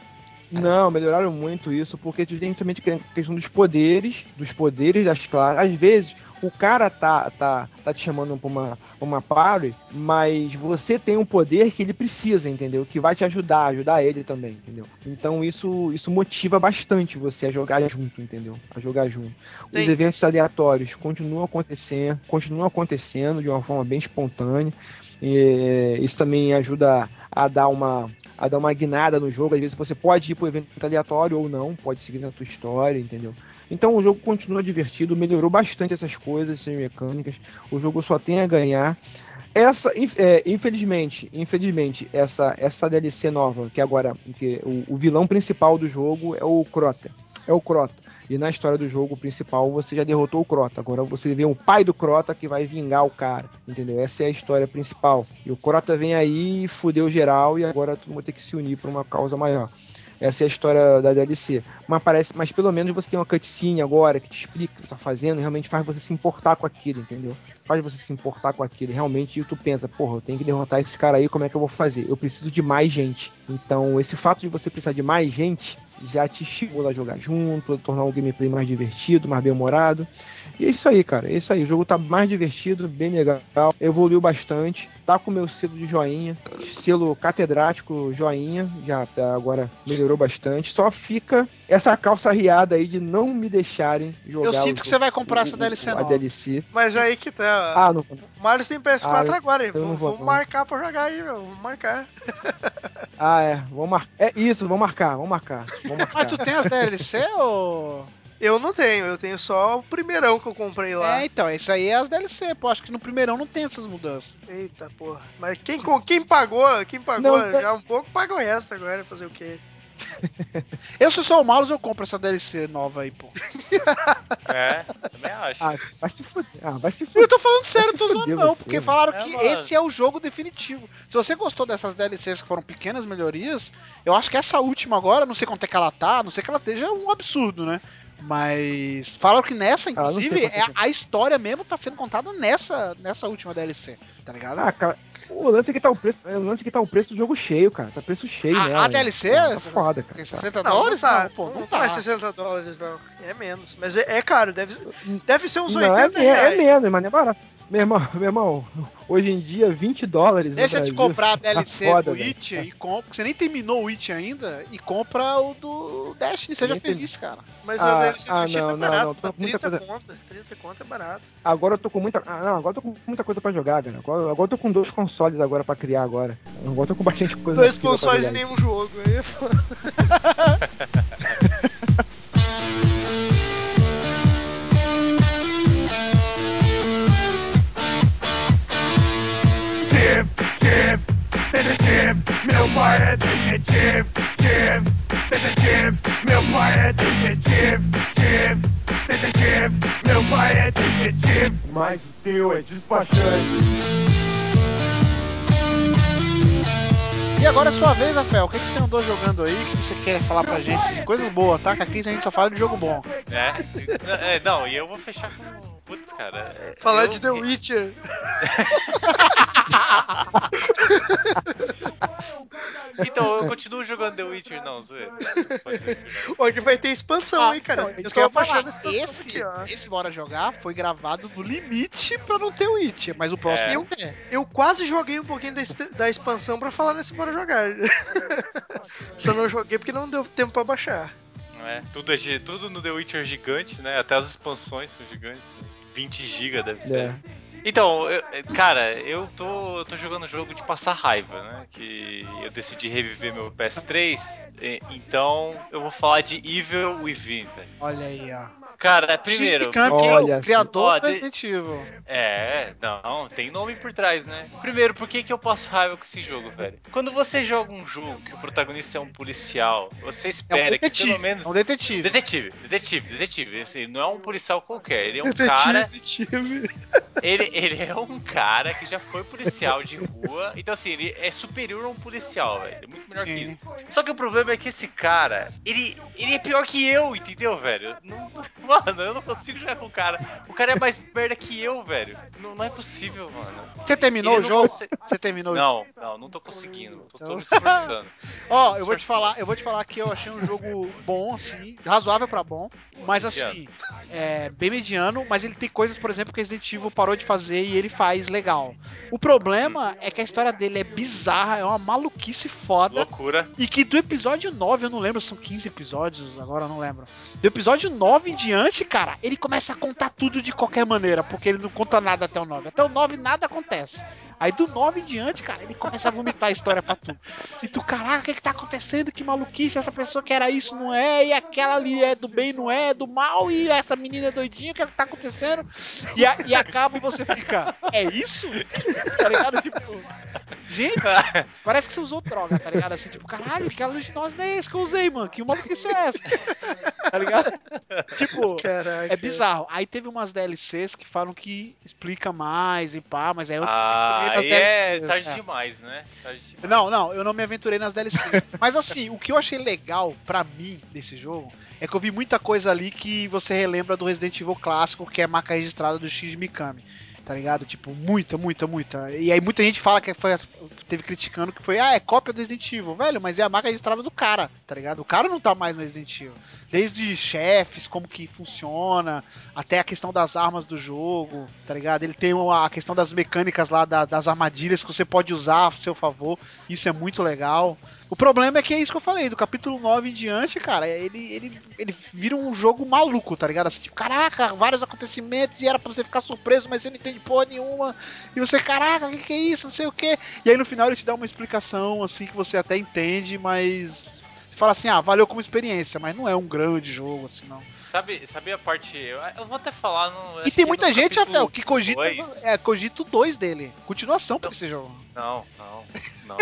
Não, melhoraram muito isso, porque tu tem também a questão dos poderes, dos poderes das classes. Às vezes, o cara tá, tá, tá te chamando pra uma, uma party, mas você tem um poder que ele precisa, entendeu? Que vai te ajudar, ajudar ele também, entendeu? Então isso, isso motiva bastante você a jogar junto, entendeu? A jogar junto. Os Tem. eventos aleatórios continuam acontecendo, continuam acontecendo de uma forma bem espontânea. E isso também ajuda a dar uma a a dar uma guinada no jogo. Às vezes você pode ir pro evento aleatório ou não, pode seguir na tua história, entendeu? Então o jogo continua divertido, melhorou bastante essas coisas, essas mecânicas. O jogo só tem a ganhar. Essa, é, infelizmente, infelizmente, essa, essa DLC nova, que agora que o, o vilão principal do jogo é o Crota. É o Crota. E na história do jogo principal você já derrotou o Crota. Agora você vê o pai do Crota que vai vingar o cara. Entendeu? Essa é a história principal. E o Crota vem aí, fudeu geral e agora todo mundo ter que se unir pra uma causa maior. Essa é a história da DLC. Mas, parece, mas pelo menos você tem uma cutscene agora que te explica o que você tá fazendo e realmente faz você se importar com aquilo, entendeu? Faz você se importar com aquilo. Realmente tu pensa, porra, eu tenho que derrotar esse cara aí, como é que eu vou fazer? Eu preciso de mais gente. Então, esse fato de você precisar de mais gente já te estimula a jogar junto, a tornar o gameplay mais divertido, mais bem-humorado. E é isso aí, cara. É isso aí. O jogo tá mais divertido, bem legal. Evoluiu bastante. Tá com o meu selo de joinha. Selo catedrático joinha. Já tá, agora melhorou bastante. Só fica essa calça riada aí de não me deixarem jogar. Eu sinto que você vai comprar o- essa o- DLC A. DLC. Mas aí que tá. Ah, não. O Marius tem PS4 Ah, agora, Vamos, vamos marcar pra jogar aí, meu. Vamos marcar. Ah, é. Vamos mar... É isso, vamos marcar, vamos marcar. Vamos marcar. Mas tu tem as DLC ou. Eu não tenho, eu tenho só o primeirão que eu comprei lá. É, então, isso aí é as DLC, pô. Acho que no primeirão não tem essas mudanças. Eita porra. Mas quem, quem pagou, quem pagou Não, já um pouco, paga o resto agora, fazer o quê? Eu, se sou o Malus, eu compro essa DLC nova aí, pô. É, também acho. Ah, vai se fuder. Ah, vai se Eu tô falando sério, não tô zoando não, porque falaram É, que mano. esse é o jogo definitivo. Se você gostou dessas DLCs que foram pequenas melhorias, eu acho que essa última agora, não sei quanto é que ela tá, não sei que ela esteja um absurdo, né? Mas falaram que nessa, Ah, não inclusive, é é a, a história mesmo tá sendo contada nessa, nessa última DLC, tá ligado? Ah, cara, o lance é que tá o preço, o lance é que tá o preço do jogo cheio, cara. Tá preço cheio, A- né? a DLC? Tá foda, cara. Tem Tá. 60 Não, dólares? não tá. Não, pô, não, não tá. é 60 dólares, não. É menos. Mas é, é caro, deve, deve ser uns Não, é, 80 me- é reais. menos, mas não é barato. Meu irmão, meu irmão, hoje em dia 20 dólares. Deixa de comprar a tá DLC foda, do. Witch e compra, você nem terminou o Witch ainda, e compra o do Destiny, seja Nem feliz, cara. Mas Ah, a DLC ah, do Chip não, é não, barato, não, tá com muita 30 coisa- conta. 30 conta é barato. Agora eu tô com muita. Ah, não, agora eu tô com muita coisa pra jogar, cara. Agora, agora eu tô com dois consoles agora pra criar agora. Agora eu tô com bastante coisa Dois consoles e nenhum jogo. Aí chip, meu pai é tenta chip, meu pai é tenta chip, meu pai é chip, mas o teu é despachante. E agora é sua vez, Rafael. O que, que você andou jogando aí? O que você quer falar pra gente? de Coisas boas, tá? Que aqui a gente só fala de jogo bom. É, é, não, e eu vou fechar com. Putz, cara. é, Falar eu- de The Witcher. Então, eu continuo jogando The Witcher, não, zoeira. Não. Olha que vai ter expansão, hein, cara. então, eu tô eu ia falar. baixando a expansão Esse, aqui, ó. esse Bora Jogar foi gravado no limite pra não ter Witch, mas o próximo É. não tem. Eu quase joguei um pouquinho da, da expansão pra falar nesse Bora Jogar. Só não joguei porque não deu tempo pra baixar. É? Tudo, é tudo no The Witcher é gigante, né? Até as expansões são gigantes. né? 20 GB deve ser. É. Então, eu- cara, eu tô, eu tô jogando um jogo de passar raiva, né? Que eu decidi reviver meu PS3. e- Então, eu vou falar de Evil Within, velho. Olha aí, ó. Cara, primeiro. X-Camp, porque- Olha, o criador ó, do de- Resident Evil. É, não, tem nome por trás, né? Primeiro, por que, que eu passo raiva com esse jogo, velho? Quando você joga um jogo que o protagonista é um policial, você É um espera que detetive. pelo menos. É um detetive. Detetive, detetive, detetive. Assim, não é um policial qualquer. Ele é um cara. Detetive. Ele, ele é um cara que já foi policial de rua. Então, assim, ele é superior a um policial, velho. É muito melhor que Sim. isso. Só que o problema é que esse cara, ele, ele é pior que eu, entendeu, velho? Não- mano, eu não consigo jogar com o cara. O cara é mais merda que eu, velho. Não, não é possível, mano. Você terminou Ele o jogo? Você terminou o jogo? Não, não, não tô conseguindo. Tô, tô Então- me esforçando. Ó, eu vou te falar, eu vou te falar que eu achei um jogo bom, assim, razoável pra bom, mas assim, é bem mediano, mas ele tem coisas, por exemplo, que Resident Evil parou de fazer e ele faz legal. O problema é que a história dele é bizarra, é uma maluquice foda. Loucura. E que do episódio 9, eu não lembro, são 15 episódios, agora eu não lembro. Do episódio 9 em diante, cara, ele começa a contar tudo de qualquer maneira, porque ele não conta nada até o 9. Até o 9 nada acontece. Aí do 9 em diante, cara, ele começa a vomitar a história pra tu. E tu, caraca, o que que tá acontecendo? Que maluquice, essa pessoa que era isso não é, e aquela ali é do bem não é, do mal, e essa menina é doidinha, o que, é que tá acontecendo? E, a- e acaba e você fica, é isso? Tá ligado? Tipo, gente, parece que você usou droga, tá ligado? Assim, tipo, caralho, que alucinógeno é esse que eu usei, mano? Que maluquice é essa? Tá ligado? Tipo, Caraca. é bizarro. Aí teve umas DLCs que falam que explica mais e pá, mas aí eu Ah, nas aí é DLCs, tarde é. demais, né? Tarde demais. Não, não, eu não me aventurei nas DLCs. Mas assim, o que eu achei legal pra mim desse jogo é que eu vi muita coisa ali que você relembra do Resident Evil clássico, que é a marca registrada do Shinji Mikami. Tá ligado? Tipo, muita, muita, muita. E aí muita gente fala que foi. Teve criticando que foi, ah, é cópia do Resident Evil, velho, mas é a marca registrada do cara, tá ligado? O cara não tá mais no Resident Evil. Desde chefes, como que funciona, até a questão das armas do jogo, tá ligado? Ele tem a questão das mecânicas lá, da- das armadilhas que você pode usar a seu favor. Isso é muito legal. O problema é que é isso que eu falei, do capítulo 9 em diante, cara, ele, ele, ele vira um jogo maluco, tá ligado? Assim, tipo, caraca, vários acontecimentos e era pra você ficar surpreso, mas você não entende porra nenhuma. E você, caraca, o que, que é isso? Não sei o que. E aí no final ele te dá uma explicação, assim, que você até entende, mas. Você fala assim, ah, valeu como experiência, mas não é um grande jogo, assim, não. Sabe, sabe a parte. Eu, eu vou até falar no. E tem que muita gente, Rafael, que cogita, dois. é, cogita o 2 dele. Continuação pra Não. esse jogo. Não, não, não.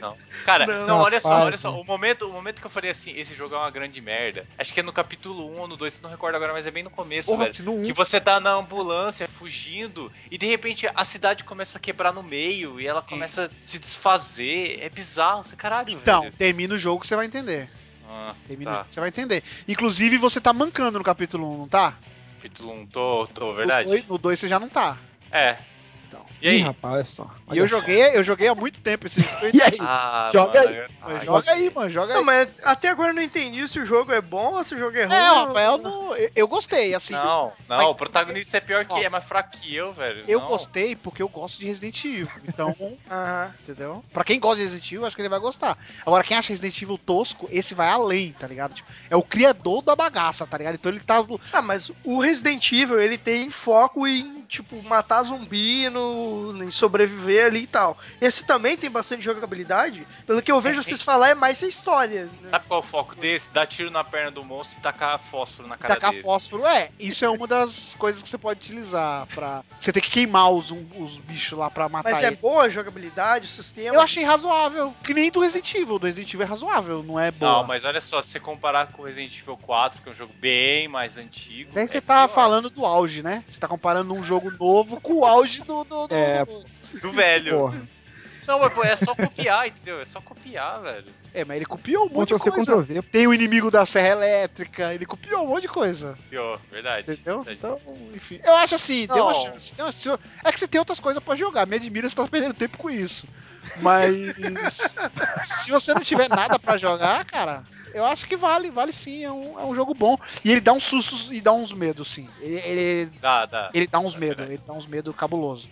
não. Cara, Não, não, olha só, olha só. O momento, o momento que eu falei assim, esse jogo é uma grande merda. Acho que é no capítulo 1 ou no 2, não recordo agora, mas é bem no começo, Porra, velho. no 1 Que você tá na ambulância fugindo e de repente a cidade começa a quebrar no meio e ela Sim. começa a se desfazer. É bizarro, você caralho. Então, velho. termina o jogo que você vai entender. Ah, Termina Tá. você vai entender. Inclusive, você tá mancando no capítulo 1, não tá? capítulo 1, tô, tô, verdade? No 2 você já não tá. É. E aí? Ih, rapaz, olha só. E Olha eu só. joguei, eu joguei há muito tempo esse jogo. E aí? Ah, Joga mano, aí. eu- Mas ah, joga aí, mano, joga aí. Não, mas até agora eu não entendi se o jogo é bom ou se o jogo é ruim. É, Rafael, não, eu, eu gostei, assim. Não, não, Mas- o protagonista é pior que Ó, é mais fraco que eu, velho. Eu não. gostei porque eu gosto de Resident Evil. Então, Aham. entendeu? Pra quem gosta de Resident Evil, acho que ele vai gostar. Agora, quem acha Resident Evil tosco, esse vai além, tá ligado? Tipo, é o criador da bagaça, tá ligado? Então ele tá. Ah, mas o Resident Evil, ele tem foco em, tipo, matar zumbi, no, em sobreviver ali e tal. Esse também tem bastante jogabilidade. Pelo que eu vejo É, vocês falar, é mais a história. né? Sabe qual é o foco desse? Dar tiro na perna do monstro e tacar fósforo na cara Tacar dele. fósforo, é, isso é uma das coisas que você pode utilizar pra. Você tem que queimar os, os bichos lá pra matar Mas é ele. boa a jogabilidade, o sistema. Eu achei razoável. Que nem do Resident Evil. Do Resident Evil é razoável, não é boa. Não, mas olha só, se você comparar com o Resident Evil 4, que é um jogo bem mais antigo. Mas aí você é tá pior. falando do auge, né? Você tá comparando um jogo novo com o auge do. do, do- É, do velho. Porra. Não, mas pô, é só copiar, entendeu? É só copiar, velho. É, mas ele copiou um monte de coisa. Tem o inimigo da Serra Elétrica, ele copiou um monte de coisa. Pior, verdade. Entendeu? verdade. Então, enfim. Eu acho assim, deu uma chance. Deu uma- eu- É que você tem outras coisas pra jogar. Me admira se tá perdendo tempo com isso. Mas. se você não tiver nada pra jogar, cara, eu acho que vale, vale sim. É um, é um jogo bom. E ele dá uns sustos e dá uns medos, sim. Ele, ele, Dá, dá. ele dá uns É medos, ele dá uns medos cabuloso.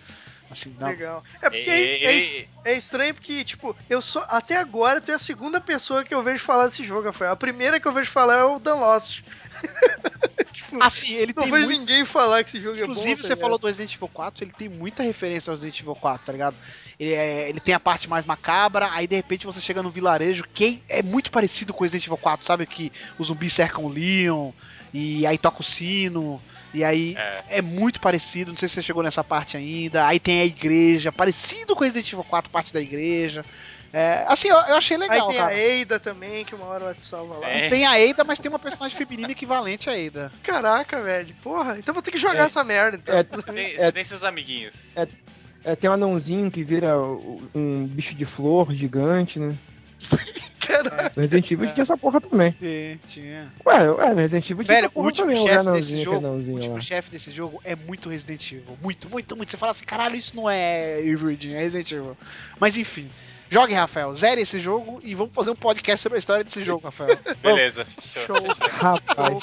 Assim, dá, Legal. É porque E- é, é- e- é estranho porque, tipo, eu sou. Até agora eu tenho a segunda pessoa que eu vejo falar desse jogo, Rafael. A primeira que eu vejo falar é o Dan Lost. tipo, Assim, ele não tem vejo muito ninguém falar que esse jogo é bom. Inclusive, tá você falou do Resident Evil 4, ele tem muita referência ao Resident Evil 4, tá ligado? Ele, é- ele tem a parte mais macabra, aí de repente você chega no vilarejo que é muito parecido com o Resident Evil 4, sabe? Que os zumbis cercam o Leon, e aí toca o sino, e aí É. é muito parecido, não sei se você chegou nessa parte ainda. Aí tem a igreja, parecido com o Resident Evil 4, parte da igreja. É, assim, eu, eu achei legal, Aí tem cara. a Eida também, que uma hora ela te salva lá. É. Tem a Ada, mas tem uma personagem feminina equivalente a Ada. Caraca, velho. Porra, então vou ter que jogar É. essa merda. Então. É, Tem, É. tem seus amiguinhos. é, tem um anãozinho que vira um bicho de flor gigante, né? Caralho. No Resident Evil É. tinha essa porra também. Sim, tinha. Ué, ué, Resident Evil tinha Velho, essa o último também, o chefe desse jogo, o último lá. chefe desse jogo é muito Resident Evil. Muito, muito, muito. Você fala assim, caralho, isso não é Evil é Resident Evil. Mas enfim. Jogue, Rafael. Zere esse jogo e vamos fazer um podcast sobre a história desse jogo, Rafael. Beleza, Show. fechou. Rapaz.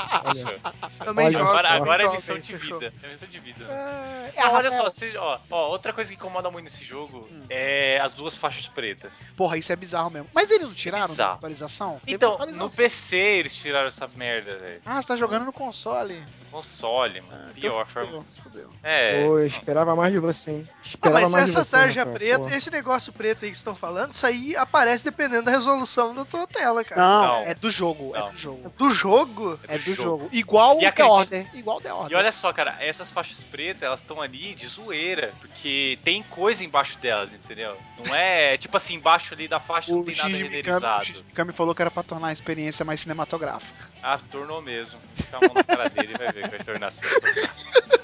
Também jogo. Agora, agora é missão de vida. É missão de vida. É, Não, olha Rafael, só, você- ó, ó, outra coisa que incomoda muito nesse jogo Hum. é as duas faixas pretas. Porra, isso é bizarro mesmo. Mas eles não tiraram Bizarro. atualização? Então, atualização. no PC eles tiraram essa merda, velho. Ah, você tá jogando no console. console, mano. Pior. Foi... Fudeu, fudeu. É. Pô, eu esperava mais de você, hein? Ah, Esperava mas mais essa tarja preta, pô. esse negócio preto aí que estão falando, isso aí aparece dependendo da resolução da tua tela, cara. Não, Não. é do jogo, é Não. do jogo. Do jogo? É do jogo. jogo. Igual E o The Order. Igual o The Order. E olha só, cara, essas faixas pretas, elas estão ali de zoeira, porque tem coisa embaixo delas, entendeu? Não é tipo assim, embaixo ali da faixa não o tem nada Shinji Mikami, o renderizado. Mikami falou que era pra tornar a experiência mais cinematográfica. Ah, tornou mesmo. Fica a mão na cara dele e vai ver que vai tornar assim.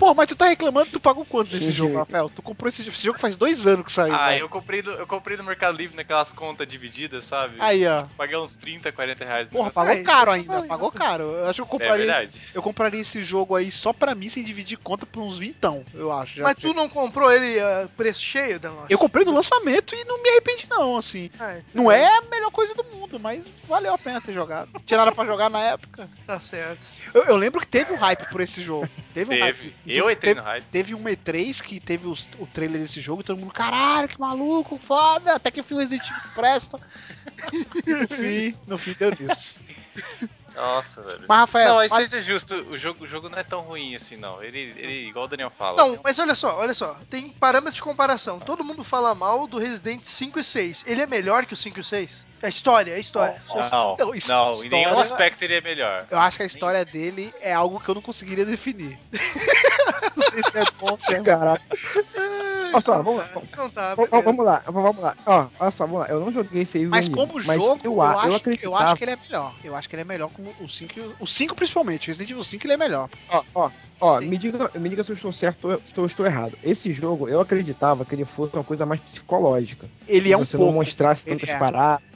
Pô, mas tu tá reclamando, tu pagou quanto nesse jogo, Rafael? Tu comprou esse, esse jogo faz dois anos que saiu. Ah, velho. eu comprei, no, eu comprei no Mercado Livre naquelas contas divididas, sabe? Aí, ó. Paguei uns 30, 40 reais. Porra, pagou aí, caro eu ainda, falei. pagou caro. Eu acho que eu É compraria, esse, verdade. eu compraria esse jogo aí só pra mim, sem dividir conta por uns vintão, eu acho. já Mas que- tu não comprou ele a preço cheio, Dan? Eu comprei no lançamento e não me arrependi não, assim. Ah, Não é a melhor coisa do mundo, mas valeu a pena ter jogado. Nada pra jogar na época. Tá certo. Eu, eu lembro que teve um hype por esse jogo. Teve um Teve. hype. Eu entrei teve, no hype. Teve um E3 que teve os- o trailer desse jogo e todo mundo, caralho, que maluco, foda. Até que fui o Resident Evil presta. no fim, no fim deu nisso. Nossa, velho. Mas, Rafael, não, mas mas- seja justo, o jogo, o jogo não é tão ruim assim, não. Ele, ele igual o Daniel fala. Não, mas olha só, olha só. Tem parâmetros de comparação. Todo mundo fala mal do Resident 5 e 6. Ele é melhor que o 5 e 6? A história, a história. Não, Não, isso- não, em nenhum aspecto ele é melhor. eu acho que a história dele é algo que eu não conseguiria definir. não sei se é bom, se é. Olha só, vamos lá. Então tá, Vamos, vamos lá, vamos lá. Ó, olha só, vamos lá. Eu não joguei esse aí Mas como jogo, eu, eu, acho, eu eu acreditava. acho que ele é melhor. Eu acho que ele é melhor como o 5 e o, o 5 principalmente. O Resident Evil 5 ele é melhor. Ó, ó, ó, Sim. me diga, me diga se eu estou certo ou eu estou errado. Esse jogo, eu acreditava que ele fosse uma coisa mais psicológica. Ele é um você pouco. não mostrasse tantas é. paradas.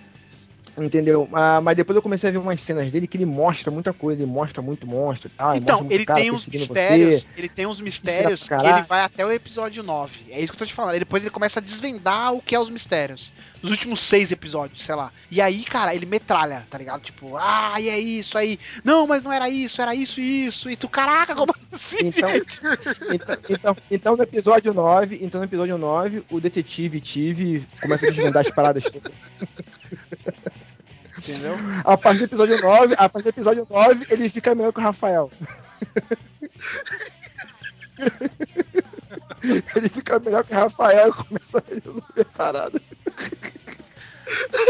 Entendeu? Ah, mas depois eu comecei a ver umas cenas dele que ele mostra muita coisa, ele mostra muito monstro ele Então, ele cara tem uns mistérios, você. ele tem uns mistérios que pra caralho. ele vai até o episódio 9. É isso que eu tô te falando. Ele- Depois ele começa a desvendar o que é os mistérios. Nos últimos seis episódios, sei lá. E aí, cara, ele metralha, tá ligado? Tipo, ah, e é isso aí. Não, mas não era isso, era isso e isso. E tu, caraca, como assim? Então, então, então, então no episódio 9, então no episódio 9, o detetive Tive começa a desvendar as paradas todas. Entendeu? A partir do episódio 9, a partir do episódio 9, ele fica melhor que o Rafael. ele fica melhor que o Rafael e começa a resolver a parada.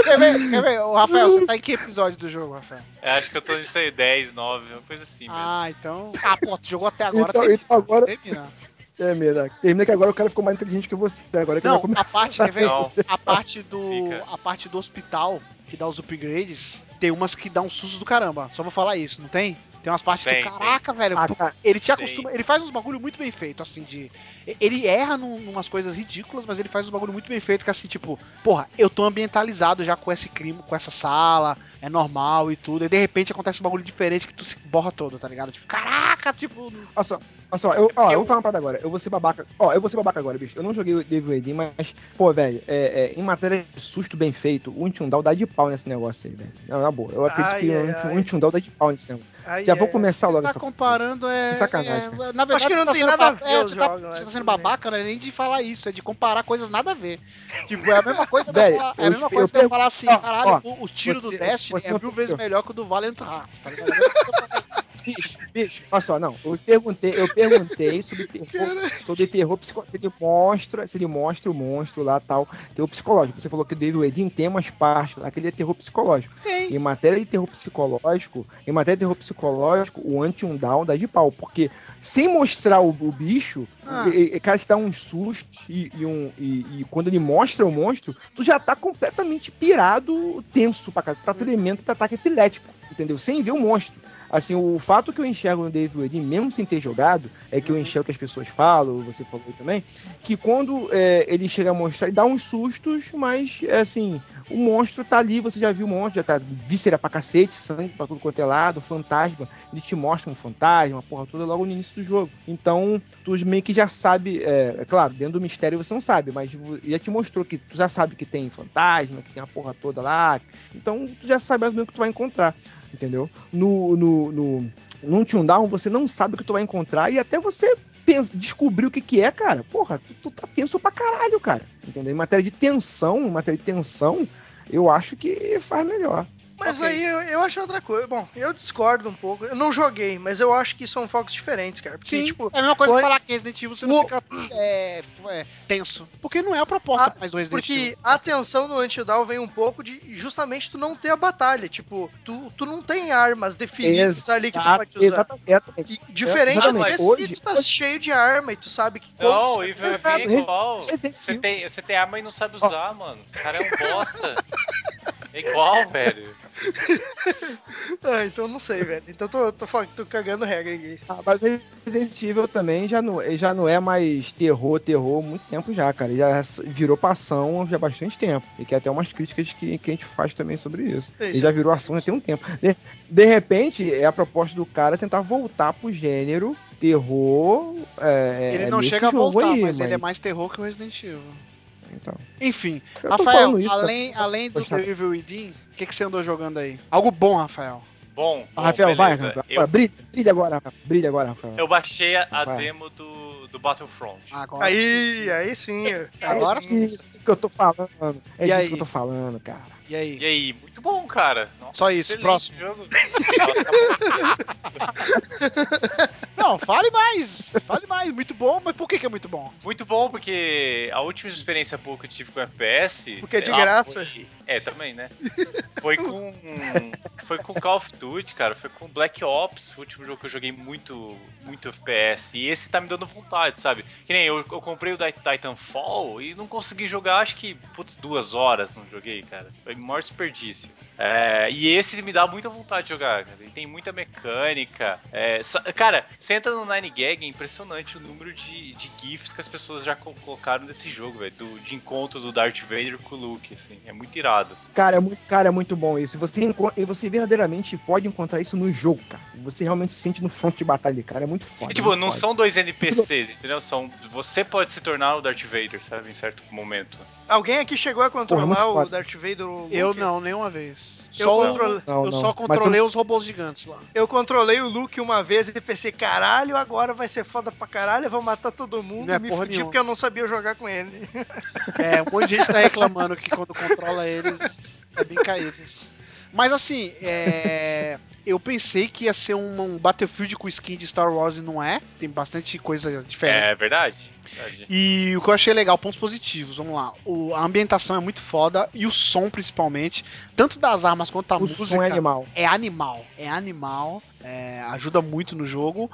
Quer ver, quer ver? Ô, Rafael, você tá em que episódio do jogo, Rafael? Eu acho que eu tô nisso aí, 10, 9, uma coisa assim mesmo. Ah, então. Ah, pô, tu jogou até agora. Então- termina, então agora- termina. É mesmo. Termina que agora o cara ficou mais inteligente que você. Agora que Não, a parte, quer ver? Não. A parte do. Fica. A parte do hospital que dá os upgrades, tem umas que dá um susto do caramba. Só vou falar isso, não tem? Tem umas partes Tem, do caraca, velho. Ah, cara. ele te Tem. acostuma. Ele faz uns bagulho muito bem feito, assim, de. Ele erra num, numas coisas ridículas, mas ele faz uns bagulho muito bem feito, que assim, tipo, porra, eu tô ambientalizado já com esse clima, com essa sala, é normal e tudo. E de repente acontece um bagulho diferente que tu se borra todo, tá ligado? Tipo, caraca, tipo. Olha só, olha só, eu, ó, eu eu- vou falar uma parada agora. Eu vou ser babaca. Ó, eu vou ser babaca agora, bicho. Eu não joguei o Devil AD, mas, pô, velho, é, é, em matéria de susto bem feito, o Untundal dá de pau nesse negócio aí, velho. Não, na boa. Eu acredito Ai, que ai, o ai. Untundal dá de pau nesse negócio. Aí Já é- vou começar logo Você essa tá comparando é. Que sacanagem, é, na verdade, Acho que não tá tem nada a ba- ver é, você tá, jogos, você mas tá sendo babaca, não é nem de falar isso, é de comparar coisas nada a ver. Tipo, é a mesma coisa eu Velho, falar, é a eu- mesma eu coisa eu pergun- falar assim, ó, caralho, ó, o, o tiro você- do Destiny é mil vezes melhor que o do Valiant Hearts, tá ligado? Bicho, bicho, olha só, não. Eu perguntei, eu perguntei sobre terror, sobre terror psicológico. Se ele mostra, se ele mostra o monstro lá tal, terror psicológico. Você falou que o David tem umas partes lá que ele é terror psicológico. Tem. Em matéria de terror psicológico, em matéria de terror psicológico, o anti-um down dá de pau. Porque sem mostrar o, o bicho, Ah. o cara te dá uns sustos e, e um, e, e quando ele mostra o monstro, tu já tá completamente pirado, tenso pra cara. Tu tá tremendo, tu tá ataque epilético, entendeu? Sem ver o monstro. Assim, o fato que eu enxergo no David Wedin, mesmo sem ter jogado, é que eu enxergo que as pessoas falam, você falou também, que quando é, ele chega a mostrar, ele dá uns sustos, mas, é assim, o monstro tá ali, você já viu o monstro, já tá víscera pra cacete, sangue pra tudo quanto é lado, fantasma, ele te mostra um fantasma, porra toda logo no início do jogo. Então, tu meio que já sabe, é, é claro, dentro do mistério você não sabe, mas já te mostrou que tu já sabe que tem fantasma, que tem a porra toda lá, então tu já sabe mais ou menos o que tu vai encontrar entendeu? No, no, no, no Down você não sabe o que tu vai encontrar e até você pensa, descobrir o que que é, cara, porra, tu, tu tá tenso pra caralho, cara, entendeu? Em matéria de tensão, em matéria de tensão, eu acho que faz melhor. Mas Ok. aí eu, eu acho outra coisa. Bom, eu discordo um pouco. Eu não joguei, mas eu acho que são focos diferentes, cara. Porque, Sim, tipo, é a mesma coisa que falar que Resident Evil você não o- fica é, é, tenso. Porque não é a proposta Ah, mais do Resident Porque Evil. a tensão no Antidown vem um pouco de justamente tu não ter a batalha. Tipo, tu, tu não tem armas definidas ali que tu Exato, pode usar. exatamente. E diferente Exatamente. Hoje- que tu tá cheio de arma e tu sabe que Não, Evil Exato, é igual. Você tem, você tem arma e não sabe usar, mano. O cara é um bosta. É igual, velho. Ah, então não sei, velho. Então tô, tô, tô cagando regra aqui. Ah, mas o Resident Evil também já não, já não é mais terror, terror muito tempo já, cara. Ele Já virou pra ação já há bastante tempo. E que é até umas críticas que, que a gente faz também sobre isso. É, isso Ele já virou ação já tem um tempo. De, de repente, é a proposta do cara tentar voltar pro gênero terror. é, Ele é não chega a voltar, aí, mas, ele é mais terror que o Resident Evil. Então, Enfim, eu Rafael, isso, além, cara. além do Poxa. The Evil Within, o que, que você andou jogando aí? Algo bom, Rafael. Bom, Ah, bom, Rafael, vai, beleza. Rafael. Eu, Brilha, brilha agora, Rafael. Brilha agora, Rafael. eu baixei a, a Vai. demo do, do Battlefront. Agora Aí, aí sim. aí Agora sim. É disso que eu tô falando. É E disso aí? que eu tô falando, cara. E aí? E aí, muito bom, cara. Nossa, Só isso, próximo. Jogo. Não, fale mais! Fale mais, muito bom, mas por que, que é muito bom? Muito bom, porque a última experiência boa que eu tive com FPS. Porque é de graça. foi- É, também, né? Foi com. Foi com Call of Duty, cara. Foi com Black Ops, o último jogo que eu joguei muito, muito FPS. E esse tá me dando vontade, sabe? Que nem eu, eu comprei o Tit- Titanfall e não consegui jogar, acho que, putz, duas horas não joguei, cara. Foi maior desperdício. É, e esse me dá muita vontade de jogar, cara. Ele tem muita mecânica. É, sa- cara, você entra no Nine Gag, é impressionante o número de, de GIFs que as pessoas já co- colocaram nesse jogo, velho. do- De encontro do Darth Vader com o Luke, assim. É muito irado. Cara, é muito, cara, é muito bom isso. Você, e você verdadeiramente pode encontrar isso no jogo, cara. Você realmente se sente no front de batalha, cara. É muito foda. E, tipo, muito não foda. são dois NPCs, entendeu? São, você pode se tornar o Darth Vader, sabe? Em certo momento. Alguém aqui chegou a Porra, controlar muito o. Darth Vader? o Eu Luke? não, nenhuma vez. Eu Só controle- Não, eu não. só Mas controlei os robôs gigantes lá. Eu controlei o Luke uma vez e pensei, caralho, agora vai ser foda pra caralho, eu vou matar todo mundo. Não é e me porra fudi nenhuma. porque eu não sabia jogar com ele. É, um monte de gente tá reclamando que quando controla eles é bem caído. Mas assim, é, eu pensei que ia ser um, um Battlefield com skin de Star Wars e não é. Tem bastante coisa diferente. É verdade. verdade. E o que eu achei legal, pontos positivos, vamos lá. O- a ambientação é muito foda e o som principalmente, tanto das armas quanto da O música. som é animal. É animal, é animal, é, ajuda muito no jogo.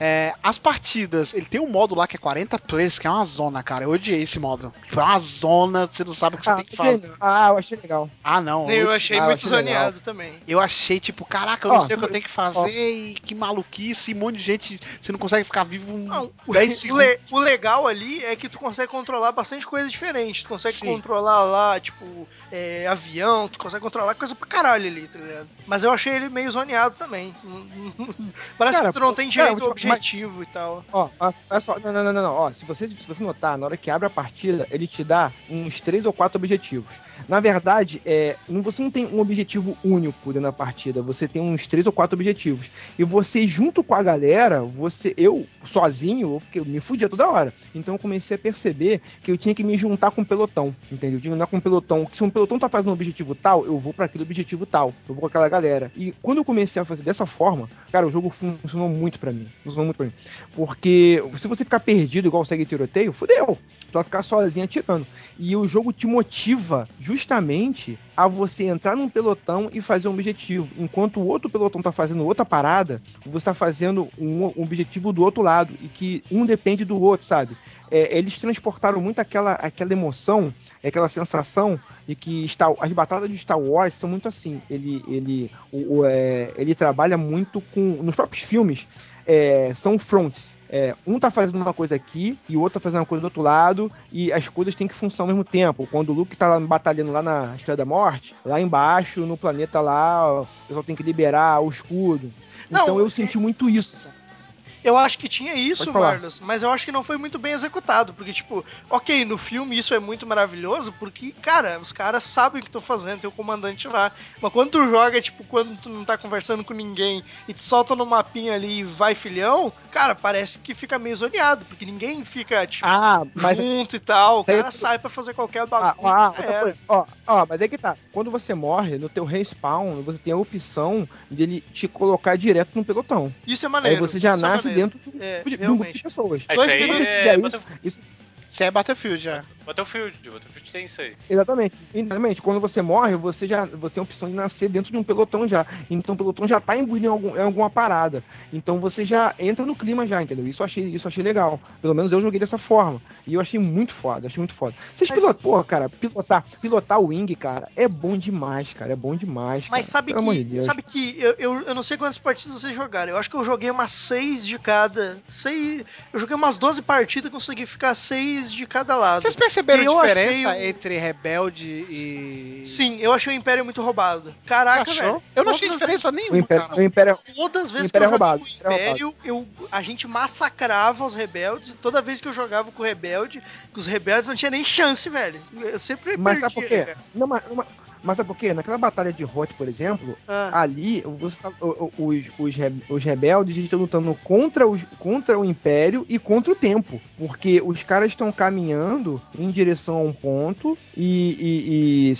É, as partidas, ele tem um modo lá que é 40 players, que é uma zona, cara. Eu odiei esse modo. Foi uma zona, você não sabe o que você Ah, tem que fazer. ah, eu achei legal. Ah, não. Eu eu, achei ah, eu muito achei legal. zoneado também. eu achei, tipo, caraca, eu não Ó, sei o que eu tenho que fazer e que maluquice, um monte de gente, você não consegue ficar vivo um Não, o, 10 o segundos. le- o legal ali é que tu consegue controlar bastante coisa diferente. Tu consegue Sim. controlar lá, tipo, é, avião, tu consegue controlar coisa pra caralho ali, tá ligado? Mas eu achei ele meio zoneado também. Parece Cara, que tu não tem cara, direito ao mas- objetivo e tal. Ó, mas- olha só, não, não, não, não. Ó, se você, se você notar, na hora que abre a partida, ele te dá uns três ou quatro objetivos. Na verdade, é, você não tem um objetivo único dentro da partida, você tem uns três ou quatro objetivos. E você, junto com a galera, você, eu, sozinho, eu, me fudia toda hora. Então eu comecei a perceber que eu tinha que me juntar com o pelotão, entendeu? Que andar com o pelotão. Se um pelotão tá fazendo um objetivo tal, eu vou para aquele objetivo tal. Eu vou com aquela galera. E quando eu comecei a fazer dessa forma, cara, o jogo funcionou muito pra mim. Funcionou muito pra mim. Porque se você ficar perdido igual segue tiroteio, fudeu. Tu vai ficar sozinho atirando. E o jogo te motiva justamente a você entrar num pelotão e fazer um objetivo. Enquanto o outro pelotão tá fazendo outra parada, você tá fazendo um, objetivo do outro lado. E que um depende do outro, sabe? É, eles transportaram muito aquela, aquela emoção, aquela sensação de que as batalhas de Star Wars são muito assim. Ele, ele, o, o, é, ele trabalha muito com. Nos próprios filmes, é, são fronts. É, um tá fazendo uma coisa aqui e o outro tá fazendo uma coisa do outro lado e as coisas têm que funcionar ao mesmo tempo. Quando o Luke tá lá batalhando lá na Estrela da Morte, lá embaixo, no planeta lá, o pessoal tem que liberar o escudo. Não, então eu senti muito isso, sabe? Eu acho que tinha isso. Marlos, mas eu acho que não foi muito bem executado. Porque, tipo, ok, no filme isso é muito maravilhoso, porque, cara, os caras sabem o que estão fazendo, tem o comandante lá. Mas quando tu joga, tipo, quando tu não tá conversando com ninguém e te solta no mapinha ali e vai filhão, cara, parece que fica meio zoneado, porque ninguém fica, tipo, Ah, mas junto e tal. O cara sai pra fazer qualquer Ah, bagulho. ah, coisa. Ó, ó, mas é que tá. Quando você morre, no teu respawn, você tem a opção de ele te colocar direto no pelotão. Isso é maneiro. Aí você já isso é dentro É, de, de um grupo de realmente. pessoas. É, Dois isso aí Se você é fizer isso, isso, Isso é Battlefield já. Battlefield. Battlefield tem isso aí. Exatamente. Exatamente. Quando você morre, você já você tem a opção de nascer dentro de um pelotão já. Então o pelotão já tá imbuído em, algum, em alguma parada. Então você já entra no clima já, entendeu? Isso eu achei, isso eu achei legal. Pelo menos eu joguei dessa forma. E eu achei muito foda, achei muito foda. Vocês Mas- pilotam, porra, cara, pilotar, pilotar o Wing, cara, é bom demais, cara. É bom demais. Mas cara. sabe que, de sabe que eu, eu, eu não sei quantas partidas vocês jogaram. Eu acho que eu joguei umas seis de cada. Seis, eu joguei umas 12 partidas e consegui ficar seis de cada lado. Vocês perceberam Eu a achei diferença o- entre Rebelde e. Sim, eu achei o Império muito roubado. Caraca, velho. Eu não achei Todas diferença O nenhuma, Império, cara. o Império, Todas as vezes O Império que eu é roubado, com o o Império é eu, a gente massacrava os rebeldes. e Toda vez que eu jogava com o Rebelde, com os rebeldes não tinha nem chance, velho. Eu sempre Mas perdia. sabe por quê? Não, mas, mas- mas sabe por quê? Naquela batalha de Hot, por exemplo, Ah, ali os, os, re- os rebeldes estão lutando contra, os, contra o Império e contra o tempo. Porque os caras estão caminhando em direção a um ponto e, e- e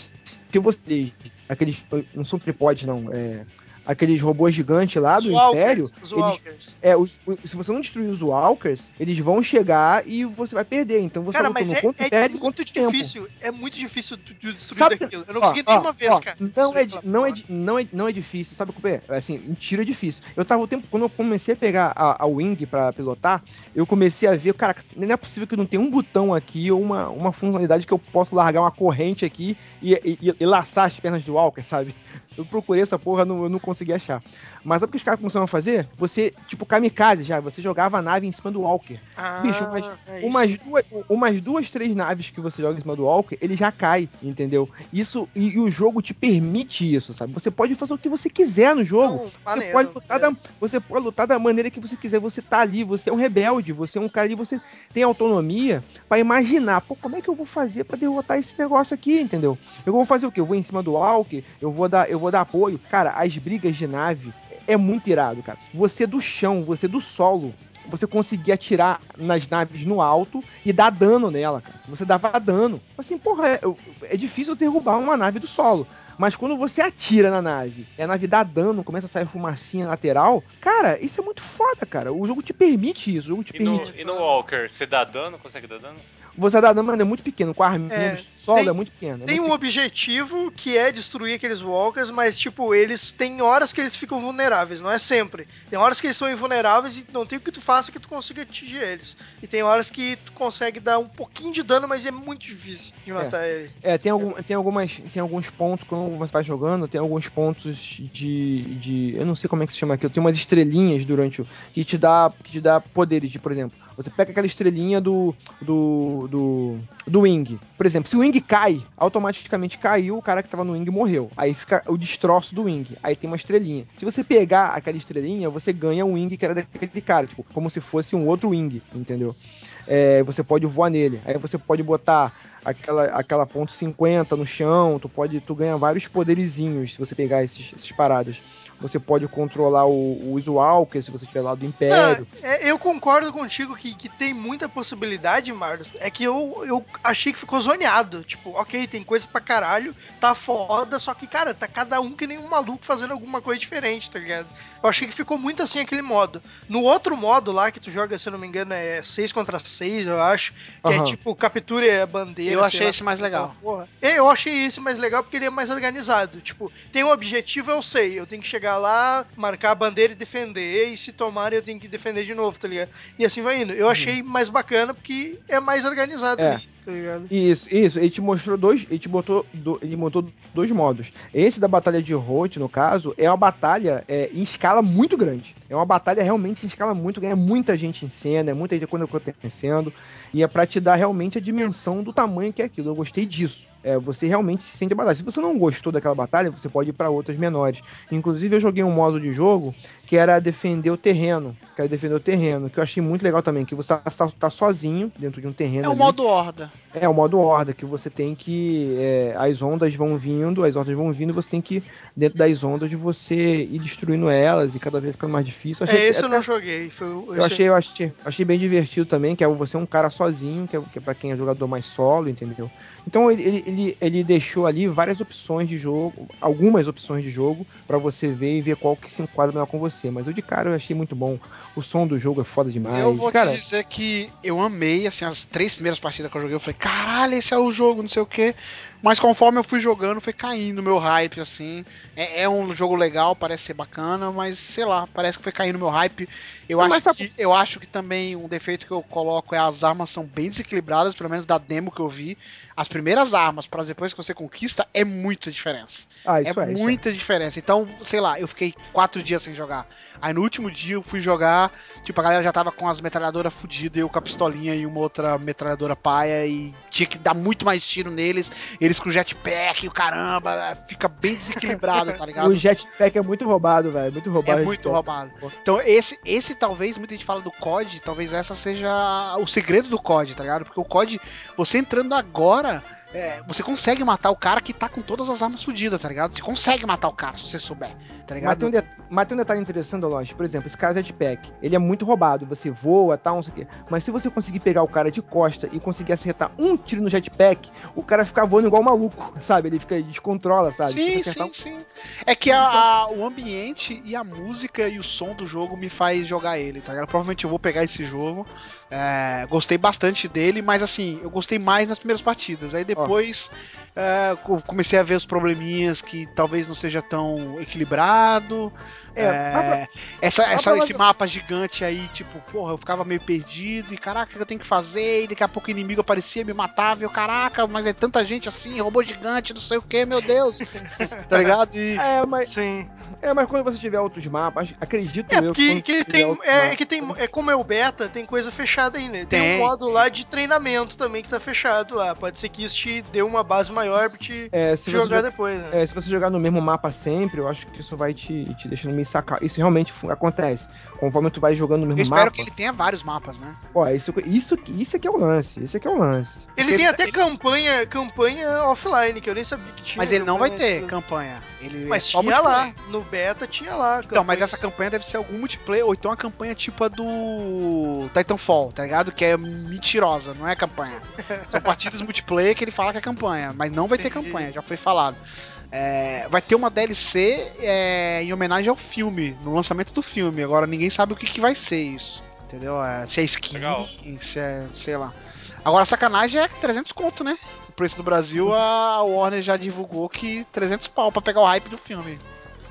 se você. Aqueles. Não são tripodes, não. É, aqueles robôs gigantes lá os do Walkers, Império. Os eles- Walkers. É, os- se você não destruir os Walkers, eles vão chegar e você vai perder. Então você Cara, mas é, contra é muito o tempo. difícil. É muito difícil de de destruir Sabe daquilo. Eu não Ó, consegui ó, nenhuma vez, ó, cara. Não é, não, é, não, é, não é difícil, sabe o que é? Assim, em tiro é difícil. Eu tava o tempo, quando eu comecei a pegar a, a Wing pra pilotar, eu comecei a ver, cara, não é possível que não tenha um botão aqui ou uma, uma funcionalidade que eu posso largar uma corrente aqui e, e, e- e laçar as pernas do Walker, sabe? Eu procurei essa porra, não, eu não consegui achar. Mas sabe o que os caras começaram a fazer? Você, tipo, kamikaze já, você jogava a nave em cima do Walker. Ah, Bicho, mas é umas duas, umas duas, três naves que você joga em cima do Walker, ele já cai, entendeu? Isso, e, e o jogo te permite isso, sabe? Você pode fazer o que você quiser no jogo. Não, Você maneiro, pode, lutar da, você pode lutar da maneira que você quiser. Você tá ali, você é um rebelde, você é um cara ali, você tem autonomia pra imaginar, pô, como é que eu vou fazer pra derrotar esse negócio aqui, entendeu? Eu vou fazer o quê? Eu vou em cima do Walker, eu vou dar, eu vou dar apoio. Cara, as brigas de nave é muito irado, cara. Você do chão, você do solo, você conseguia atirar nas naves no alto e dar dano nela, cara. Você dava dano. Assim, porra, é, é difícil você derrubar uma nave do solo. Mas quando você atira na nave e a nave dá dano, começa a sair fumacinha lateral, cara, isso é muito foda, cara. O jogo te permite isso. O jogo te E no, permite. e no Walker, você dá dano? Consegue dar dano? Você dá dano, mas é muito pequeno. Com a arminha É, solo tem- é muito pequeno. é Tem muito um objetivo que é destruir aqueles walkers, mas tipo, eles têm horas que eles ficam vulneráveis, não é sempre. Tem horas que eles são invulneráveis e não tem o que tu faça que tu consiga atingir eles. E tem horas que tu consegue dar um pouquinho de dano, mas é muito difícil de matar ele. É, tem, algum, tem, algumas, tem alguns pontos, quando você vai jogando, tem alguns pontos de, de. Eu não sei como é que se chama aquilo. Tem umas estrelinhas durante o. que te dá, que te dá poderes de, por exemplo, você pega aquela estrelinha do. do. Do. do Wing. Por exemplo, se o Wing cai, automaticamente caiu, o cara que tava no Wing morreu. Aí fica o destroço do Wing. Aí tem uma estrelinha. Se você pegar aquela estrelinha, você ganha um Wing que era daquele cara, tipo, como se fosse um outro Wing, entendeu? É, você pode voar nele. Aí você pode botar aquela, aquela ponto 50 no chão, tu pode, tu ganha vários poderizinhos se você pegar esses, esses paradas. Você pode controlar o, os Walker se você estiver lá do Império. Não, é, eu concordo contigo que, que tem muita possibilidade, Marlos. É que eu, eu achei que ficou zoneado. Tipo, ok, tem coisa pra caralho, tá foda, só que, cara, tá cada um que nem um maluco fazendo alguma coisa diferente, tá ligado? Eu achei que ficou muito assim aquele modo. No outro modo lá que tu joga, se eu não me engano, é 6 contra 6, eu acho. Que é Aham. tipo, capture a bandeira. Eu achei esse mais legal. Porra. É, Eu achei esse mais legal porque ele é mais organizado. Tipo, tem um objetivo, eu sei. Eu tenho que chegar lá, marcar a bandeira e defender. E se tomarem, eu tenho que defender de novo, tá ligado? E assim vai indo. Eu achei mais bacana porque é mais organizado É. ali, tá ligado? Isso, isso. Ele te mostrou dois. Ele te botou. do- ele montou dois modos. Esse da batalha de Rote, no caso, é uma batalha é, em escala muito grande. É uma batalha realmente em escala muito grande. É muita gente em cena, é muita gente acontecendo. E é pra te dar realmente a dimensão do tamanho que é aquilo. Eu gostei disso. é, você realmente se sente batalha. Se você não gostou daquela batalha, você pode ir pra outras menores. Inclusive, eu joguei um modo de jogo que era defender o terreno. Que era defender o terreno, que eu achei muito legal também, que você tá, tá- tá sozinho dentro de um terreno. É o modo horda. É, o modo horda, que você tem que. é, as ondas vão vindo, as hordas vão vindo, você tem que, dentro das ondas, você ir destruindo elas e cada vez ficando mais difícil. Eu achei- É, esse eu até- não joguei. Foi, eu esse- achei, eu achei, achei bem divertido também, que é você é um cara sozinho, que é, que é pra quem é jogador mais solo, entendeu? Então ele, ele, ele, deixou ali várias opções de jogo, algumas opções de jogo, pra você ver e ver qual que se enquadra melhor com você. Mas eu de cara eu achei muito bom. O som do jogo é foda demais. eu vou cara, te dizer que eu amei, assim, as três primeiras partidas que eu joguei, eu falei, caralho, esse é o jogo, não sei o quê. Mas conforme eu fui jogando, foi caindo meu hype, assim. É, é um jogo legal, parece ser bacana, mas sei lá, parece que foi caindo meu hype. Eu, Não, acho, que, eu acho que também um defeito que eu coloco é as armas são bem desequilibradas, pelo menos da demo que eu vi. As primeiras armas, para depois que você conquista, é muita diferença. ah, É, isso é, é. muita diferença. Então, sei lá, eu fiquei quatro dias sem jogar. Aí no último dia eu fui jogar, tipo, a galera já tava com as metralhadoras fodidas, eu com a pistolinha e uma outra metralhadora paia, e tinha que dar muito mais tiro neles, eles com jetpack e o caramba, fica bem desequilibrado, tá ligado? O jetpack é muito roubado, velho. Muito roubado. É muito roubado. Então, esse, esse talvez, muita gente fala do COD, talvez essa seja o segredo do COD, tá ligado? Porque o COD, você entrando agora, é, você consegue matar o cara que tá com todas as armas fodidas, tá ligado? Você consegue matar o cara se você souber, tá Mas ligado? tem, um de- mas tem um detalhe interessante, Lost. Por exemplo, esse cara jetpack, ele é muito roubado. Você voa, tal, não sei o quê. Mas se você conseguir pegar o cara de costa e conseguir acertar um tiro no jetpack, o cara fica voando igual maluco, sabe? Ele fica, descontrola, sabe? Sim, Fica acertar sim, sim. É que a- a- o ambiente e a música e o som do jogo me faz jogar ele, tá ligado? Provavelmente eu vou pegar esse jogo. É, gostei bastante dele, mas assim, eu gostei mais nas primeiras partidas. Aí depois é, co- comecei a ver os probleminhas que talvez não seja tão equilibrado. É, É, essa, essa- esse mapa gigante aí, tipo, porra, eu ficava meio perdido e caraca, o que eu tenho que fazer? E daqui a pouco o inimigo aparecia, me matava, e eu, caraca, mas é tanta gente assim, robô gigante, não sei o que, meu Deus. tá ligado? E É, mas, Sim. é, mas quando você tiver outros mapas, acredito É, eu que tem, é, mapas- que tem. É como é o beta, tem coisa fechada ainda. Tem, Tem. um modo lá de treinamento também que tá fechado lá. Pode ser que isso te dê uma base maior pra te É, jogar jogar- depois, né? É, se você jogar no mesmo mapa sempre, eu acho que isso vai te, te deixando meio sacar. Isso realmente acontece. Conforme tu vai jogando no eu mesmo espero mapa. que ele tenha vários mapas, né? Ó, isso, isso, isso aqui é o lance. Isso aqui é o lance. Ele Porque tem até campanha, campanha offline, que eu nem sabia que tinha. Mas ele não vai ter de- campanha. Ele Mas é só tinha lá. No beta tinha lá. Então, mas essa campanha deve ser algum multiplayer, ou então a campanha tipo a do Titanfall, tá ligado? Que é mentirosa, não é campanha. São partidas multiplayer que ele fala que é campanha, mas não vai ter Entendi. campanha, já foi falado. É, vai ter uma DLC é, em homenagem ao filme, no lançamento do filme. Agora ninguém sabe o que, que vai ser isso. Entendeu? É, se é skin, Legal. se é. sei lá. Agora a sacanagem é 300 conto, né? O preço do Brasil, a Warner já divulgou que 300 pau pra pegar o hype do filme.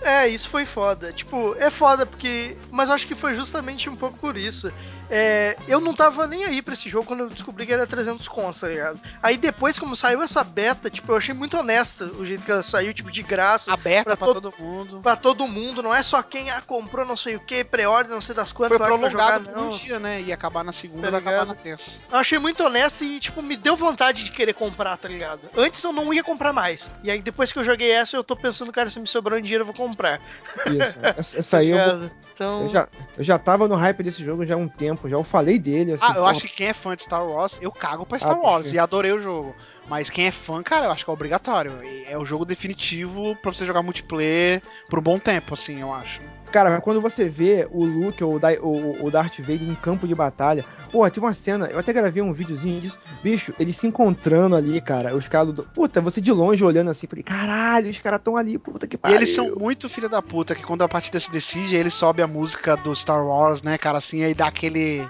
É, isso foi foda. Tipo, é foda porque. Mas eu acho que foi justamente um pouco por isso. É, eu não tava nem aí pra esse jogo quando eu descobri que era 300 conto, tá ligado? Aí depois, como saiu essa beta, tipo, eu achei muito honesta o jeito que ela saiu, tipo, de graça. Aberta Pra pra, todo- todo mundo. Pra todo mundo, não é só quem ah, comprou não sei o que, pré-ordem, não sei das quantas Foi prolongado jogar, por um não. dia, né? Ia acabar na segunda, Tá vai acabar na terça. Eu achei muito honesto e, tipo, me deu vontade de querer comprar, tá ligado? Antes eu não ia comprar mais. E aí, depois que eu joguei essa, eu tô pensando, cara, se me sobrar um dinheiro, eu vou comprar. Isso. Essa, essa aí eu, vou- Ligado? Então. eu já, eu já tava no hype desse jogo já há um tempo, já eu falei dele. Assim, Ah, eu porra, acho que quem é fã de Star Wars, eu cago pra Star Ah, Wars perfeito. e adorei o jogo. Mas quem é fã, cara, eu acho que é obrigatório. É o jogo definitivo pra você jogar multiplayer por um bom tempo, assim, eu acho. Cara, quando você vê o Luke ou o, o, Darth Vader em campo de batalha, porra, tem uma cena, eu até gravei um videozinho disso, bicho, eles se encontrando ali, cara, os caras do. Puta, você de longe olhando assim, falei, caralho, os caras tão ali, puta que E pariu. eles são muito filha da puta, que quando a partida se decide, ele sobe a música do Star Wars, né, cara, assim, aí dá aquele.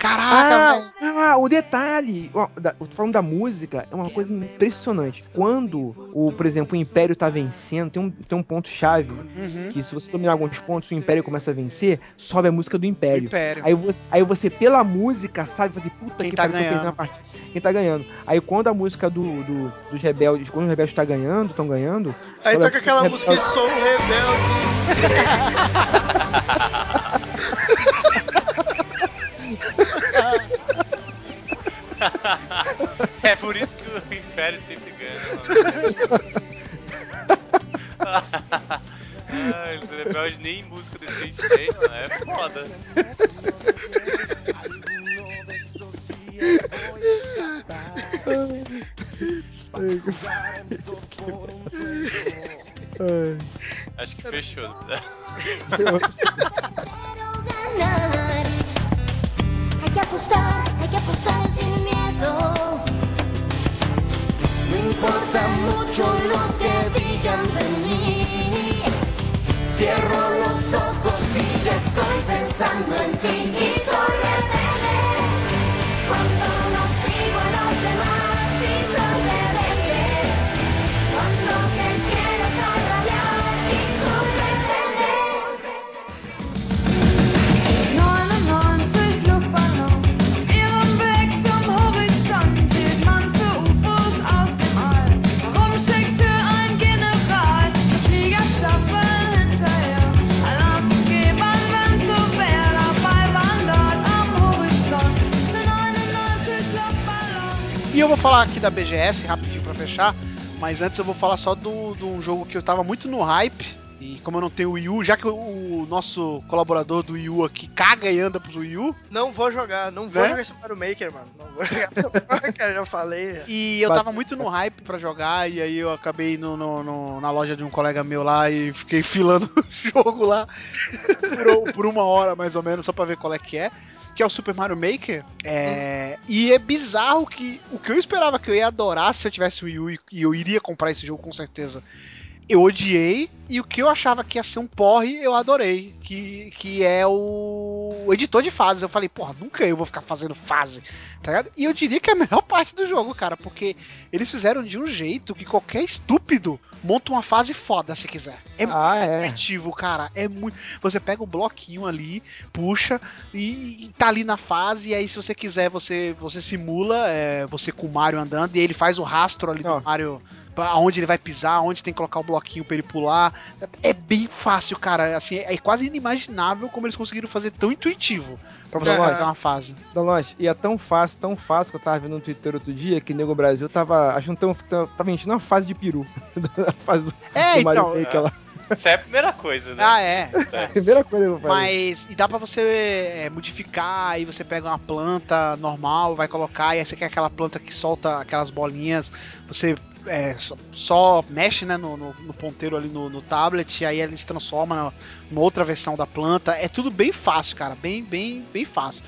Caraca, velho. Ah, ah, o detalhe, ó, da- falando da música, é uma coisa impressionante. Quando, o, por exemplo, o Império tá vencendo, tem um, tem um ponto-chave, Uhum. que se você dominar alguns pontos, o Império começa a vencer, sobe a música do Império. Império. Aí você, aí você, pela música, sabe, fazer puta Quem que tá pariu, ganhando. perdendo a partida. Quem tá ganhando. Aí quando a música do, do- dos rebeldes, quando os rebeldes tá ganhando, estão ganhando. Aí sobe a toca aquela música rebeldes. Sou Rebelde. É por isso que o Império sempre ganha. né, Ai, o Rebelde nem música decente tem, mano. É foda. Acho que fechou. ganar. Da BGS rapidinho pra fechar, mas antes eu vou falar só do- de um jogo que eu tava muito no hype. E como eu não tenho Wii U, já que o, o nosso colaborador do Wii U aqui caga e anda pro Wii U, Não vou jogar, não vou Né? jogar esse Mario Maker, mano. Não vou jogar essa porra, cara, já falei. E eu tava muito no hype pra jogar, e aí eu acabei no, no- no- na loja de um colega meu lá e fiquei filando o jogo lá por, por uma hora mais ou menos, só pra ver qual é que é. Que é o Super Mario Maker. É, E é bizarro que o que eu esperava que eu ia adorar se eu tivesse o Wii U e eu iria comprar esse jogo com certeza. Eu odiei, e o que eu achava que ia ser um porre, eu adorei. Que, que é o editor de fases. Eu falei, porra, nunca eu vou ficar fazendo fase, tá ligado? E eu diria que é a melhor parte do jogo, cara, porque eles fizeram de um jeito que qualquer estúpido monta uma fase foda se quiser. É Ah, é. criativo, cara. É muito. Você pega o bloquinho ali, puxa e, e tá ali na fase. E aí, se você quiser, você, você simula é, você com o Mario andando. E ele faz o rastro ali do Mario. Aonde ele vai pisar, onde tem que colocar o bloquinho pra ele pular. É bem fácil, cara. Assim, é quase inimaginável como eles conseguiram fazer tão intuitivo pra você fazer uma fase. Donos, e é tão fácil, tão fácil que eu tava vendo no Twitter outro dia que Nego Brasil tava achando tão. tava enchendo uma fase de peru. fase do, É, do Mario então. Maker lá. Essa é a primeira coisa, né? Ah, é. Primeira coisa que eu falei. Mas. E dá pra você é, modificar, aí você pega uma planta normal, vai colocar, e aí você quer aquela planta que solta aquelas bolinhas, você é, só, só mexe né, no, no- no ponteiro ali no, no tablet, e aí ele se transforma numa outra versão da planta. É tudo bem fácil, cara. Bem, bem, bem fácil.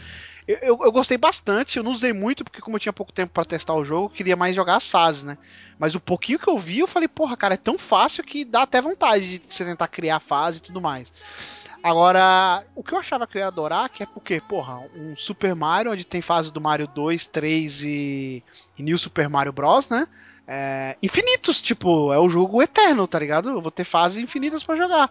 Eu, eu, eu gostei bastante, eu não usei muito, porque como eu tinha pouco tempo pra testar o jogo, eu queria mais jogar as fases, né? Mas o pouquinho que eu vi, eu falei, porra, cara, é tão fácil que dá até vontade de você tentar criar fase e tudo mais. Agora, o que eu achava que eu ia adorar, que é porque, porra, um Super Mario, onde tem fase do Mario 2, 3 e, e New Super Mario Bros, né? É, infinitos, tipo, é o jogo eterno, tá ligado? Eu vou ter fases infinitas pra jogar.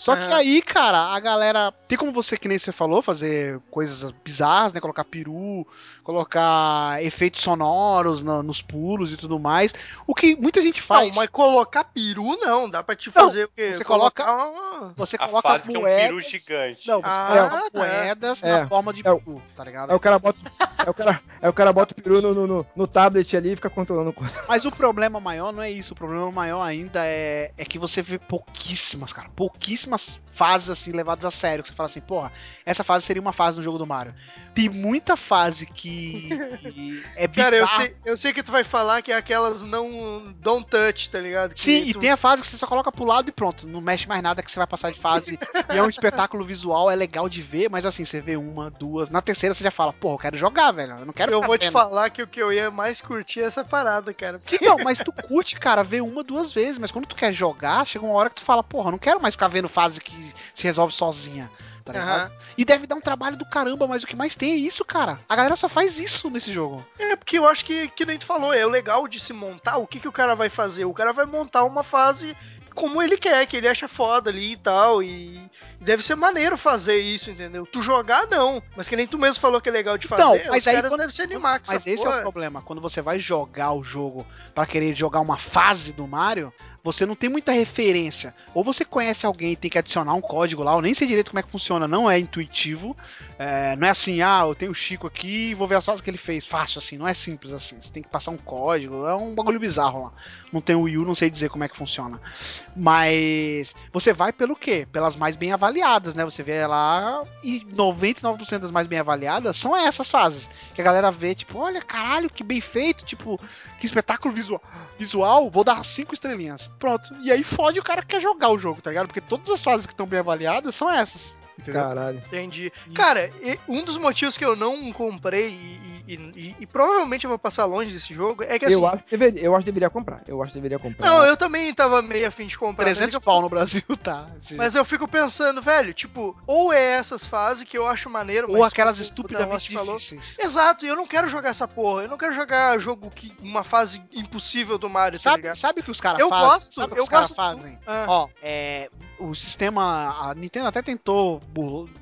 Só que aí, cara, a galera. Tem como você, que nem você falou, fazer coisas bizarras, né? Colocar peru, colocar efeitos sonoros na- nos pulos e tudo mais. O que muita gente faz. Não, mas colocar peru não, dá pra te Não, fazer o quê? você coloca- uma- Você A coloca fase que é um moedas. peru gigante. Não, você Ah, coloca tá. moedas É. na forma de É o- peru, tá ligado? Aí o cara bota, aí o cara, aí o cara bota o peru no, no, no- no tablet ali e fica controlando. o- Mas o problema maior não é isso. O problema maior ainda é, é que você vê pouquíssimas, cara. Pouquíssimas ます。Fases assim levadas a sério. Que você fala assim, porra, essa fase seria uma fase no jogo do Mario. Tem muita fase que, é bizarra. Cara, eu sei, eu sei que tu vai falar que é aquelas não don't touch, tá ligado? Que Sim, e tu- tem a fase que você só coloca pro lado e pronto. Não mexe mais nada que você vai passar de fase. e é um espetáculo visual, é legal de ver, mas assim, você vê uma, duas. Na terceira você já fala, porra, eu quero jogar, velho. Eu não quero Eu vou te falar que o que eu ia mais curtir é essa parada, cara. Então, mas tu curte, cara, ver uma, duas vezes, mas quando tu quer jogar, chega uma hora que tu fala, porra, eu não quero mais ficar vendo fase que se resolve sozinha. Tá ligado? Aham. E deve dar um trabalho do caramba, mas o que mais tem é isso, cara. A galera só faz isso nesse jogo. É, porque eu acho que, que nem tu falou, é o legal de se montar. O que, que o cara vai fazer? O cara vai montar uma fase como ele quer, que ele acha foda ali e tal. E deve ser maneiro fazer isso, entendeu? Tu jogar, não. Mas que nem tu mesmo falou que é legal de Então, fazer, mas os aí caras quando- devem se animar Mas esse é o problema. Quando você vai jogar o jogo pra querer jogar uma fase do Mario, você não tem muita referência. Ou você conhece alguém e tem que adicionar um código lá, eu nem sei direito como é que funciona, não é intuitivo. É, não é assim, ah, eu tenho o Chico aqui e vou ver as fases que ele fez. Fácil assim, não é simples assim. Você tem que passar um código, é um bagulho bizarro lá. Não tem o Wii U, não sei dizer como é que funciona. Mas você vai pelo quê? Pelas mais bem avaliadas, né? Você vê lá e 99% das mais bem avaliadas são essas fases. Que a galera vê, tipo, olha, caralho, que bem feito, tipo, que espetáculo visual, visual vou dar cinco estrelinhas. Pronto. E aí fode o cara que quer jogar o jogo, tá ligado? Porque todas as fases que estão bem avaliadas são essas. Entendeu? Caralho. Entendi. Cara, e- um dos motivos que eu não comprei e, e- e- e provavelmente eu vou passar longe desse jogo é que assim. Eu acho, que deveria, eu acho que deveria comprar. Eu acho que deveria comprar. Não, eu também tava meio afim de comprar. mas é 300 que eu- pau no Brasil, tá? Mas eu fico pensando, velho, tipo, ou é essas fases que eu acho maneiro, Ou mas aquelas como estupidamente Danotti falou- difíceis. Exato, e eu não quero jogar essa porra. Eu não quero jogar jogo que uma fase impossível do Mario, tá Sabe, ligado? sabe o que os caras Eu fazem? gosto, sabe o que eu os caras gosto- fazem? Ah. Ó, é, o sistema. A Nintendo até tentou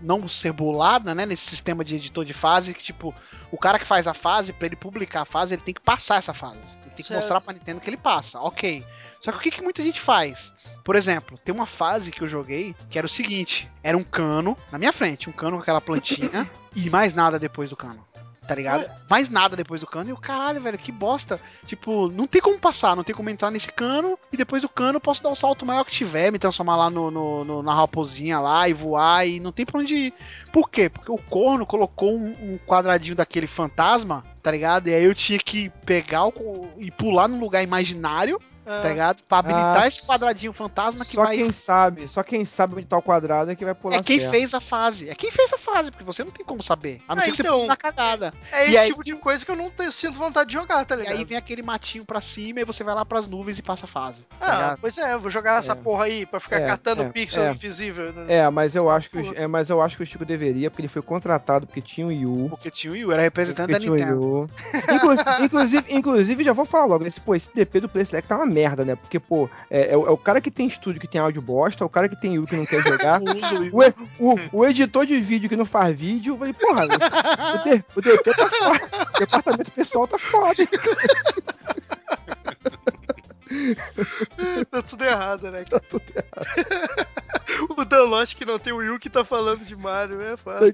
não ser bulada, né? Nesse sistema de editor de fase, que tipo, o cara que faz a fase, pra ele publicar a fase, ele tem que passar essa fase. Ele tem que Certo. mostrar pra Nintendo que ele passa. Ok. Só que o que, que muita gente faz? Por exemplo, tem uma fase que eu joguei que era o seguinte: era um cano na minha frente, um cano com aquela plantinha e mais nada depois do cano. Tá ligado? Mais nada depois do cano. E o caralho, velho, que bosta. Tipo, não tem como passar, não tem como entrar nesse cano. E depois do cano eu posso dar o salto maior que tiver, me transformar lá no, no- no- na raposinha lá e voar. E não tem pra onde ir. Por quê? Porque o corno colocou um, um quadradinho daquele fantasma, tá ligado? E aí eu tinha que pegar o, e pular num lugar imaginário, Ah, tá ligado? Pra habilitar Ah, esse quadradinho fantasma que Só vai. quem sabe, só quem sabe onde tá o quadrado é que vai pular É quem certo. fez a fase. É quem fez a fase, porque você não tem como saber. A não Ah, ser que então. você na cagada. é e esse aí- tipo de coisa que eu não te- sinto vontade de jogar, tá E ligado? aí vem aquele matinho pra cima e você vai lá pras nuvens e passa a fase. Tá Ah, pois é, eu vou jogar essa É. porra aí pra ficar É, catando é, pixel é. invisível. né? É, mas eu acho que o, é, mas eu acho que o Chico deveria, porque ele foi contratado porque tinha o Yu. Porque tinha o Wii U, era representante da Nintendo. Yu. Inclu- inclusive, inclusive, já vou falar logo, esse, pô, esse DP do Play Select tá uma merda, né? Porque, pô, é, é o, é o cara que tem estúdio que tem áudio bosta, é o cara que tem Yu que não quer jogar, o, o, o editor de vídeo que não faz vídeo. Eu falei, porra, o, o DP tá foda. O departamento pessoal tá foda. Tá tudo errado, né? Tá tudo errado. o Danlost que não tem o Will que tá falando de Mario, é foda.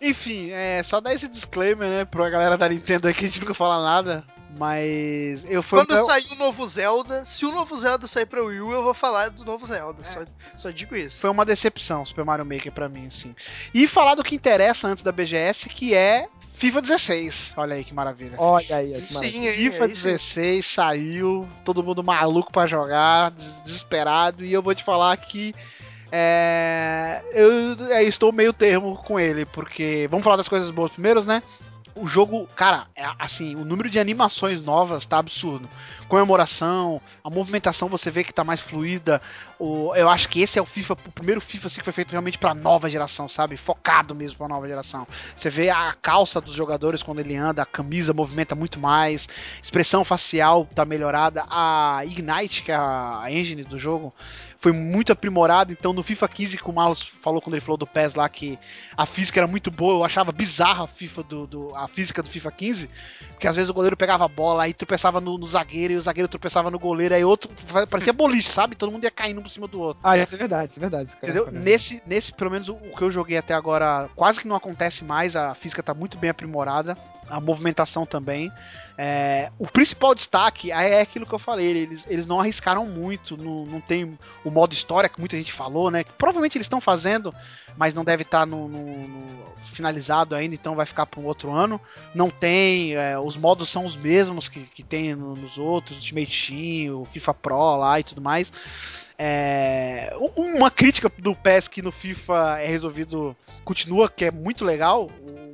Enfim, é só dar esse disclaimer, né, pra galera da Nintendo aí que a gente nunca fala nada. Mas eu fui. Quando sair o novo Zelda, se o novo Zelda sair pra Wii U, eu vou falar do novo Zelda. Só, só digo isso. Foi uma decepção Super Mario Maker pra mim, assim. E falar do que interessa antes da BGS, que é FIFA 16. Olha aí que maravilha. Olha aí, que maravilha. Sim, hein, FIFA sim. 16 saiu, todo mundo maluco pra jogar, des- desesperado, e eu vou te falar que é, eu é, estou meio termo com ele, porque vamos falar das coisas boas primeiros, né? O jogo, cara, é, assim, o número de animações novas tá absurdo. Comemoração, a movimentação você vê que tá mais fluida. O, eu acho que esse é o FIFA, o primeiro FIFA assim, que foi feito realmente pra nova geração, sabe? Focado mesmo pra nova geração. Você vê a calça dos jogadores quando ele anda, a camisa movimenta muito mais, expressão facial tá melhorada, a Ignite, que é a engine do jogo, foi muito aprimorada. Então no FIFA 15, que o Malus falou quando ele falou do PES lá, que a física era muito boa, eu achava bizarra a, FIFA do, do- a física do FIFA 15, porque às vezes o goleiro pegava a bola, aí tropeçava no, no zagueiro, e o zagueiro tropeçava no goleiro, aí outro parecia boliche, sabe? Todo mundo ia caindo cima do outro. Ah, isso é verdade, isso é verdade. Entendeu? Cara. Nesse, nesse, pelo menos o que eu joguei até agora, quase que não acontece mais. A física tá muito bem aprimorada, a movimentação também. É, o principal destaque é aquilo que eu falei, eles, eles não arriscaram muito, não, não tem o modo história que muita gente falou, né? Que provavelmente eles estão fazendo, mas não deve estar no, no- no finalizado ainda, então vai ficar para um outro ano. Não tem, é, os modos são os mesmos que, que tem no- nos outros, Ultimate Team, o FIFA Pro lá e tudo mais. É, um- uma crítica do PES que no FIFA é resolvido, continua, que é muito legal,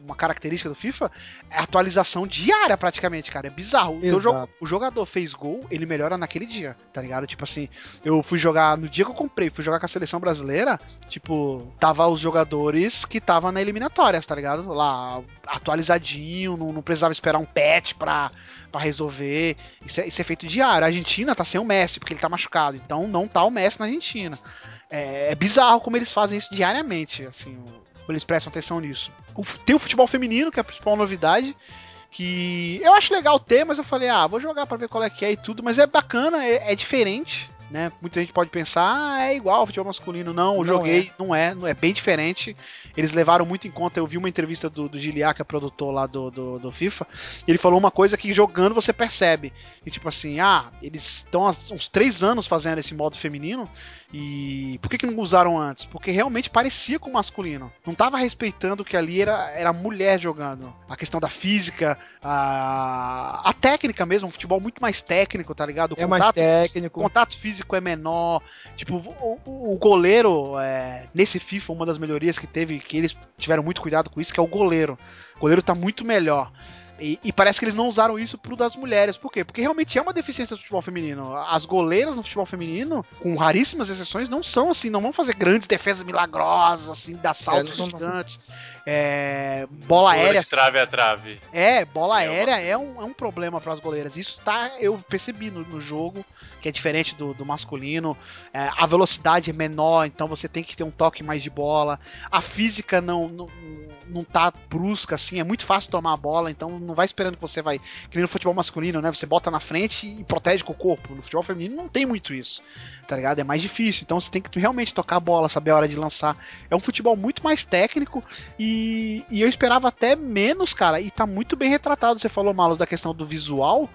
uma característica do FIFA, é a atualização diária praticamente, cara. É bizarro. O, teu Exato. jogo- o jogador fez gol, ele melhora naquele dia, tá ligado? Tipo assim, eu fui jogar, no dia que eu comprei, fui jogar com a seleção brasileira, tipo, tava os jogadores que tava na eliminatórias, tá ligado? Lá, atualizadinho, não, não precisava esperar um patch pra, pra resolver. Isso é, isso é feito diário. A Argentina tá sem o Messi, porque ele tá machucado. Então não tá o Messi na Argentina. É, é bizarro como eles fazem isso diariamente, assim, eles prestam atenção nisso. O tem o futebol feminino, que é a principal novidade, Que eu acho legal ter, mas eu falei, ah, vou jogar pra ver qual é que é e tudo, mas é bacana, é, é diferente. Né? Muita gente pode pensar, ah, é igual ao futebol masculino. Não, eu Não joguei, não é, não é bem diferente. Eles levaram muito em conta. Eu vi uma entrevista do, do Giliar, que é produtor lá do, do, do FIFA. E ele falou uma coisa que jogando você percebe. Que tipo assim, ah, eles estão há uns três anos fazendo esse modo feminino. E por que, que não usaram antes? Porque realmente parecia com o masculino. Não tava respeitando que ali era, era mulher jogando. A questão da física, a, a técnica mesmo, um futebol muito mais técnico, tá ligado? O É mais contato, o técnico. contato físico é menor. Tipo, o, o- o goleiro, é, nesse FIFA, uma das melhorias que teve, que eles tiveram muito cuidado com isso, que é o goleiro. O goleiro tá muito melhor. E, e parece que eles não usaram isso pro das mulheres. Por quê? Porque realmente é uma deficiência do futebol feminino. As goleiras no futebol feminino, com raríssimas exceções, não são assim, não vão fazer grandes defesas milagrosas, assim, dar saltos não são- gigantes. É, bola aérea. trave a trave. É, bola É uma- aérea é um, é um problema para as goleiras. Isso tá, eu percebi no, no jogo, que é diferente do, do masculino. É, a velocidade é menor, então você tem que ter um toque mais de bola. A física não, não, não tá brusca, assim, é muito fácil tomar a bola, então não vai esperando que você vai. Que nem no futebol masculino, né? Você bota na frente e protege com o corpo. No futebol feminino não tem muito isso, tá ligado? É mais difícil. Então você tem que realmente tocar a bola, saber a hora de lançar. É um futebol muito mais técnico e, e eu esperava até menos, cara. E tá muito bem retratado. Você falou, Malos, da questão do visual.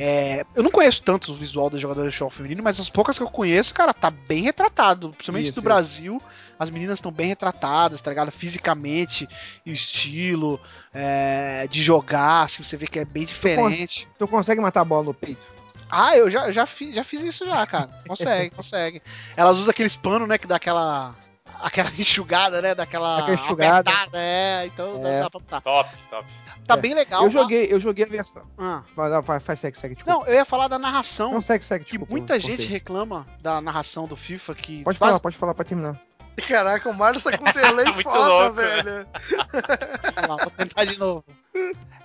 É, eu não conheço tanto o visual dos jogadores de futebol feminino, mas as poucas que eu conheço, cara, tá bem retratado. Principalmente Isso, do isso. Brasil, as meninas estão bem retratadas, tá ligado? Fisicamente, estilo, é, de jogar, assim, você vê que é bem diferente. Tu consegue matar a bola no peito? Ah, eu já, já, fiz, já fiz isso já, cara. Consegue, consegue. Elas usam aqueles panos, né, que dá aquela. Aquela enxugada, né? Daquela. Aquela enxugada. apertada, é, então dá- É. dá pra botar. Top, top. Tá É. bem legal. eu joguei, eu joguei a versão. Ah. Vai, vai, faz, segue, segue, desculpa. Não, eu ia falar da narração. Não, segue, segue, que desculpa. muita gente cortei. reclama da narração do FIFA que Pode falar, pode falar, pode terminar. Caraca, o Marlos tá com um delay Muito foda, louco, velho. Vamos lá, vou tentar de novo.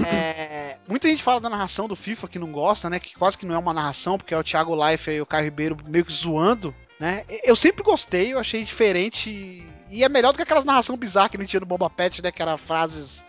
É, muita gente fala da narração do FIFA que não gosta, né? Que quase que não é uma narração, porque é o Thiago Life e o Caio Ribeiro meio que zoando, né? Eu sempre gostei, eu achei diferente. E é melhor do que aquelas narração bizarras que a gente tinha no Boba Pet, né? Que era frases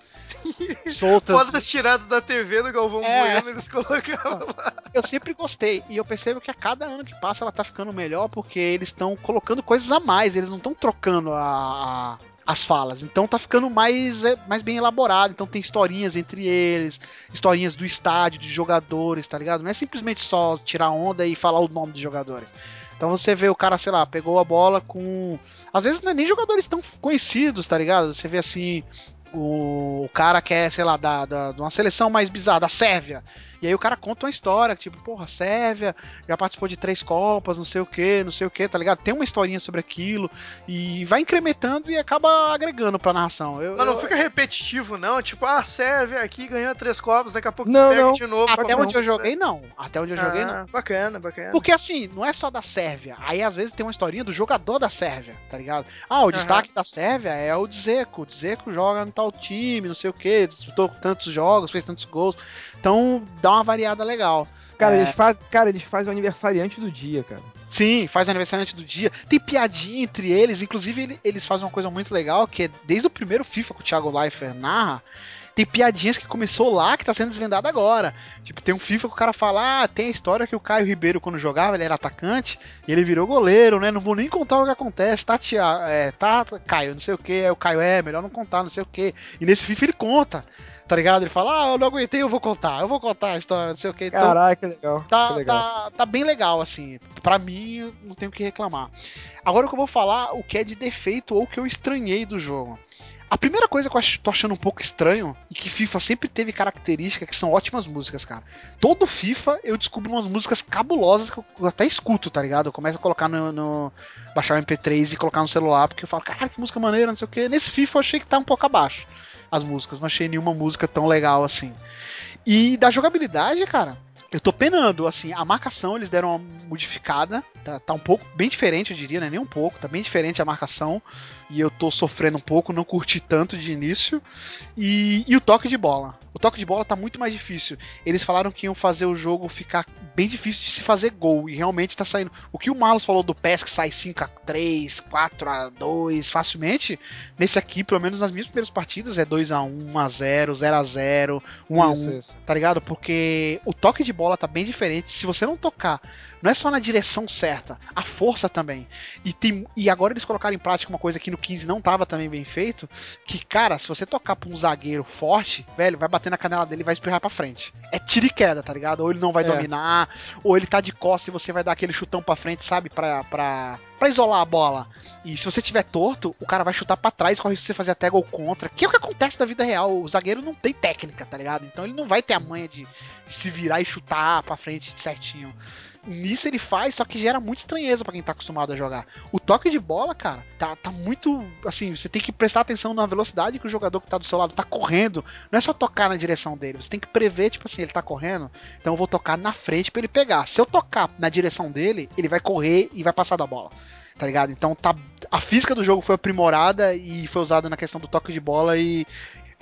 soltas. Fodas tirado da TV do Galvão É. Bueno, eles colocavam lá. eu sempre gostei. E eu percebo que a cada ano que passa ela tá ficando melhor porque eles estão colocando coisas a mais, eles não estão trocando a, a- as falas. Então tá ficando mais, é, mais bem elaborado. Então tem historinhas entre eles, historinhas do estádio, de jogadores, tá ligado? Não é simplesmente só tirar onda e falar o nome dos jogadores. Então você vê o cara, sei lá, pegou a bola com. Às vezes não é nem jogadores tão conhecidos, tá ligado? Você vê assim. O cara que é, sei lá, da, da, de uma seleção mais bizarra, da Sérvia. E aí o cara conta uma história, tipo, porra, Sérvia já participou de três Copas, não sei o que, não sei o que, tá ligado? Tem uma historinha sobre aquilo e vai incrementando e acaba agregando pra narração. Eu, Mas não eu- fica repetitivo, não. Tipo, ah, serve aqui, ganhou três copos, daqui a pouco Não, pega não. de novo. Até onde eu joguei, não. Até onde eu joguei, não. Ah, Bacana, bacana. Porque assim, não é só da Sérvia. Aí às vezes tem uma historinha do jogador da Sérvia, tá ligado? Ah, o destaque da Sérvia é o Dzeko. O Dzeko joga no tal time, não sei o que, disputou tantos jogos, fez tantos gols. Então dá uma variada legal. Cara, É. eles fazem, cara, eles fazem o aniversariante do dia, cara. Sim, faz aniversário do dia. Tem piadinha entre eles. Inclusive, ele- eles fazem uma coisa muito legal, que é desde o primeiro FIFA que o Thiago Leifert narra, tem piadinhas que começou lá, que tá sendo desvendada agora. Tipo, tem um FIFA que o cara fala, ah, tem a história que o Caio Ribeiro, quando jogava, ele era atacante, e ele virou goleiro, né? Não vou nem contar o que acontece, tá, tia, é, tá, Caio, não sei o que, é o Caio é, melhor não contar, não sei o que. E nesse FIFA ele conta, tá ligado? Ele fala, ah, eu não aguentei, eu vou contar, eu vou contar a história, não sei o que. Então, Caraca, que legal. que tá, legal. tá, tá bem legal, assim. Pra mim, não tenho o que reclamar. Agora o que eu vou falar, o que é de defeito ou o que eu estranhei do jogo. A primeira coisa que eu tô achando um pouco estranho, e que FIFA sempre teve característica, que são ótimas músicas, cara. Todo FIFA eu descubro umas músicas cabulosas que eu, eu até escuto, tá ligado? Eu começo a colocar no, no- baixar o MP3 e colocar no celular, porque eu falo, cara, que música maneira, não sei o que. Nesse FIFA eu achei que tá um pouco abaixo as músicas, não achei nenhuma música tão legal assim. E da jogabilidade, cara, Eu tô penando, assim, a marcação eles deram uma modificada, tá, tá um pouco, bem diferente, eu diria, né? Nem um pouco, tá bem diferente a marcação, e eu tô sofrendo um pouco, não curti tanto de início. E, e o toque de bola. O toque de bola tá muito mais difícil. Eles falaram que iam fazer o jogo ficar bem difícil de se fazer gol, e realmente tá saindo. O que o Marlos falou do PES que sai 5x3, 4x2 facilmente, nesse aqui, pelo menos nas minhas primeiras partidas, é 2x1, 1x0, 0x0, 1x1 Isso, isso. tá ligado? Porque o toque de bola tá bem diferente. Se você não tocar, não é só na direção certa, a força também. E, tem, e agora eles colocaram em prática uma coisa que no 15 não tava também bem feito, que, cara, se você tocar pra um zagueiro forte, velho, vai bater na canela dele e vai espirrar pra frente. É tiro e queda, tá ligado? Ou ele não vai É. dominar, ou ele tá de costas e você vai dar aquele chutão pra frente, sabe? Pra, pra, pra isolar a bola. E se você tiver torto, o cara vai chutar pra trás, corre você fazer até gol contra. Que é o que acontece na vida real. O zagueiro não tem técnica, tá ligado? Então ele não vai ter a manha de, de se virar e chutar pra frente certinho. Nisso ele faz, só que gera muita estranheza pra quem tá acostumado a jogar. O toque de bola, cara, tá, tá muito. Assim, você tem que prestar atenção na velocidade que o jogador que tá do seu lado tá correndo. Não é só tocar na direção dele, você tem que prever, tipo assim, ele tá correndo, então eu vou tocar na frente pra ele pegar. Se eu tocar na direção dele, ele vai correr e vai passar da bola tá ligado? Então tá, a física do jogo foi aprimorada e foi usada na questão do toque de bola e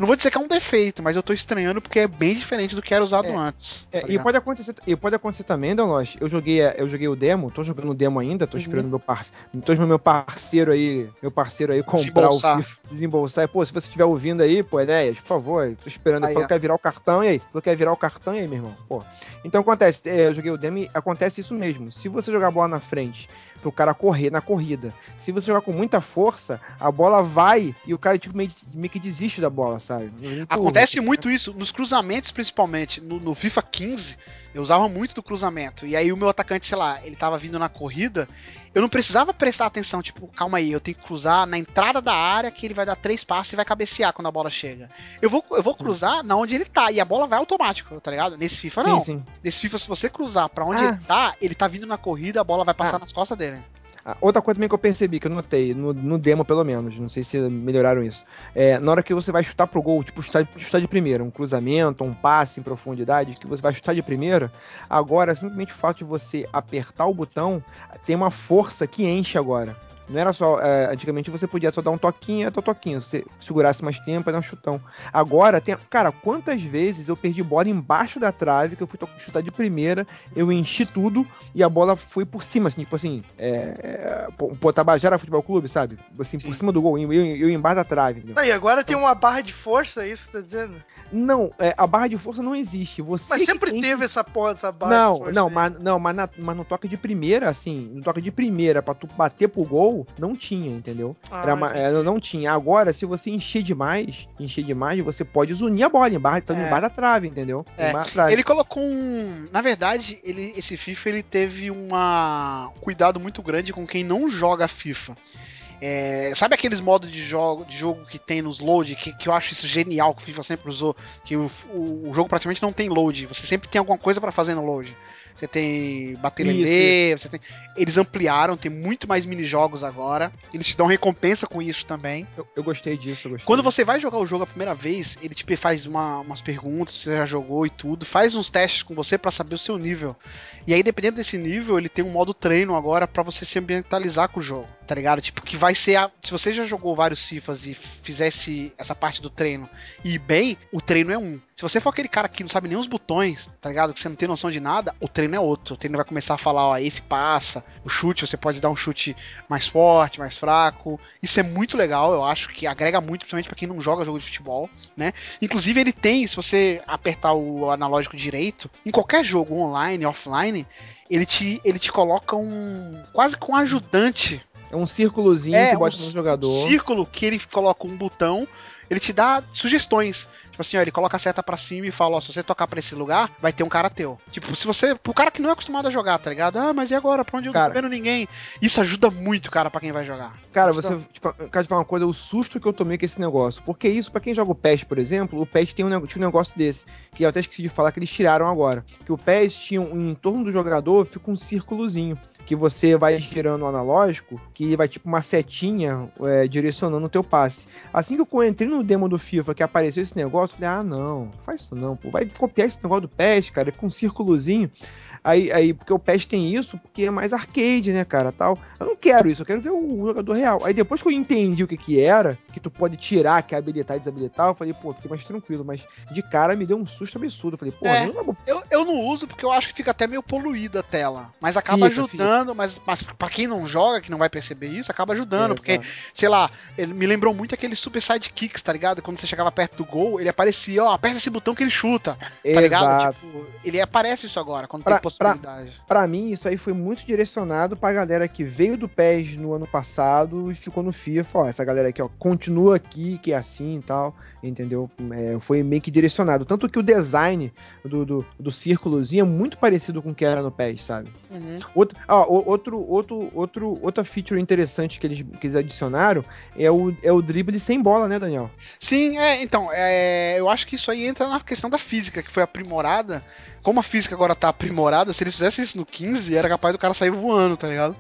não vou dizer que é um defeito, mas eu tô estranhando porque é bem diferente do que era usado É. antes. É, tá e pode acontecer, e pode acontecer também, Douglas. Eu joguei, eu joguei o demo, tô jogando o demo ainda, tô Uhum. esperando meu parceiro, tô esperando meu parceiro aí, meu parceiro aí comprar Desembolsar. o FIFA, desembolsar. E, pô, se você estiver ouvindo aí, pô, Enéas, por favor, tô esperando. Aí, Falou que quer virar o cartão e aí, falou que quer virar o cartão e aí, meu irmão. Pô. Então acontece, é, eu joguei o demo e acontece isso mesmo. Se você jogar a bola na frente pro cara correr na corrida, se você jogar com muita força, a bola vai e o cara tipo meio, meio que desiste da bola, sabe? Acontece muito isso nos cruzamentos, principalmente. No, no FIFA 15, eu usava muito do cruzamento. E aí o meu atacante, sei lá, ele tava vindo na corrida. Eu não precisava prestar atenção, tipo, calma aí, eu tenho que cruzar na entrada da área que ele vai dar três passos e vai cabecear quando a bola chega. Eu vou, eu vou cruzar na onde ele tá e a bola vai automático, tá ligado? Nesse FIFA Sim, não. sim. Nesse FIFA, se você cruzar pra onde Ah. ele tá, ele tá vindo na corrida, a bola vai passar Ah. nas costas dele. Outra coisa também que eu percebi, que eu notei, no, no demo pelo menos, não sei se melhoraram isso. É, na hora que você vai chutar pro gol, tipo, chutar, chutar de primeira, um cruzamento, um passe em profundidade, que você vai chutar de primeira, agora, simplesmente o fato de você apertar o botão, tem uma força que enche agora. Não era só. é, antigamente você podia só dar um toquinho, até toquinho. Se você segurasse mais tempo, dar um chutão. Agora tem. Cara, quantas vezes eu perdi bola embaixo da trave, que eu fui chutar de primeira, eu enchi tudo e a bola foi por cima, assim, tipo assim. É, é, pô, Tabajara Futebol Clube, sabe? Assim, por Sim. cima do gol, eu, eu, eu embaixo da trave. entendeu? Aí, agora tem uma barra de força, é isso que tá dizendo? Não, é, a barra de força não existe. Você Mas sempre tem teve essa porra, essa barra de Não, força. não, aí. mas, não mas, na- mas no toque de primeira, assim, no toque de primeira, pra tu bater pro gol, não tinha, entendeu? Ah, Era uma- é, não tinha. Agora, se você encher demais, encher demais, você pode zunir a bola embaixo, tá É. embaixo da trave, entendeu? É, trave. Ele colocou um. Na verdade, ele, esse FIFA ele teve uma um cuidado muito grande com quem não joga FIFA. É, sabe aqueles modos de jogo, de jogo que tem nos load, que, que eu acho isso genial, que o FIFA sempre usou, que o, o, o jogo praticamente não tem load, você sempre tem alguma coisa pra fazer no load. Você tem lelê, você tem. Eles ampliaram, tem muito mais minijogos agora. Eles te dão recompensa com isso também. Eu, eu gostei disso, eu gostei. Quando você vai jogar o jogo a primeira vez, ele te faz uma- umas perguntas, se você já jogou e tudo, faz uns testes com você pra saber o seu nível. E aí, dependendo desse nível, ele tem um modo treino agora pra você se ambientalizar com o jogo, tá ligado? Tipo, que vai ser a... Se você já jogou vários FIFAs e fizesse essa parte do treino e bem, o treino é um. Se você for aquele cara que não sabe nem os botões, tá ligado? Que você não tem noção de nada, o treino é outro. O treino vai começar a falar, ó, esse passa, o chute, você pode dar um chute mais forte, mais fraco. Isso é muito legal, eu acho que agrega muito, principalmente pra quem não joga jogo de futebol, né? Inclusive ele tem, se você apertar o analógico direito, em qualquer jogo online, offline, ele te, ele te coloca um quase com um ajudante É um círculozinho É, que bota um no jogador. círculo que ele coloca um botão, ele te dá sugestões. Tipo assim, ó, ele coloca a seta pra cima e fala, ó, se você tocar pra esse lugar, vai ter um cara teu. Tipo, se você. Pro cara que não é acostumado a jogar, tá ligado? Ah, mas e agora? Pra onde eu não Cara. tô vendo ninguém? Isso ajuda muito, cara, pra quem vai jogar. Cara, você. Tipo, cara, te falar uma coisa, o susto que eu tomei com esse negócio. Porque isso, pra quem joga o PES, por exemplo, o PES tem um, tinha um negócio desse. Que eu até esqueci de falar que eles tiraram agora. Que o PES tinha um, em torno do jogador fica um círculozinho. Que você vai girando o analógico, que vai tipo uma setinha é, direcionando o teu passe. Assim que eu entrei no demo do FIFA que apareceu esse negócio, eu falei, ah, não, não faz isso não, pô. Vai copiar esse negócio do PES, cara, com um círculozinho. Aí, aí, porque o PES tem isso, porque é mais arcade, né, cara, tal. Eu não quero isso, eu quero ver o jogador real. Aí depois que eu entendi o que que era, que tu pode tirar, que é habilitar e desabilitar, eu falei, pô, fiquei mais tranquilo. Mas de cara me deu um susto absurdo. Eu falei, pô, É. não Eu, eu não uso porque eu acho que fica até meio poluída a tela. Mas acaba Fica, ajudando, mas, mas pra quem não joga, que não vai perceber isso, acaba ajudando. É, porque, exato. sei lá, ele me lembrou muito aquele Super Sidekicks, tá ligado? Quando você chegava perto do gol, ele aparecia, ó, aperta esse botão que ele chuta, tá ligado? Exato. Tipo, ele aparece isso agora, quando Pra- tem possibilidade. Pra mim, isso aí foi muito direcionado pra galera que veio do PES no ano passado e ficou no FIFA. Ó, essa galera aqui, ó, continua aqui, que é assim e tal, entendeu? É, foi meio que direcionado. Tanto que o design do, do, do círculozinho é muito parecido com o que era no PES, sabe? Uhum. Outro, outro, outro, outro, outra feature interessante que eles, que eles adicionaram é o, é o drible sem bola, né, Daniel? Sim, é, então, é, eu acho que isso aí entra na questão da física, que foi aprimorada. Como a física agora tá aprimorada, se eles fizessem isso no 15, era capaz do cara sair voando, tá ligado?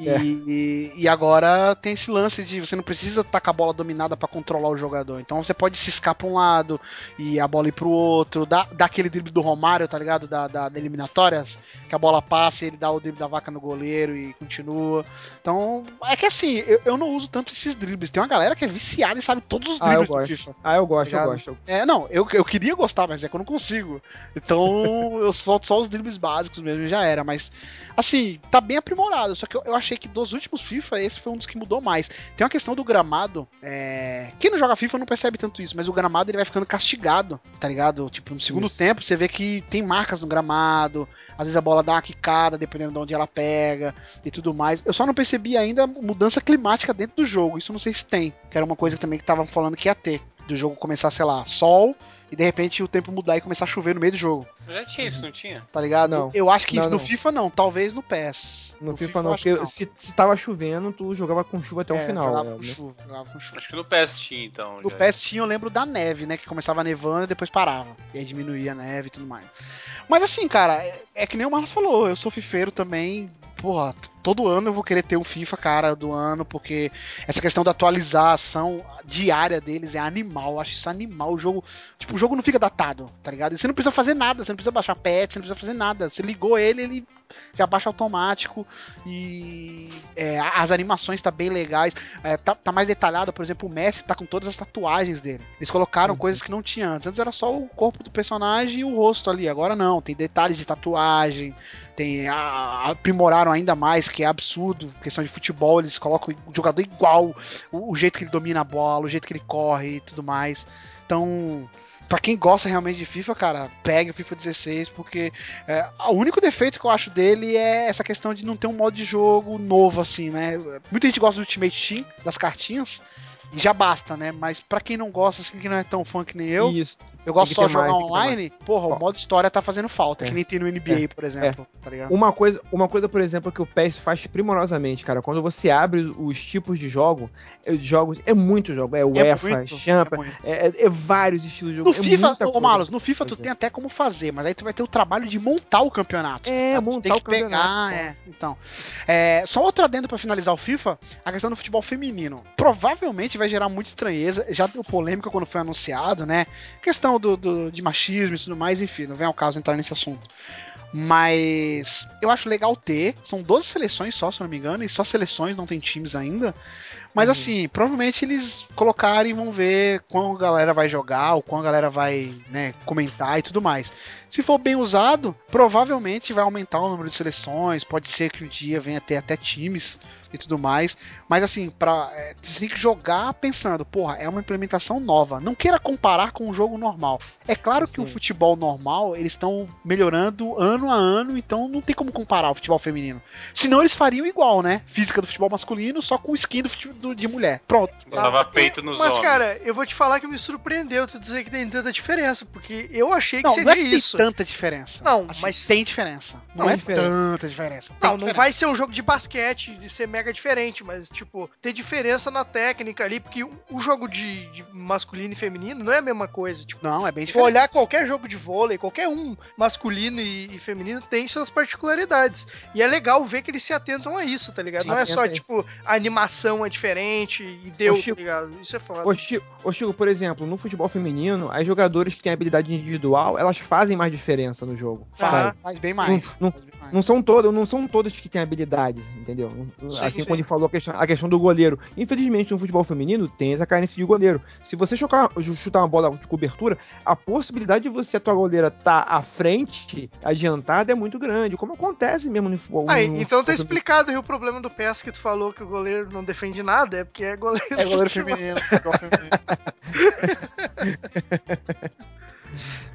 E, É. e, e agora tem esse lance de você não precisa estar com a bola dominada pra controlar o jogador. Então você pode ciscar pra um lado e a bola ir pro outro, dá, dá aquele drible do Romário, tá ligado? Da, da, da eliminatórias, que a bola passa e ele dá o drible da vaca no goleiro e continua. Então, é que assim, eu, eu não uso tanto esses dribles. Tem uma galera que é viciada e sabe todos os Ah, eu dribles do gosto. FIFA. Ah, eu gosto, eu Obrigado. gosto. É, não, eu, eu queria gostar, mas é que eu não consigo. Então eu solto só os dribles básicos mesmo e já era. Mas, assim, tá bem aprimorado. Só que eu, eu achei que dos últimos FIFA, esse foi um dos que mudou mais. Tem uma questão do gramado. É... Quem não joga FIFA não percebe tanto isso, mas o gramado ele vai ficando castigado, tá ligado? Tipo, no segundo Isso. tempo você vê que tem marcas no gramado. Às vezes a bola dá uma quicada, dependendo de onde ela pega e tudo mais. Eu só não percebi ainda mudança climática dentro do jogo. Isso não sei se tem. Que era uma coisa também que estavam falando que ia ter. Do jogo começar, sei lá, sol e de repente o tempo mudar e começar a chover no meio do jogo, Já tinha isso, não tinha? tá ligado? Não. Eu acho que Não, no não. FIFA não, talvez no PES. No, FIFA, eu não, porque se, se tava chovendo, tu jogava com chuva até o É, final. Jogava né? com chuva, jogava com chuva. Acho que no PS tinha, então. No já. PES tinha, eu lembro da neve, né? Que começava nevando e depois parava. E aí diminuía a neve e tudo mais. Mas assim, cara, é, é que nem o Marcos falou, eu sou fifeiro também. Porra, todo ano eu vou querer ter um FIFA, cara, do ano, porque essa questão da atualização diária deles é animal. Eu acho isso animal. O jogo, tipo, o jogo não fica datado, tá ligado? E você não precisa fazer nada, você não precisa baixar patch, você não precisa fazer nada. Você ligou ele, ele já baixa automático e é, as animações tá bem legais. É, tá, tá mais detalhado, por exemplo, o Messi tá com todas as tatuagens dele. Eles colocaram coisas que não tinha antes. Antes era só o corpo do personagem e o rosto ali. Agora não, tem detalhes de tatuagem, tem a- aprimoraram ainda mais, que é absurdo. Questão de futebol, eles colocam o jogador igual, o, o jeito que ele domina a bola, o jeito que ele corre e tudo mais. Então, Pra quem gosta realmente de FIFA, cara, pegue o FIFA 16, porque é, o único defeito que eu acho dele é essa questão de não ter um modo de jogo novo, assim, né? Muita gente gosta do Ultimate Team, das cartinhas, já basta, né? Mas pra quem não gosta, assim, que não é tão fã que nem eu, Isso. eu gosto só de jogar mais, online, porra, o modo história tá fazendo falta, É. que nem tem no NBA, por exemplo, tá ligado? Uma coisa, uma coisa, por exemplo, que o PES faz primorosamente, cara, quando você abre os tipos de jogo, é, jogos, é muito jogo, é UEFA, muito, Champa, é é, é- é vários estilos de jogo. No é FIFA, ô. Malus, no FIFA tu tem até como fazer, mas aí tu vai ter o trabalho de montar o campeonato. É, Tá? Montar tem o que pegar, campeonato, é. Então, é, só outro adendo pra finalizar o FIFA, a questão do futebol feminino. Provavelmente vai gerar muita estranheza, já deu polêmica quando foi anunciado, né? Questão do, do- de machismo e tudo mais, enfim, não vem ao caso entrar nesse assunto. Mas eu acho legal ter. São 12 seleções só, se não me engano, e só seleções, não tem times ainda. Mas Uhum. assim, provavelmente eles colocarem e vão ver quando a galera vai jogar, ou quando a galera vai né, comentar e tudo mais. Se for bem usado, provavelmente vai aumentar o número de seleções. Pode ser que um dia venha ter até times e tudo mais. Mas assim, pra, é, você tem que jogar pensando, porra, é uma implementação nova. Não queira comparar com um jogo normal. É claro que o Sim. futebol normal, eles estão melhorando ano a ano, então não tem como comparar o futebol feminino. Senão eles fariam igual, né? Física do futebol masculino, só com skin do, fute- do- de mulher. Pronto. Botava peito nos Mas, homens. cara, eu vou te falar que me surpreendeu tu dizer que tem tanta diferença, porque eu achei que Não, seria não é que tem isso. tanta diferença. Não, Assim, mas- tem diferença. Não, Tem é diferença. tanta diferença. Tem Não, não diferença. vai ser um jogo de basquete, de ser mega diferente, mas, tipo, ter diferença na técnica ali, porque o, jogo de, de masculino e feminino não é a mesma coisa. Tipo, Não, é bem diferente. olhar qualquer jogo de vôlei, qualquer um masculino e, e feminino tem suas particularidades. E é legal ver que eles se atentam a isso, tá ligado? Sim, não é só, isso. tipo, a animação é diferente e deu, tá Chico, ligado? Isso é foda. Ô Chico, ô, Chico, por exemplo, no futebol feminino, as jogadoras que têm habilidade individual, elas fazem mais diferença no jogo, sabe? Faz bem mais. Não- faz bem mais. Não são todas, não são todas que têm habilidades, entendeu? Sim, assim sim. quando ele falou a questão, a questão do goleiro. Infelizmente, no futebol feminino tem essa carência de goleiro. Se você chutar, chutar uma bola de cobertura, a possibilidade de você, a tua goleira, estar à frente, adiantada, é muito grande. Como acontece mesmo no futebol. Ah, no então tá explicado aí o problema do PES que tu falou que o goleiro não defende nada, é porque é goleiro. É goleiro feminino. futebol feminino.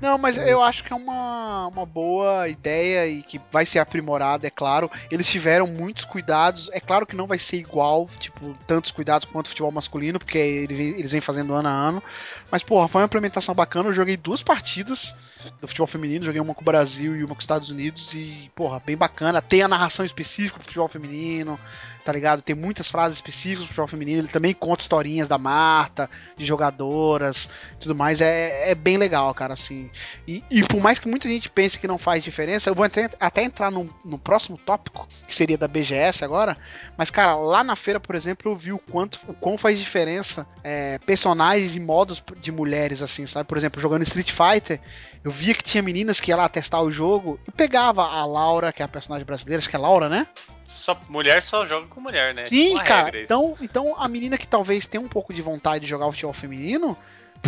Não, mas eu acho que é uma, uma boa ideia e que vai ser aprimorada, é claro. Eles tiveram muitos cuidados. É claro que não vai ser igual, tipo, tantos cuidados quanto o futebol masculino, porque eles vêm fazendo ano a ano. Mas, porra, foi uma implementação bacana. Eu joguei duas partidas do futebol feminino, joguei uma com o Brasil e uma com os Estados Unidos. E, porra, bem bacana. Tem a narração específica pro futebol feminino, tá ligado? Tem muitas frases específicas pro futebol feminino. Ele também conta historinhas da Marta, de jogadoras tudo mais. É, é bem legal, cara, assim. E, e por mais que muita gente pense que não faz diferença, eu vou até, até entrar no, no próximo tópico, que seria da BGS agora. Mas, cara, lá na feira, por exemplo, eu vi o quanto, o quão faz diferença é, personagens e modos de mulheres, assim, sabe? Por exemplo, jogando Street Fighter, eu via que tinha meninas que ia lá testar o jogo e pegava a Laura, que é a personagem brasileira, acho que é Laura, né? Só, mulher só joga com mulher, né? Sim, Uma cara. Então, então a menina que talvez tenha um pouco de vontade de jogar o futebol feminino,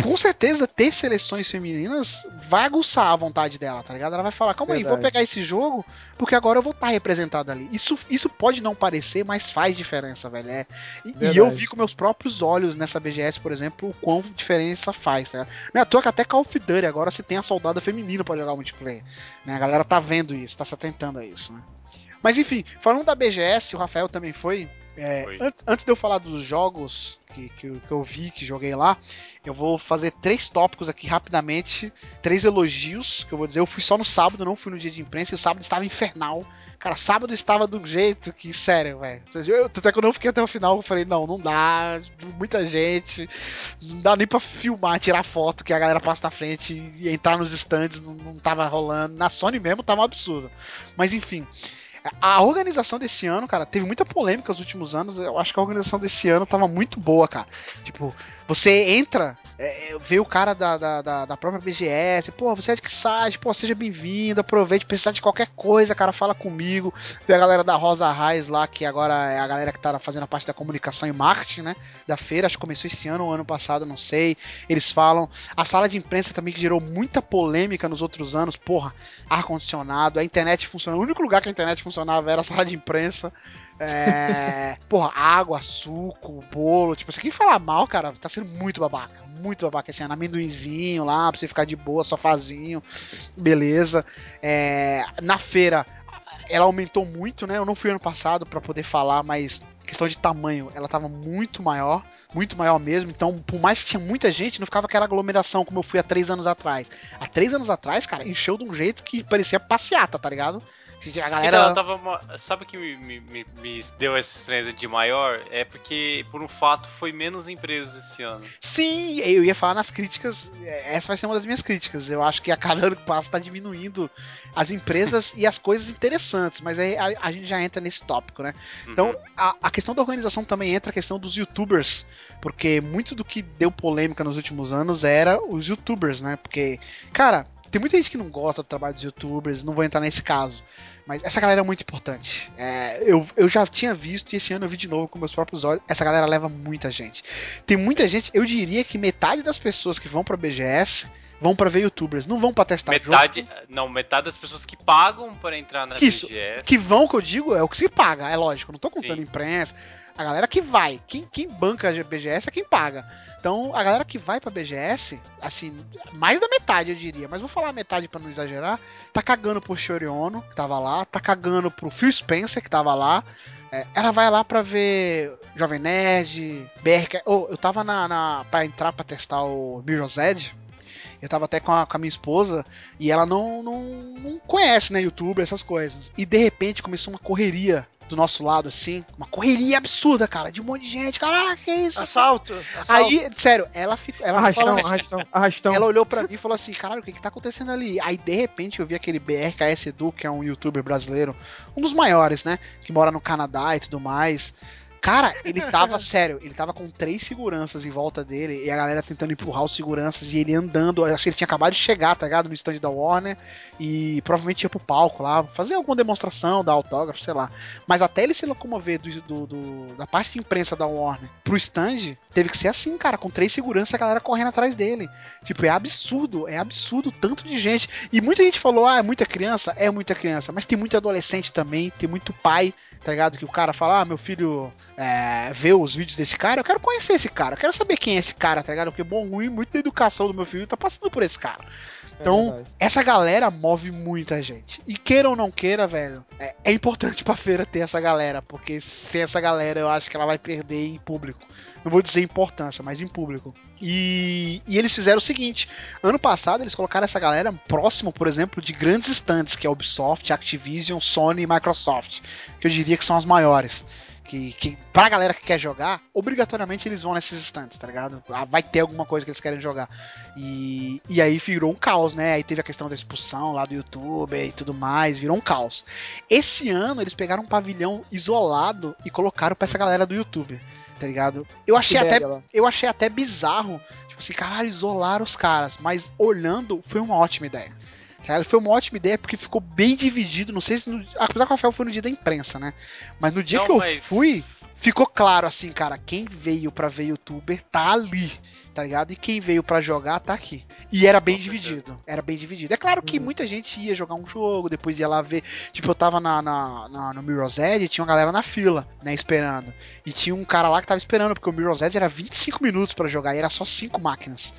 com certeza ter seleções femininas vai aguçar a vontade dela, tá ligado? Ela vai falar, calma aí, vou Verdade. pegar esse jogo, porque agora eu vou estar representado ali. Isso, isso pode não parecer, mas faz diferença, velho. É. E, e Verdade. eu vi com meus próprios olhos nessa BGS, por exemplo, o quão diferença faz, tá ligado? Não é à toa que até Call of Duty agora você tem a soldada feminina pra jogar multiplayer. Né? A galera tá vendo isso, tá se atentando a isso, né? Mas enfim, falando da BGS, o Rafael também foi. É. Antes, antes de eu falar dos jogos que, que, eu- que eu vi, que joguei lá, eu vou fazer três tópicos aqui rapidamente. Três elogios que eu vou dizer. Eu fui só no sábado, não fui no dia de imprensa, e o sábado estava infernal. Cara, sábado estava um jeito que, sério, velho. Eu- Tanto é que eu não fiquei até o final, eu falei, não, não dá, muita gente, não dá nem pra filmar, tirar foto, que a galera passa na frente e entrar nos stands, não, não tava rolando. Na Sony mesmo tava um absurdo. Mas enfim. A organização desse ano, cara, teve muita polêmica nos últimos anos. Eu acho que a organização desse ano tava muito boa, cara. Tipo, você entra, é, vê o cara da, da, da, própria BGS, pô, você é de que site, pô, seja bem-vindo, aproveite, precisar de qualquer coisa, cara, fala comigo. Vê a galera da Rosa Raiz lá, que agora é a galera que tá fazendo a parte da comunicação e marketing, né? Da feira, acho que começou esse ano ou ano passado, não sei. Eles falam. A sala de imprensa também que gerou muita polêmica nos outros anos, porra, ar-condicionado, a internet funcionando. O único lugar que a internet funcionava era a sala de imprensa. É, porra, água, suco, bolo. Tipo, se quem falar mal, cara, tá sendo muito babaca. Muito babaca ano. Amendoinzinho lá, pra você ficar de boa, sofazinho. Beleza. É, na feira, ela aumentou muito, né? Eu não fui ano passado pra poder falar, mas questão de tamanho, ela tava muito maior, muito maior mesmo. Então, por mais que tinha muita gente, não ficava aquela aglomeração como eu fui há três anos atrás. Há três anos atrás, cara, encheu de um jeito que parecia passeata, tá ligado? A galera. Então, tava. Sabe o que me, me- me- me deu essa estranheza de maior? É porque, por um fato, foi menos empresas esse ano. Sim, eu ia falar nas críticas. é, Essa vai ser uma das minhas críticas. Eu acho que a cada ano que passa tá diminuindo as empresas e as coisas interessantes. Mas aí a, a gente já entra nesse tópico, né? Então, Uhum. a, a questão da organização também entra a questão dos youtubers. Porque muito do que deu polêmica nos últimos anos era os youtubers, né? Porque, cara, tem muita gente que não gosta do trabalho dos youtubers, não vou entrar nesse caso. Mas essa galera é muito importante. É, eu, eu já tinha visto e esse ano eu vi de novo com meus próprios olhos. Essa galera leva muita gente. Tem muita gente, eu diria que metade das pessoas que vão pra BGS vão pra ver youtubers, não vão pra testar metade. jogo. Não, metade das pessoas que pagam para entrar na Que isso, BGS. Que vão, que eu digo, é o que se paga, é lógico. Não tô contando Sim. imprensa. A galera que vai, quem, quem banca a BGS é quem paga. Então, a galera que vai pra BGS, assim, mais da metade eu diria, mas vou falar metade pra não exagerar, tá cagando pro Shoriono, que tava lá, tá cagando pro Phil Spencer, que tava lá. É, ela vai lá pra ver Jovem Nerd, BRK. Oh, eu tava na, na, pra entrar pra testar o Mirror's Edge. Eu tava até com a, com a minha esposa e ela não, não, não conhece, né, YouTube, essas coisas. E de repente começou uma correria do nosso lado, assim, uma correria absurda, cara, de um monte de gente, caraca, que isso? Assalto. assalto. Aí, sério, ela ficou. Ela Arrastão, falou assim- arrastão, arrastão. ela olhou pra mim e falou assim: caralho, o que que tá acontecendo ali? Aí de repente eu vi aquele BRKS Edu, que é um youtuber brasileiro, um dos maiores, né? Que mora no Canadá e tudo mais. Cara, ele tava, sério, ele tava com três seguranças em volta dele e a galera tentando empurrar os seguranças e ele andando. Acho que ele tinha acabado de chegar, tá ligado? No stand da Warner e provavelmente ia pro palco lá, fazer alguma demonstração, dar autógrafo, sei lá. Mas até ele se locomover do, do- do- da parte de imprensa da Warner pro stand, teve que ser assim, cara, com três seguranças e a galera correndo atrás dele. Tipo, é absurdo, é absurdo tanto de gente. E muita gente falou, ah, é muita criança? É muita criança, mas tem muito adolescente também, tem muito pai, tá ligado? Que o cara fala, ah, meu filho é, vê os vídeos desse cara, eu quero conhecer esse cara, eu quero saber quem é esse cara, tá ligado? Porque bom, ruim, muito da educação do meu filho tá passando por esse cara. Então, verdade. essa galera move muita gente. E queira ou não queira, velho, é, é importante pra feira ter essa galera, porque sem essa galera eu acho que ela vai perder em público. Não vou dizer importância, mas em público. E, e eles fizeram o seguinte: ano passado eles colocaram essa galera próximo, por exemplo, de grandes stands, que é Ubisoft, Activision, Sony e Microsoft, que eu diria que são as maiores. Que, que pra galera que quer jogar, obrigatoriamente eles vão nesses stands, tá ligado? Ah, Vai ter alguma coisa que eles querem jogar. E, e aí virou um caos, né? Aí teve a questão da expulsão lá do YouTube e tudo mais, virou um caos. Esse ano eles pegaram um pavilhão isolado e colocaram pra essa galera do YouTube, tá ligado? Eu achei até eu achei até bizarro. Tipo assim, caralho, isolar os caras. Mas olhando, foi uma ótima ideia. Cara, foi uma ótima ideia porque ficou bem dividido. Não sei se. No, apesar que o Rafael foi no dia da imprensa, né? Mas no dia Não, que eu mas- fui, ficou claro assim, cara. Quem veio pra ver youtuber tá ali. Tá ligado? E quem veio pra jogar tá aqui. E era bem Com certeza. dividido. Era bem dividido. É claro que muita gente ia jogar um jogo, depois ia lá ver. Tipo, eu tava na, na, na- no Mirror's Edge e tinha uma galera na fila, né? Esperando. E tinha um cara lá que tava esperando, porque o Mirror's Edge era 25 minutos pra jogar e era só 5 máquinas.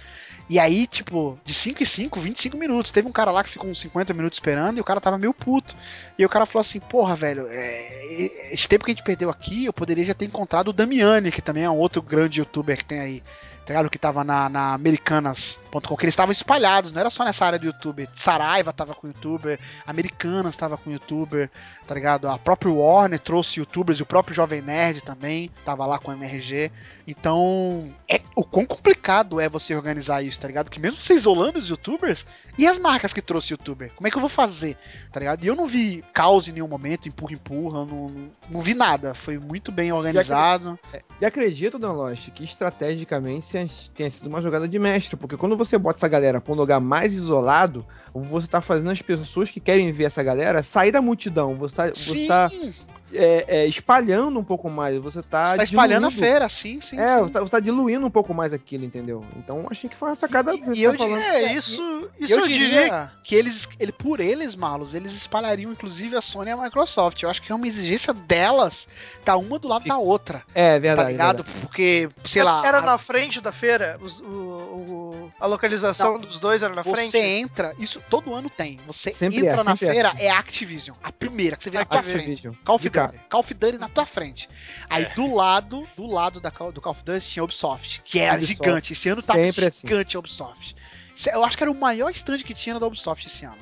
E aí, tipo, de 5 e 5, 25 minutos. Teve um cara lá que ficou uns 50 minutos esperando e o cara tava meio puto. E o cara falou assim: Porra, velho, é, esse tempo que a gente perdeu aqui, eu poderia já ter encontrado o Damiani, que também é um outro grande youtuber que tem aí. Tá ligado? Que tava na, na Americanas.com, que eles estavam espalhados, não era só nessa área do YouTube. Saraiva tava com youtuber, Americanas tava com youtuber, tá ligado? A própria Warner trouxe youtubers e o próprio Jovem Nerd também tava lá com o MRG. Então, é o quão complicado é você organizar isso, tá ligado? Que mesmo você isolando os youtubers, e as marcas que trouxe youtuber? Como é que eu vou fazer, tá ligado? E eu não vi caos em nenhum momento, empurra, empurra, não, não, não vi nada. Foi muito bem organizado. E acredito, Don Lost, que estrategicamente tenha sido uma jogada de mestre, porque quando você bota essa galera pra um lugar mais isolado, você tá fazendo as pessoas que querem ver essa galera sair da multidão. Você tá, você Sim, tá é, é, espalhando um pouco mais. Você tá, você tá espalhando a diluindo- feira, sim, sim. É, sim. você tá, você tá diluindo um pouco mais aquilo, entendeu? Então achei que foi uma sacada. E- que você e eu tá diria- É, isso, isso eu eu, diria, diria. que eles, ele, por eles, Marlos, eles espalhariam inclusive a Sony e a Microsoft. Eu acho que é uma exigência delas tá uma do lado da outra, É, tá verdade. ligado? Porque, sei lá, Era a- na frente da feira? Os- o, o- a localização dos dois era na você frente? entra, isso todo ano tem. Você Sempre entra é, na sempre é feira, assim. é a Activision, a primeira que você vê na tua frente. Activision. Call of cara. Duty. Call of Duty na tua frente. Aí É. do lado, do lado da, do Call of Duty tinha Ubisoft, que era Ubisoft, gigante. Esse ano tava sempre assim. gigante a Ubisoft. Eu acho que era o maior stand que tinha da Ubisoft esse ano.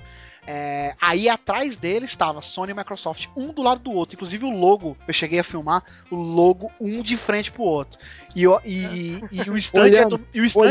É, aí atrás dele estava Sony e Microsoft, um do lado do outro. Inclusive o logo, eu cheguei a filmar o logo um de frente pro outro. E, o- e- e o stand, é Olhando, do, e o stand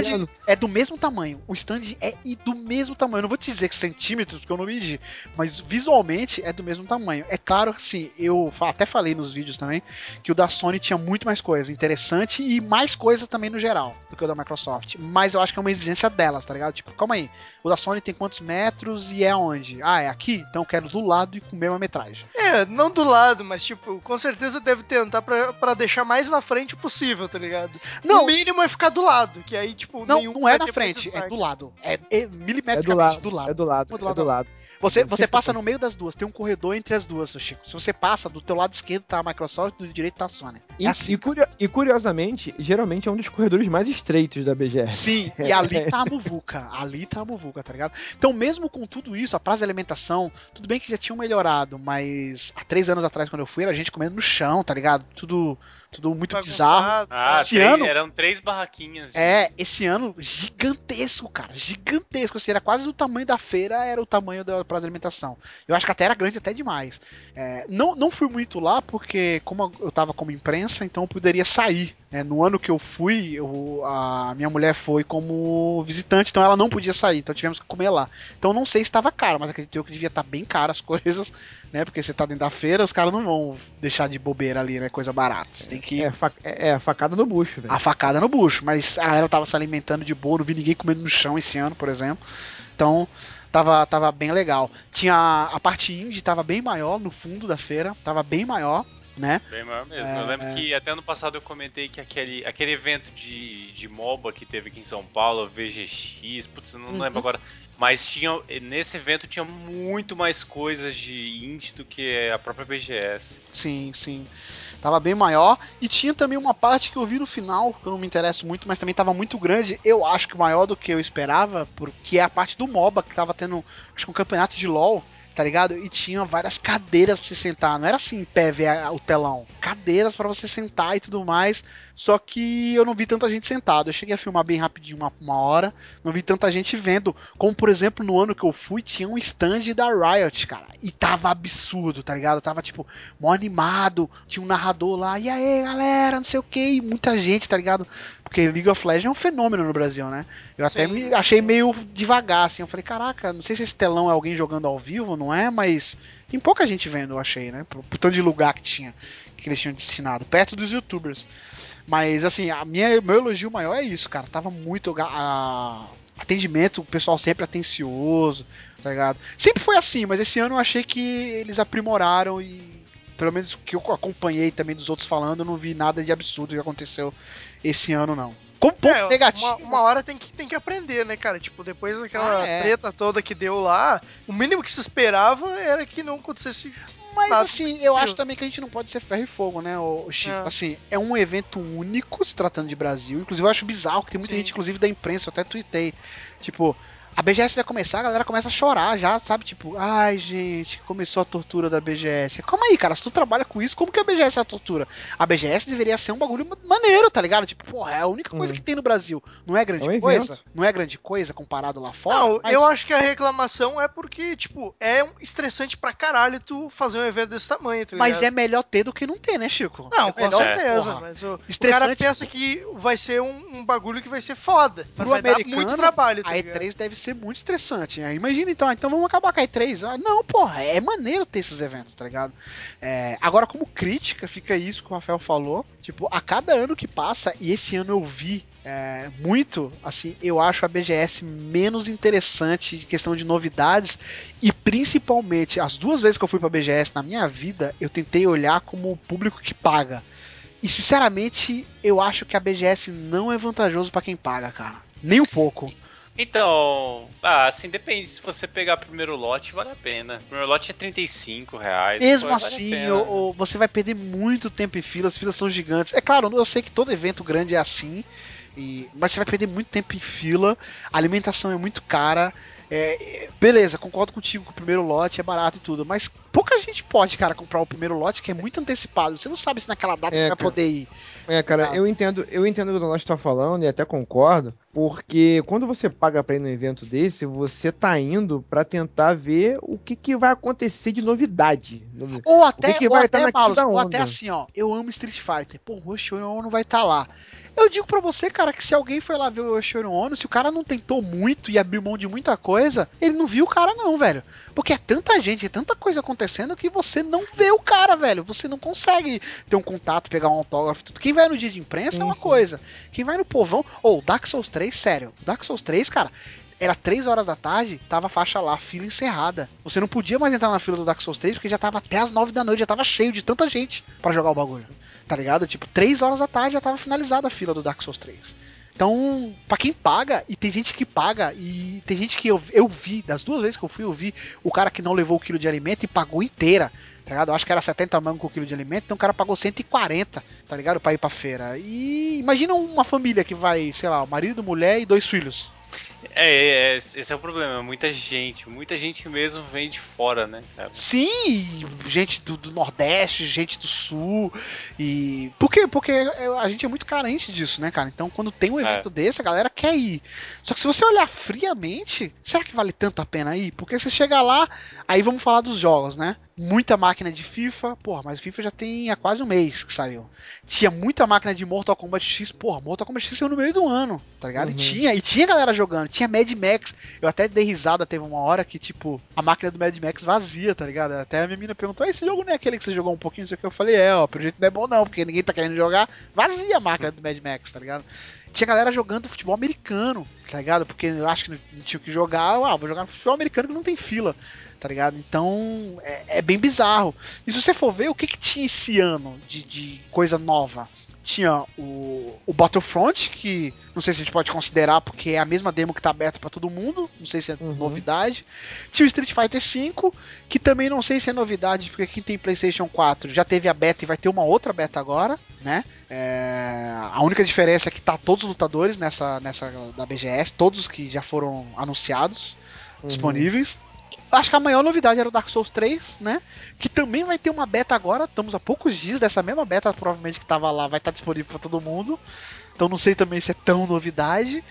é do mesmo tamanho. O stand é e do mesmo tamanho. Eu não vou te dizer que centímetros, porque eu não medi, mas visualmente é do mesmo tamanho. É claro que sim, eu até falei nos vídeos também que o da Sony tinha muito mais coisa interessante e mais coisa também no geral do que o da Microsoft. Mas eu acho que é uma exigência delas, tá ligado? Tipo, calma aí. O da Sony tem quantos metros e é onde? Ah, é aqui? Então eu quero do lado e com mesma metragem. É, não do lado, mas tipo, com certeza deve tentar pra, pra deixar mais na frente possível, tá ligado? Não. O mínimo é ficar do lado, que aí, tipo, Não, nenhum não é na frente, é do lado. É, é É milimetricamente do lado, do lado. É do lado. Um do é lado do do lado. Você, você passa no meio das duas, tem um corredor entre as duas, Chico. Se você passa, do teu lado esquerdo tá a Microsoft, do direito tá a Sony. E, É assim, e curio- e curiosamente, geralmente é um dos corredores mais estreitos da BGS. Sim, e ali tá a muvuca. Ali tá a muvuca, tá ligado? Então, mesmo com tudo isso, a praça de alimentação, tudo bem que já tinham melhorado, mas há três anos atrás, quando eu fui, era gente comendo no chão, tá ligado? Tudo, tudo muito bizarro. Bagunçado. Ah, Esse três- ano- eram três barraquinhas. de- É, esse ano gigantesco, cara. Gigantesco. Assim, era quase do tamanho da feira, era o tamanho da praça de alimentação. Eu acho que até era grande até demais. É, não, não fui muito lá, porque como eu tava como imprensa, então eu poderia sair. né? no ano que eu fui, eu- a minha mulher foi como visitante, então ela não podia sair, então tivemos que comer lá. Então não sei se estava caro, mas acredito eu que devia estar bem caro as coisas, né? Porque você tá dentro da feira, os caras não vão deixar de bobeira ali, né? Coisa barata. Você tem que É, fa- é, é facada no bucho, velho. a facada no bucho, mas a galera tava se alimentando de boa, não vi ninguém comendo no chão esse ano, por exemplo. Então, tava, tava bem legal. Tinha a, a parte indie, tava bem maior no fundo da feira, tava bem maior, né? Bem maior mesmo. É, eu lembro é. que até ano passado eu comentei que aquele, aquele evento de, de MOBA que teve aqui em São Paulo, VGX, putz, eu não Uhum. lembro agora. Mas tinha, nesse evento tinha muito mais coisas de indie do que a própria BGS. Sim, sim. Tava bem maior. E tinha também uma parte que eu vi no final, que eu não me interesso muito, mas também tava muito grande. Eu acho que maior do que eu esperava, porque é a parte do MOBA, que tava tendo, acho que um campeonato de LoL, tá ligado? E tinha várias cadeiras pra você sentar. Não era assim, pé, ver o telão. Cadeiras pra você sentar e tudo mais. Só que eu não vi tanta gente sentada. Eu cheguei a filmar bem rapidinho, uma, uma hora. Não vi tanta gente vendo. Como, por exemplo, no ano que eu fui, tinha um stand da Riot, cara. E tava absurdo, tá ligado? Tava, tipo, mó animado. Tinha um narrador lá. E aí, galera, não sei o que. E muita gente, tá ligado? Porque League of Legends é um fenômeno no Brasil, né? Eu até Sim. me achei meio devagar, assim. Eu falei, caraca, não sei se esse telão é alguém jogando ao vivo, não é? Mas tem pouca gente vendo, eu achei, né? Por, por tanto de lugar que tinha, que eles tinham destinado. Perto dos youtubers. Mas, assim, a minha, meu elogio maior é isso, cara. Tava muito. a- atendimento, o pessoal sempre atencioso, tá ligado? Sempre foi assim, mas esse ano eu achei que eles aprimoraram e. Pelo menos o que eu acompanhei também dos outros falando, eu não vi nada de absurdo que aconteceu esse ano, não. Como ponto É, negativo. Uma, uma hora tem que, tem que aprender, né, cara? Tipo, depois daquela Ah, é. treta toda que deu lá, o mínimo que se esperava era que não acontecesse. Mas nada assim, eu acho também que a gente não pode ser ferro e fogo, né, ô, Chico? É. Assim, é um evento único se tratando de Brasil. Inclusive, eu acho bizarro que tem muita Sim. gente, inclusive da imprensa, eu até tuitei. Tipo, a BGS vai começar, a galera começa a chorar já, sabe? Tipo, ai, gente, começou a tortura da BGS. Calma aí, cara, se tu trabalha com isso, como que a BGS é a tortura? A BGS deveria ser um bagulho ma- maneiro, tá ligado? Tipo, porra, é a única coisa Hum. que tem no Brasil. Não é grande É um coisa? evento. Não é grande coisa comparado lá fora? Não, mas- eu acho que a reclamação é porque, tipo, é um estressante pra caralho tu fazer um evento desse tamanho, tá Mas é melhor ter do que não ter, né, Chico? Não, é com melhor, certeza, porra. mas o, o Estressante. cara pensa que vai ser um, um bagulho que vai ser foda. Mas Pro vai dar americano, muito trabalho, tá A ligado? E3 deve ser muito estressante. né? Imagina então, ah, então vamos acabar com a E3. Ah, não, porra, é maneiro ter esses eventos, tá ligado? É, agora, como crítica, fica isso que o Rafael falou. Tipo, a cada ano que passa, e esse ano eu vi é, muito, assim, eu acho a BGS menos interessante questão de novidades. E principalmente, as duas vezes que eu fui pra BGS na minha vida, eu tentei olhar como o público que paga. E sinceramente, eu acho que a BGS não é vantajoso pra quem paga, cara. Nem um pouco. Então, ah, assim, depende. Se você pegar primeiro lote, vale a pena. O primeiro lote é 35 reais. Mesmo pô, vale assim, ou você vai perder muito tempo em fila, as filas são gigantes. É claro, eu sei que todo evento grande é assim, e- mas você vai perder muito tempo em fila, a alimentação é muito cara. É, é, beleza, concordo contigo que o primeiro lote é barato e tudo, mas pouca gente pode, cara, comprar o primeiro lote que é muito antecipado. Você não sabe se naquela data É, você vai cara. poder ir. É, cara, Tá. eu entendo, eu entendo o que o Nós tá falando e até concordo, porque quando você paga pra ir num evento desse, você tá indo pra tentar ver o que, que vai acontecer de novidade. No- Ou até, que que ou vai até, tá crista Malus, da ou até assim, ó, eu amo Street Fighter. Pô, o Oshiro Ono vai estar lá. Eu digo pra você, cara, que se alguém foi lá ver o Oshiro Ono, se o cara não tentou muito e abriu mão de muita coisa, ele não viu o cara não, velho. Porque é tanta gente, é tanta coisa acontecendo que você não vê o cara, velho. Você não consegue ter um contato, pegar um autógrafo, tudo. Quem vai no dia de imprensa Sim, é uma sim. coisa. Quem vai no povão, ou Dark Souls 3, sério. Dark Souls 3, cara, era 3 horas da tarde, tava a faixa lá, fila encerrada. Você não podia mais entrar na fila do Dark Souls 3 porque já tava até as 9 da noite, já tava cheio de tanta gente pra jogar o bagulho. Tá ligado? Tipo, 3 horas da tarde já tava finalizada a fila do Dark Souls 3. Então, pra quem paga, e tem gente que paga, e tem gente que eu, eu vi, das duas vezes que eu fui, eu vi o cara que não levou o quilo de alimento e pagou inteira. tá ligado? Eu acho que era 70 mangos com quilo de alimento, então o cara pagou 140, tá ligado? Pra ir pra feira. E imagina uma família que vai, sei lá, o marido, mulher e dois filhos. É, é, é, esse é o problema. Muita gente, muita gente mesmo vem de fora, né? cara? Sim, gente do, do Nordeste, gente do Sul. E. Por quê? Porque a gente é muito carente disso, né, cara? Então, quando tem um evento desse, a galera quer ir. Só que se você olhar friamente, será que vale tanto a pena ir? Porque você chega lá, aí vamos falar dos jogos, né? Muita máquina de FIFA, porra, mas FIFA já tem há quase um mês que saiu. Tinha muita máquina de Mortal Kombat X, porra, Mortal Kombat X saiu no meio do ano, tá ligado? E Uhum. tinha, e tinha galera jogando, tinha Mad Max. Eu até dei risada, teve uma hora que, tipo, a máquina do Mad Max vazia, tá ligado? Até a minha menina perguntou: "Ah, esse jogo não é aquele que você jogou um pouquinho, não sei o que. Eu falei, é, ó, pelo jeito não é bom não, porque ninguém tá querendo jogar. Vazia a máquina do Mad Max, tá ligado? Tinha galera jogando futebol americano, tá ligado? Porque eu acho que não tinha o que jogar, ah, vou jogar no futebol americano que não tem fila, tá ligado? Então é, é bem bizarro. E se você for ver, o que, que tinha esse ano de, de coisa nova? Tinha o, o Battlefront, que não sei se a gente pode considerar, porque é a mesma demo que tá aberta pra todo mundo, não sei se é Uhum. novidade. Tinha o Street Fighter V, que também não sei se é novidade, porque quem tem PlayStation 4 já teve a beta e vai ter uma outra beta agora, né? É, a única diferença é que tá todos os lutadores nessa, nessa da BGS, todos que já foram anunciados, Uhum. disponíveis. Acho que a maior novidade era o Dark Souls 3, né? Que também vai ter uma beta agora. Estamos a poucos dias dessa mesma beta, provavelmente que tava lá, vai estar disponível para todo mundo. Então não sei também se é tão novidade.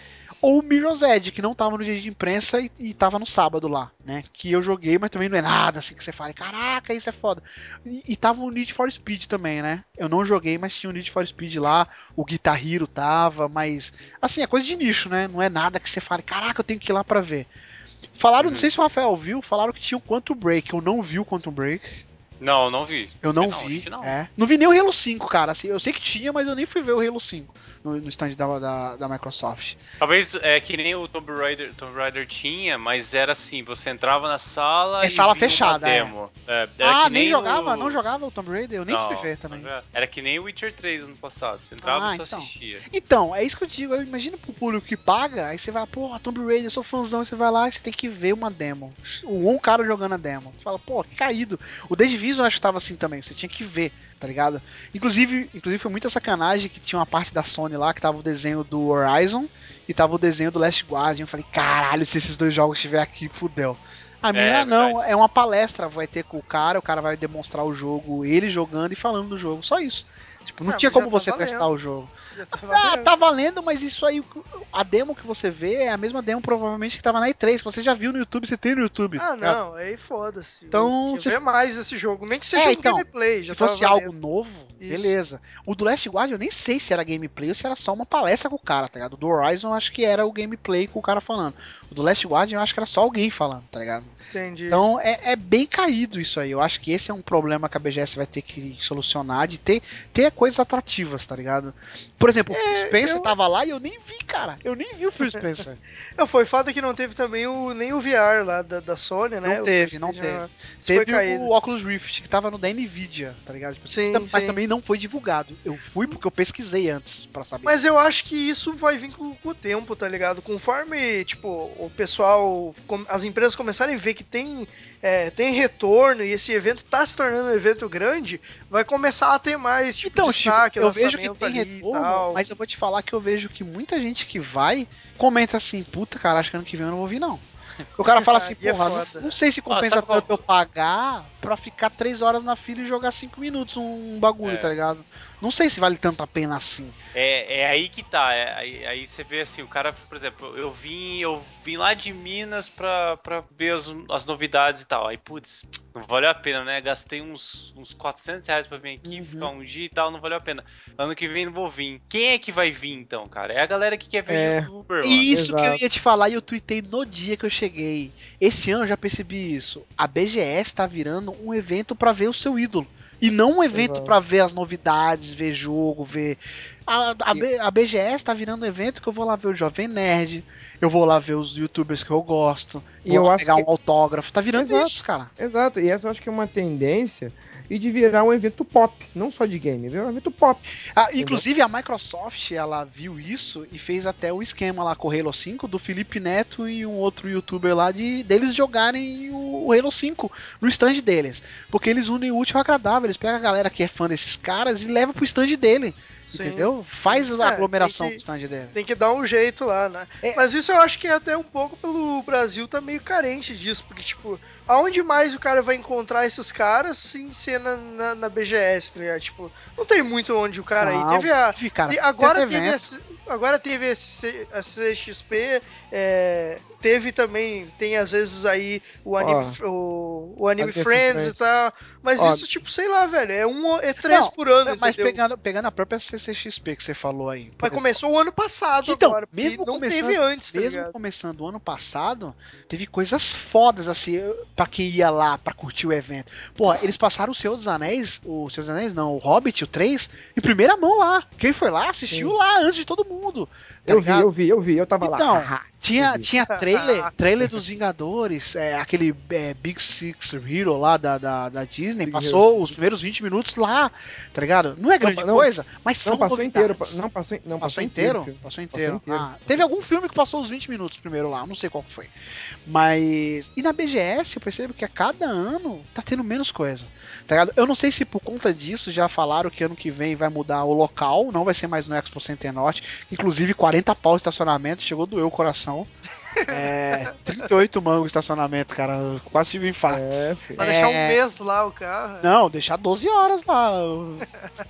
Ou o Mirror's Edge, que não tava no dia de imprensa e, e tava no sábado lá, né? Que eu joguei, mas também não é nada assim que você fale, caraca, isso é foda. E, e tava o Need for Speed também, né? Eu não joguei, mas tinha o Need for Speed lá, o Guitar Hero tava, mas assim, é coisa de nicho, né? Não é nada que você fale, caraca, eu tenho que ir lá pra ver. Falaram, não sei se o Rafael viu, falaram que tinha o Quantum Break. Eu não vi o Quantum Break. Não, não vi. Eu não, Acho vi. que não. É. Não vi nem o Halo 5, cara. Assim, eu sei que tinha, mas eu nem fui ver o Halo 5 no, no stand da, da, da Microsoft. Talvez é que nem o Tomb Raider, Tomb Raider tinha, mas era assim, você entrava na sala É e sala fechada, é. demo. É, era Ah, nem, o- jogava? Não jogava o Tomb Raider? Eu nem Não, fui ver também. Era que nem o Witcher 3 ano passado. Você entrava Ah, e só então. assistia. Então, é isso que eu digo. Eu imagino pro público que paga, aí você vai, porra, Tomb Raider, eu sou fãzão, aí você vai lá e você tem que ver uma demo. Um cara jogando a demo. Você fala, pô, que caído. O The Division eu acho que tava assim também, você tinha que ver, tá ligado? Inclusive, inclusive foi muita sacanagem que tinha uma parte da Sony lá que tava o desenho do Horizon e tava o desenho do Last Guardian. Eu falei, caralho, se esses dois jogos estiver aqui, fudeu. A minha É, não, verdade. é uma palestra, vai ter com o cara, o cara vai demonstrar o jogo, ele jogando e falando do jogo, só isso. Tipo, não Ah, tinha como tá você valendo. testar o jogo. Tá Ah, valendo. tá valendo, mas isso aí, a demo que você vê é a mesma demo provavelmente que tava na E3, que você já viu no YouTube, você tem no YouTube. Ah, tá? não, aí foda-se. Então, Eu se- ver mais esse jogo, nem que seja É, um então, gameplay. Já Se fosse tava algo valendo. novo, Isso. beleza. O do Last Guard eu nem sei se era gameplay ou se era só uma palestra com o cara, tá ligado? O do Horizon eu acho que era o gameplay com o cara falando. O do Last Guard eu acho que era só alguém falando, tá ligado? Entendi. Então é, é bem caído isso aí. Eu acho que esse é um problema que a BGS vai ter que solucionar, de ter, ter coisas atrativas, tá ligado? Por exemplo, o Phil Spencer eu- tava lá e eu nem vi, cara. Eu nem vi o Phil Spencer. Não, foi foda que não teve também o, nem o VR lá da, da Sony, né? Não teve, não Teve foi caído. o Oculus Rift, que tava no da Nvidia, tá ligado? Tipo, Sim, mas sim. também não foi divulgado. Eu fui porque eu pesquisei antes pra saber. Mas eu acho que isso vai vir com, com o tempo, tá ligado? Conforme, tipo, o pessoal, as empresas começarem a ver que tem, é, tem retorno e esse evento tá se tornando um evento grande, vai começar a ter mais, tipo, Então, destaque, eu vejo que tem retorno, mas eu vou te falar que eu vejo que muita gente que vai comenta assim, puta, cara, acho que ano que vem eu não vou vir, não. O cara fala assim, é porra, não, não sei se compensa sabe qual- tanto eu pagar pra ficar três horas na fila e jogar cinco minutos um bagulho, É. tá ligado? Não sei se vale tanto a pena assim. É, é aí que tá. é aí, aí você vê assim, o cara, por exemplo, eu vim, eu vim lá de Minas pra, pra ver as, as novidades e tal. Aí, putz, não valeu a pena, né? Gastei uns, uns 400 reais pra vir aqui, Uhum. ficar um dia e tal, não valeu a pena. Ano que vem não vou vir. Quem é que vai vir então, cara? É a galera que quer ver É. youtuber, mano. Isso que eu Exato. ia te falar e eu tuitei no dia que eu cheguei. Esse ano eu já percebi isso. A BGS tá virando um evento pra ver o seu ídolo. E não um evento pra ver as novidades, ver jogo, ver. A, a, B- a BGS tá virando um evento que eu vou lá ver o Jovem Nerd, eu vou lá ver os youtubers que eu gosto, E vou eu pegar que- um autógrafo. Tá virando Exato. isso, cara. Exato, e essa eu acho que é uma tendência e de virar um evento pop, não só de game, virar um evento pop. Ah, inclusive a Microsoft, ela viu isso e fez até o esquema lá com o Halo 5 do Felipe Neto e um outro youtuber lá de deles jogarem o, Halo 5 no stand deles. Porque eles unem o útil ao agradável, eles pegam a galera que é fã desses caras e levam pro stand dele. Sim. Entendeu? Faz a É, aglomeração que- stand dele. Tem que dar um jeito lá, né? É. Mas isso eu acho que é até um pouco pelo Brasil tá meio carente disso, porque, tipo, aonde mais o cara vai encontrar esses caras sem ser na, na, na BGS, tá ligado? Tipo, não tem muito onde o cara Não, aí. Teve a. cara, agora teve teve, esse, agora teve esse a CXP, é, teve também, tem às vezes aí o Anime, o, o Anime Friends, Friends. e tal. Mas Ó, isso, tipo, sei lá, velho, é um é três Não, por ano, Mas entendeu? pegando, pegando a própria CCXP que você falou aí. Mas exemplo. começou o ano passado Então, agora, mesmo não teve antes, tá mesmo ligado? começando o ano passado, teve coisas fodas assim pra quem ia lá pra curtir o evento. Pô, eles passaram o Senhor dos Anéis, o Senhor dos Anéis não, o Hobbit, o 3, em primeira mão lá. Quem foi lá assistiu Sim. lá antes de todo mundo. Tá Eu vi, ligado? eu vi, eu vi, eu tava Então, lá. Tinha, vi. tinha trailer, trailer dos Vingadores, é, aquele é, Big Six Hero lá da, da, da Disney, Big passou Hero os primeiros 20 minutos lá, tá ligado? Não é grande não, coisa, mas são Não passou novidades. inteiro, não passou, não Passou inteiro? filho. Passou inteiro. inteiro. Ah, teve algum filme que passou os 20 minutos primeiro lá, não sei qual que foi. Mas. E na BGS eu percebo que a cada ano tá tendo menos coisa. Tá ligado? Eu não sei se por conta disso já falaram que ano que vem vai mudar o local, não vai ser mais no Expo Center Norte. Inclusive 40 pau o estacionamento, chegou a doer o coração. É, 38 mangos o estacionamento, cara. Quase tive um infarto. É. Vai deixar um É. mês lá o carro. Não, deixar 12 horas lá.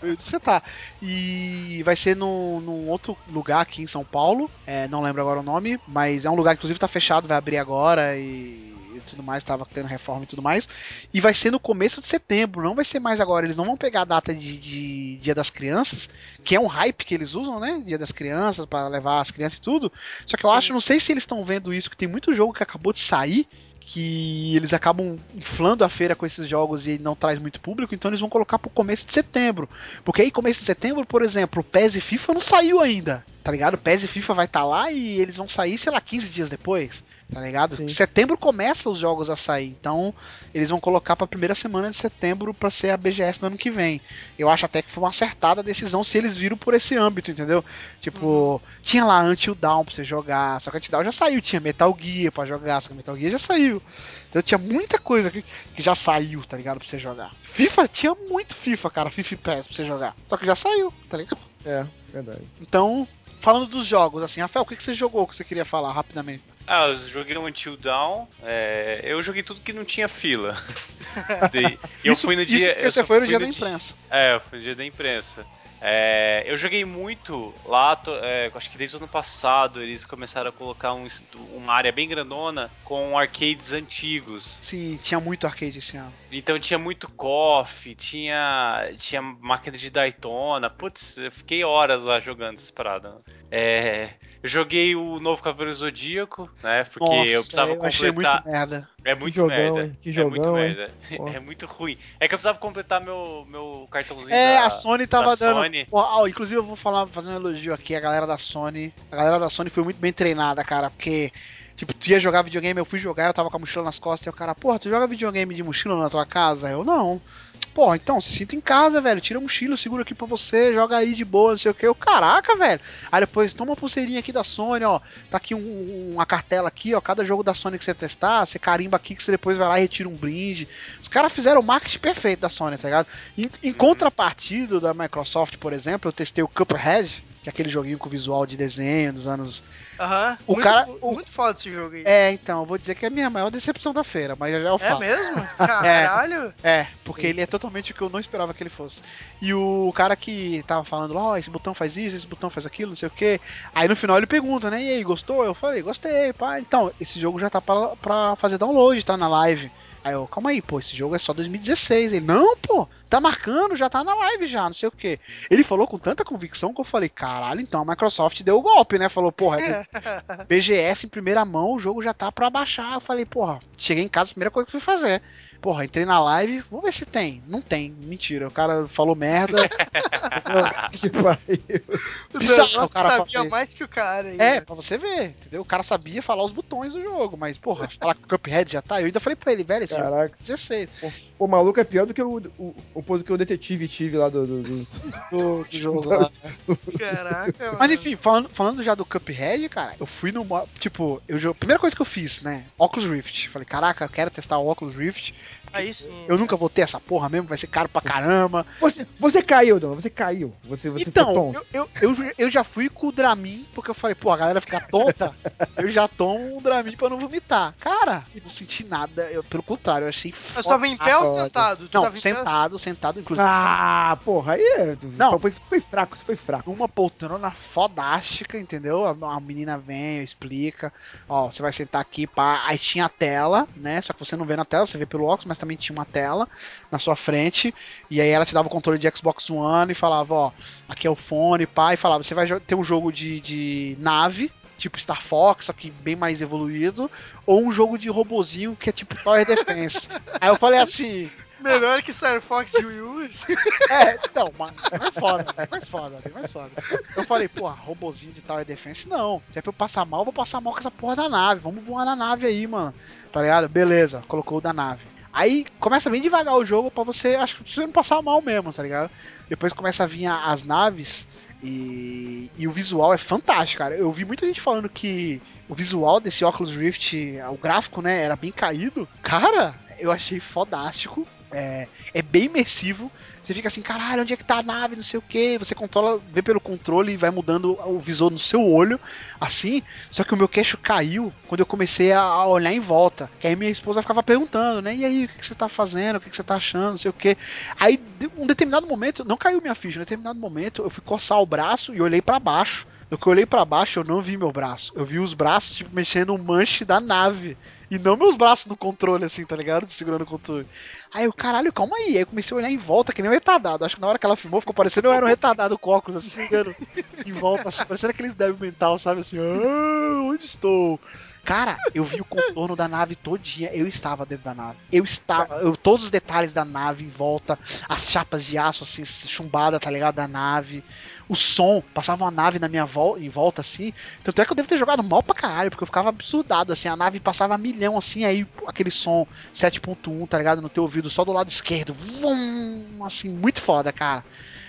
Onde você tá? E vai ser num, num outro lugar aqui em São Paulo. é, não lembro agora o nome, mas é um lugar que inclusive tá fechado, vai abrir agora e tudo mais, tava tendo reforma e tudo mais. E vai ser no começo de setembro, não vai ser mais agora. Eles não vão pegar a data de, de Dia das Crianças, que é um hype que eles usam, né? Dia das Crianças, para levar as crianças e tudo. Só que eu acho, não sei se eles estão vendo isso, que tem muito jogo que acabou de sair que eles acabam inflando a feira com esses jogos e não traz muito público, então eles vão colocar pro começo de setembro. Porque aí, começo de setembro, por exemplo, o PES e FIFA não saiu ainda, tá ligado? O PES e FIFA vai estar lá e eles vão sair, sei lá, 15 dias depois, tá ligado? Sim. Setembro começa os jogos a sair, então eles vão colocar pra primeira semana de setembro pra ser a BGS no ano que vem. Eu acho até que foi uma acertada a decisão se eles viram por esse âmbito, entendeu? Tipo, tinha lá Until Dawn pra você jogar, só que Until Dawn já saiu, tinha Metal Gear pra jogar, só que Metal Gear já saiu. Então tinha muita coisa que, que já saiu, tá ligado? Pra você jogar. FIFA tinha muito FIFA, cara, FIFA e PES pra você jogar. Só que já saiu, tá ligado? É, verdade. Então, falando dos jogos, assim, Rafael, o que, que você jogou que você queria falar rapidamente? Ah, eu joguei um Until Down. é, eu joguei tudo que não tinha fila. De- eu Isso- fui no isso dia. eu você foi no fui dia da imprensa. É, foi no dia da imprensa. É, eu joguei muito lá, to- é, acho que desde o ano passado eles começaram a colocar um, uma área bem grandona com arcades antigos. Sim, tinha muito arcade esse ano. Então tinha muito KOF, tinha, tinha máquina de Daytona. Putz, eu fiquei horas lá jogando essas paradas. É, joguei o novo Cavaleiro Zodíaco, né? Porque Nossa, eu precisava eu achei completar. muito merda. É muito jogão, merda. hein? Que é muito jogão, hein? merda. É muito ruim. É que eu precisava completar meu, meu cartãozinho É, da, a Sony tava da dando. Sony. Inclusive eu vou falar, fazer um elogio aqui, a galera da Sony. A galera da Sony foi muito bem treinada, cara, porque. Tipo, tu ia jogar videogame, eu fui jogar, eu tava com a mochila nas costas, e o cara, porra, tu joga videogame de mochila na tua casa? Eu, não. Porra, então, se sinta em casa, velho, tira a mochila, segura aqui pra você, joga aí de boa, não sei o que. Eu, caraca, velho. Aí depois, toma uma pulseirinha aqui da Sony, ó, tá aqui um- uma cartela aqui, ó, cada jogo da Sony que você testar, você carimba aqui que você depois vai lá e retira um brinde. Os caras fizeram o marketing perfeito da Sony, tá ligado? Em, em contrapartida da Microsoft, por exemplo, eu testei o Cuphead, que é aquele joguinho com visual de desenho dos anos Aham. O muito, cara- Muito foda esse jogo aí. É, então, eu vou dizer que é a minha maior decepção da feira, mas já já eu É falo. mesmo? Caralho. É, porque ele é totalmente o que eu não esperava que ele fosse. E o cara que tava falando lá, ó, esse botão faz isso, esse botão faz aquilo, não sei o que. Aí no final ele pergunta, né? E aí, gostou? Eu falei, gostei, pá. Então, esse jogo já tá pra, pra fazer download, tá na live. Aí eu, calma aí, pô, esse jogo é só 2016. Ele, não, pô, tá marcando, já tá na live já, não sei o que. Ele falou com tanta convicção que eu falei, caralho, então a Microsoft deu o golpe, né? Falou, porra, é BGS em primeira mão, o jogo já tá pra baixar. Eu falei, porra, cheguei em casa, a primeira coisa que eu fui fazer. Porra, entrei na live, vamos ver se tem. Não tem, mentira. O cara falou merda. Que pariu. Bizarro, Nossa, o cara sabia fazer. mais que o cara. aí, É, né? pra você ver, entendeu? O cara sabia falar os botões do jogo, mas, porra, falar que o Cuphead já tá. Eu ainda falei pra ele, velho, esse jogo Caraca. é 16 O maluco é pior do que o, o, o, do que o detetive tive lá do. do, do- do, do jogo lá. Caraca, Mas mano. enfim, falando, falando já do Cuphead, cara, eu fui no. Tipo, eu jo- primeira coisa que eu fiz, né? Oculus Rift. Falei, caraca, eu quero testar o Oculus Rift. Aí sim. Eu nunca vou ter essa porra mesmo, vai ser caro pra caramba. Você, você caiu, Dona, você caiu. Você, você então, eu, eu, eu, eu já fui com o Dramin, porque eu falei, pô, a galera fica tonta, eu já tomo um Dramin pra não vomitar. Cara, não senti nada, eu, pelo contrário, eu achei Mas tu tava em pé ou foda. sentado? Tu Não, tava em pé? sentado, sentado, inclusive. Ah, porra, aí é. Não. Foi, foi fraco, você foi fraco. Uma poltrona fodástica, entendeu? A, a menina vem, explica. Ó, você vai sentar aqui, pá. Aí tinha a tela, né? Só que você não vê na tela, você vê pelo óculos, mas também tinha uma tela na sua frente. E aí ela te dava o controle de Xbox One e falava, ó, aqui é o fone, pá. E falava, você vai ter um jogo de, de nave. Tipo Star Fox, só que bem mais evoluído, ou um jogo de robozinho que é tipo Tower Defense. aí eu falei assim, Melhor que Star Fox de Wii U. é, então, mas é mais foda, é mais foda, é mais foda. Eu falei, pô, robozinho de Tower Defense, não. Se é pra eu passar mal, eu vou passar mal com essa porra da nave. Vamos voar na nave aí, mano. Tá ligado? Beleza, colocou o da nave. Aí começa bem devagar o jogo pra você, acho que você não passar mal mesmo, tá ligado? Depois começa a vir as naves e, e o visual é fantástico, cara. Eu vi muita gente falando que o visual desse Oculus Rift, o gráfico, né, era bem caído. Cara, eu achei fodástico. É, é bem imersivo. Você fica assim, caralho, onde é que tá a nave? Não sei o que. Você controla, vê pelo controle e vai mudando o visor no seu olho, assim. Só que o meu queixo caiu quando eu comecei a- olhar em volta. Que aí minha esposa ficava perguntando, né? E aí, o que você tá fazendo? O que você tá achando? Não sei o que. Aí, um determinado momento, não caiu minha ficha. Um determinado momento, eu fui coçar o braço e olhei pra baixo. No que eu olhei pra baixo, eu não vi meu braço. Eu vi os braços, tipo, mexendo o manche da nave. E não meus braços no controle, assim, tá ligado? Segurando o controle. Aí eu, caralho, calma aí. Aí eu comecei a olhar em volta, que nem um retardado. Acho que na hora que ela filmou, ficou parecendo eu era um retardado óculos, assim, olhando em volta, assim, parecendo aqueles débil mental, sabe? Assim, ah, onde estou? Cara, eu vi o contorno da nave todinha. Eu estava dentro da nave. Eu estava. Eu, todos os detalhes da nave em volta. As chapas de aço, assim, chumbada, tá ligado? Da nave. O som. Passava uma nave na minha volta, em volta, assim. Tanto é que eu devo ter jogado mal pra caralho, porque eu ficava absurdado, assim. A nave passava milhão, assim, aí aquele som 7.1, tá ligado? No teu ouvido, só do lado esquerdo. Vum, assim, muito foda, cara.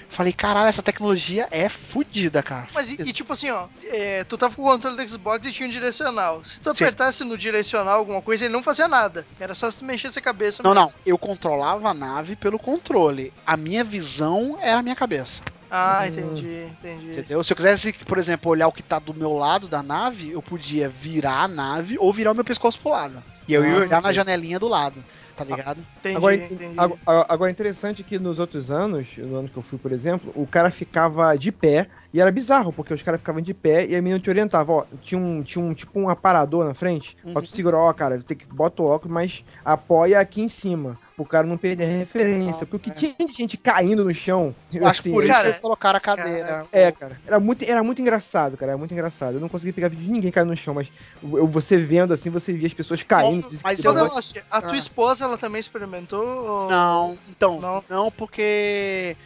Falei, caralho, essa tecnologia é fodida, cara. Mas e, e tipo assim, ó, é, tu tava com o controle do Xbox e tinha um direcional. Se tu Sim. apertasse no direcional alguma coisa, ele não fazia nada. Era só se tu mexesse a cabeça. Não, mesmo. não. Eu controlava a nave pelo controle. A minha visão era a minha cabeça. Ah, Hum. entendi, entendi. Entendeu? Se eu quisesse, por exemplo, olhar o que tá do meu lado da nave, eu podia virar a nave ou virar o meu pescoço pro lado. E eu ia olhar na janelinha do lado, tá ligado? Entendi, Agora, entendi. ag- ag- agora é interessante que nos outros anos, no ano que eu fui, por exemplo, o cara ficava de pé e era bizarro, porque os caras ficavam de pé e a menina te orientava, ó, tinha um, tinha um tipo um aparador na frente, pra Uhum. tu segurar, ó, cara, tem que bota o óculos, mas apoia aqui em cima, pro cara não perder a referência, Ah, porque o é. que tinha de gente caindo no chão, Eu acho que assim, por isso cara, eles colocaram a cadeira. é, cara, era muito, era muito engraçado, cara, era muito engraçado. Eu não consegui pegar vídeo de ninguém caindo no chão, mas eu, você vendo assim, você via as pessoas caindo. mas Ô, eu. Deloche, a tua Ah. esposa, ela também experimentou? ou- Não, então, Não. não, porque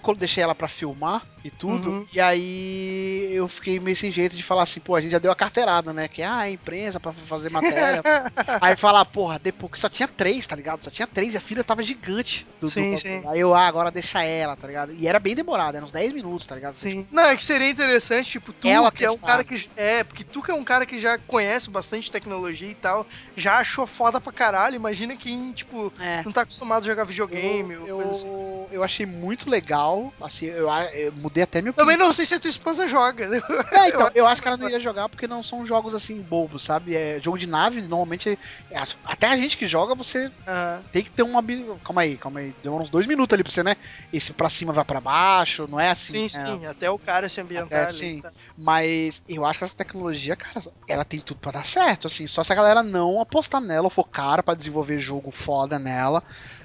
como eu deixei ela pra filmar e tudo, Uhum. e aí eu fiquei meio sem jeito de falar assim, pô, a gente já deu a carteirada, né? Que ah, é imprensa pra fazer matéria. aí falar, porra, depois que só tinha três, tá ligado? Só tinha três e a fila tava gigante. Do, Sim, do- sim. Aí eu, ah, agora deixa ela, tá ligado? E era bem demorado, era uns 10 minutos, tá ligado? Sim. Não, é que seria interessante, tipo, tu Ela que é um cara que. É, porque tu que é um cara que já conhece bastante tecnologia e tal, já achou foda pra caralho. Imagina quem, tipo, É. não tá acostumado a jogar videogame eu, ou eu, assim. eu achei muito legal, assim, eu, eu mudei até meu Também não sei se a tua esposa joga, né? É, então, eu acho que ela não ia jogar porque não são jogos assim bobos, sabe? É jogo de nave, normalmente. é- até a gente que joga, você Ah, tem que ter uma. Calma aí, calma aí. Demora uns dois minutos ali pra você, né? Esse pra cima vai pra baixo, não é assim. sim, é, sim, até o cara se ambientar Até, ali. sim. tá. Mas eu acho que essa tecnologia, cara, ela tem tudo pra dar certo, assim. Só se a galera não apostar nela ou for cara pra desenvolver jogo foda nela.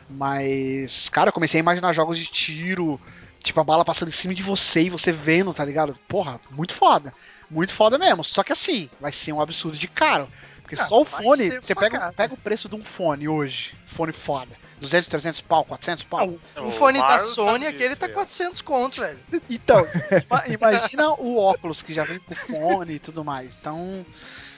Mas, cara, eu comecei a imaginar jogos de tiro, tipo a bala passando em cima de você e você vendo, tá ligado? Porra, muito foda. Muito foda mesmo. Só que assim, vai ser um absurdo de caro. Porque Ah, só o fone, você pega, pagado. pega o preço de um fone hoje, fone foda. 200, 300 pau, 400 pau. O fone da Sony, aquele tá é. 400 conto, velho. Então, ima- imagina o óculos que já vem com fone e tudo mais. Então,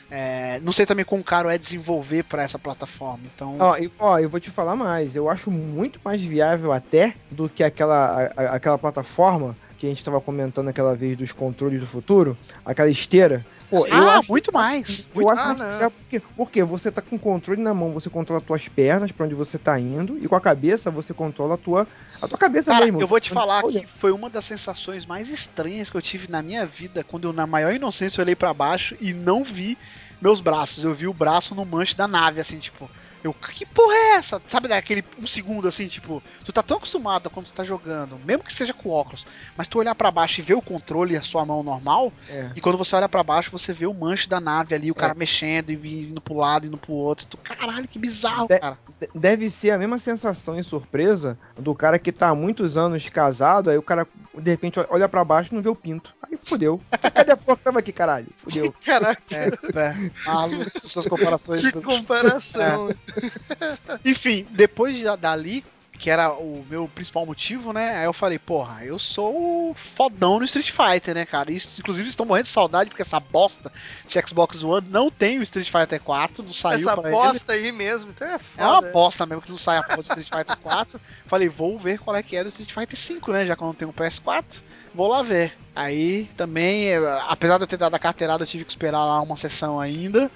é, não sei também quão caro é desenvolver pra essa plataforma. Então, Ó, e- ó, eu vou te falar mais. Eu acho muito mais viável até do que aquela, a- aquela plataforma que a gente tava comentando aquela vez dos controles do futuro, aquela esteira. Pô, eu ah, acho muito mais. Eu acho Ah, muito não. legal porque, porque você tá com o controle na mão, você controla as tuas pernas pra onde você tá indo, e com a cabeça você controla a tua, a tua cabeça Cara, mesmo. eu vou te Onde falar tá que foi uma das sensações mais estranhas que eu tive na minha vida quando eu, na maior inocência, eu olhei pra baixo e não vi meus braços. Eu vi o braço no manche da nave, assim, tipo. Eu, que porra é essa? Sabe daquele um segundo assim, tipo, tu tá tão acostumado quando tu tá jogando, mesmo que seja com óculos, mas tu olhar pra baixo e ver o controle e a sua mão normal, É. e quando você olha pra baixo, você vê o manche da nave ali, o cara mexendo e indo pro lado, indo pro outro. Tu, caralho, que bizarro, De- cara. De- Deve ser a mesma sensação e surpresa do cara que tá há muitos anos casado, aí o cara de repente olha pra baixo e não vê o pinto. Aí fudeu. Cadê a porra que tava aqui, caralho? Fudeu. Caraca, É, é. Marlos, suas comparações. que comparação. Enfim, depois da- dali, que era o meu principal motivo, né? Aí eu falei, porra, eu sou o fodão no Street Fighter, né, cara? Isso, inclusive, estou morrendo de saudade porque essa bosta de Xbox One não tem o Street Fighter 4, não saiu Essa pra ele. bosta aí mesmo, então é É uma foda. bosta mesmo que não sai a porra do Street Fighter 4. Falei, vou ver qual é que é do Street Fighter 5, né? Já que eu não tenho um PS4, vou lá ver. Aí também, eh, apesar de eu ter dado a carteirada, eu tive que esperar lá uma sessão ainda.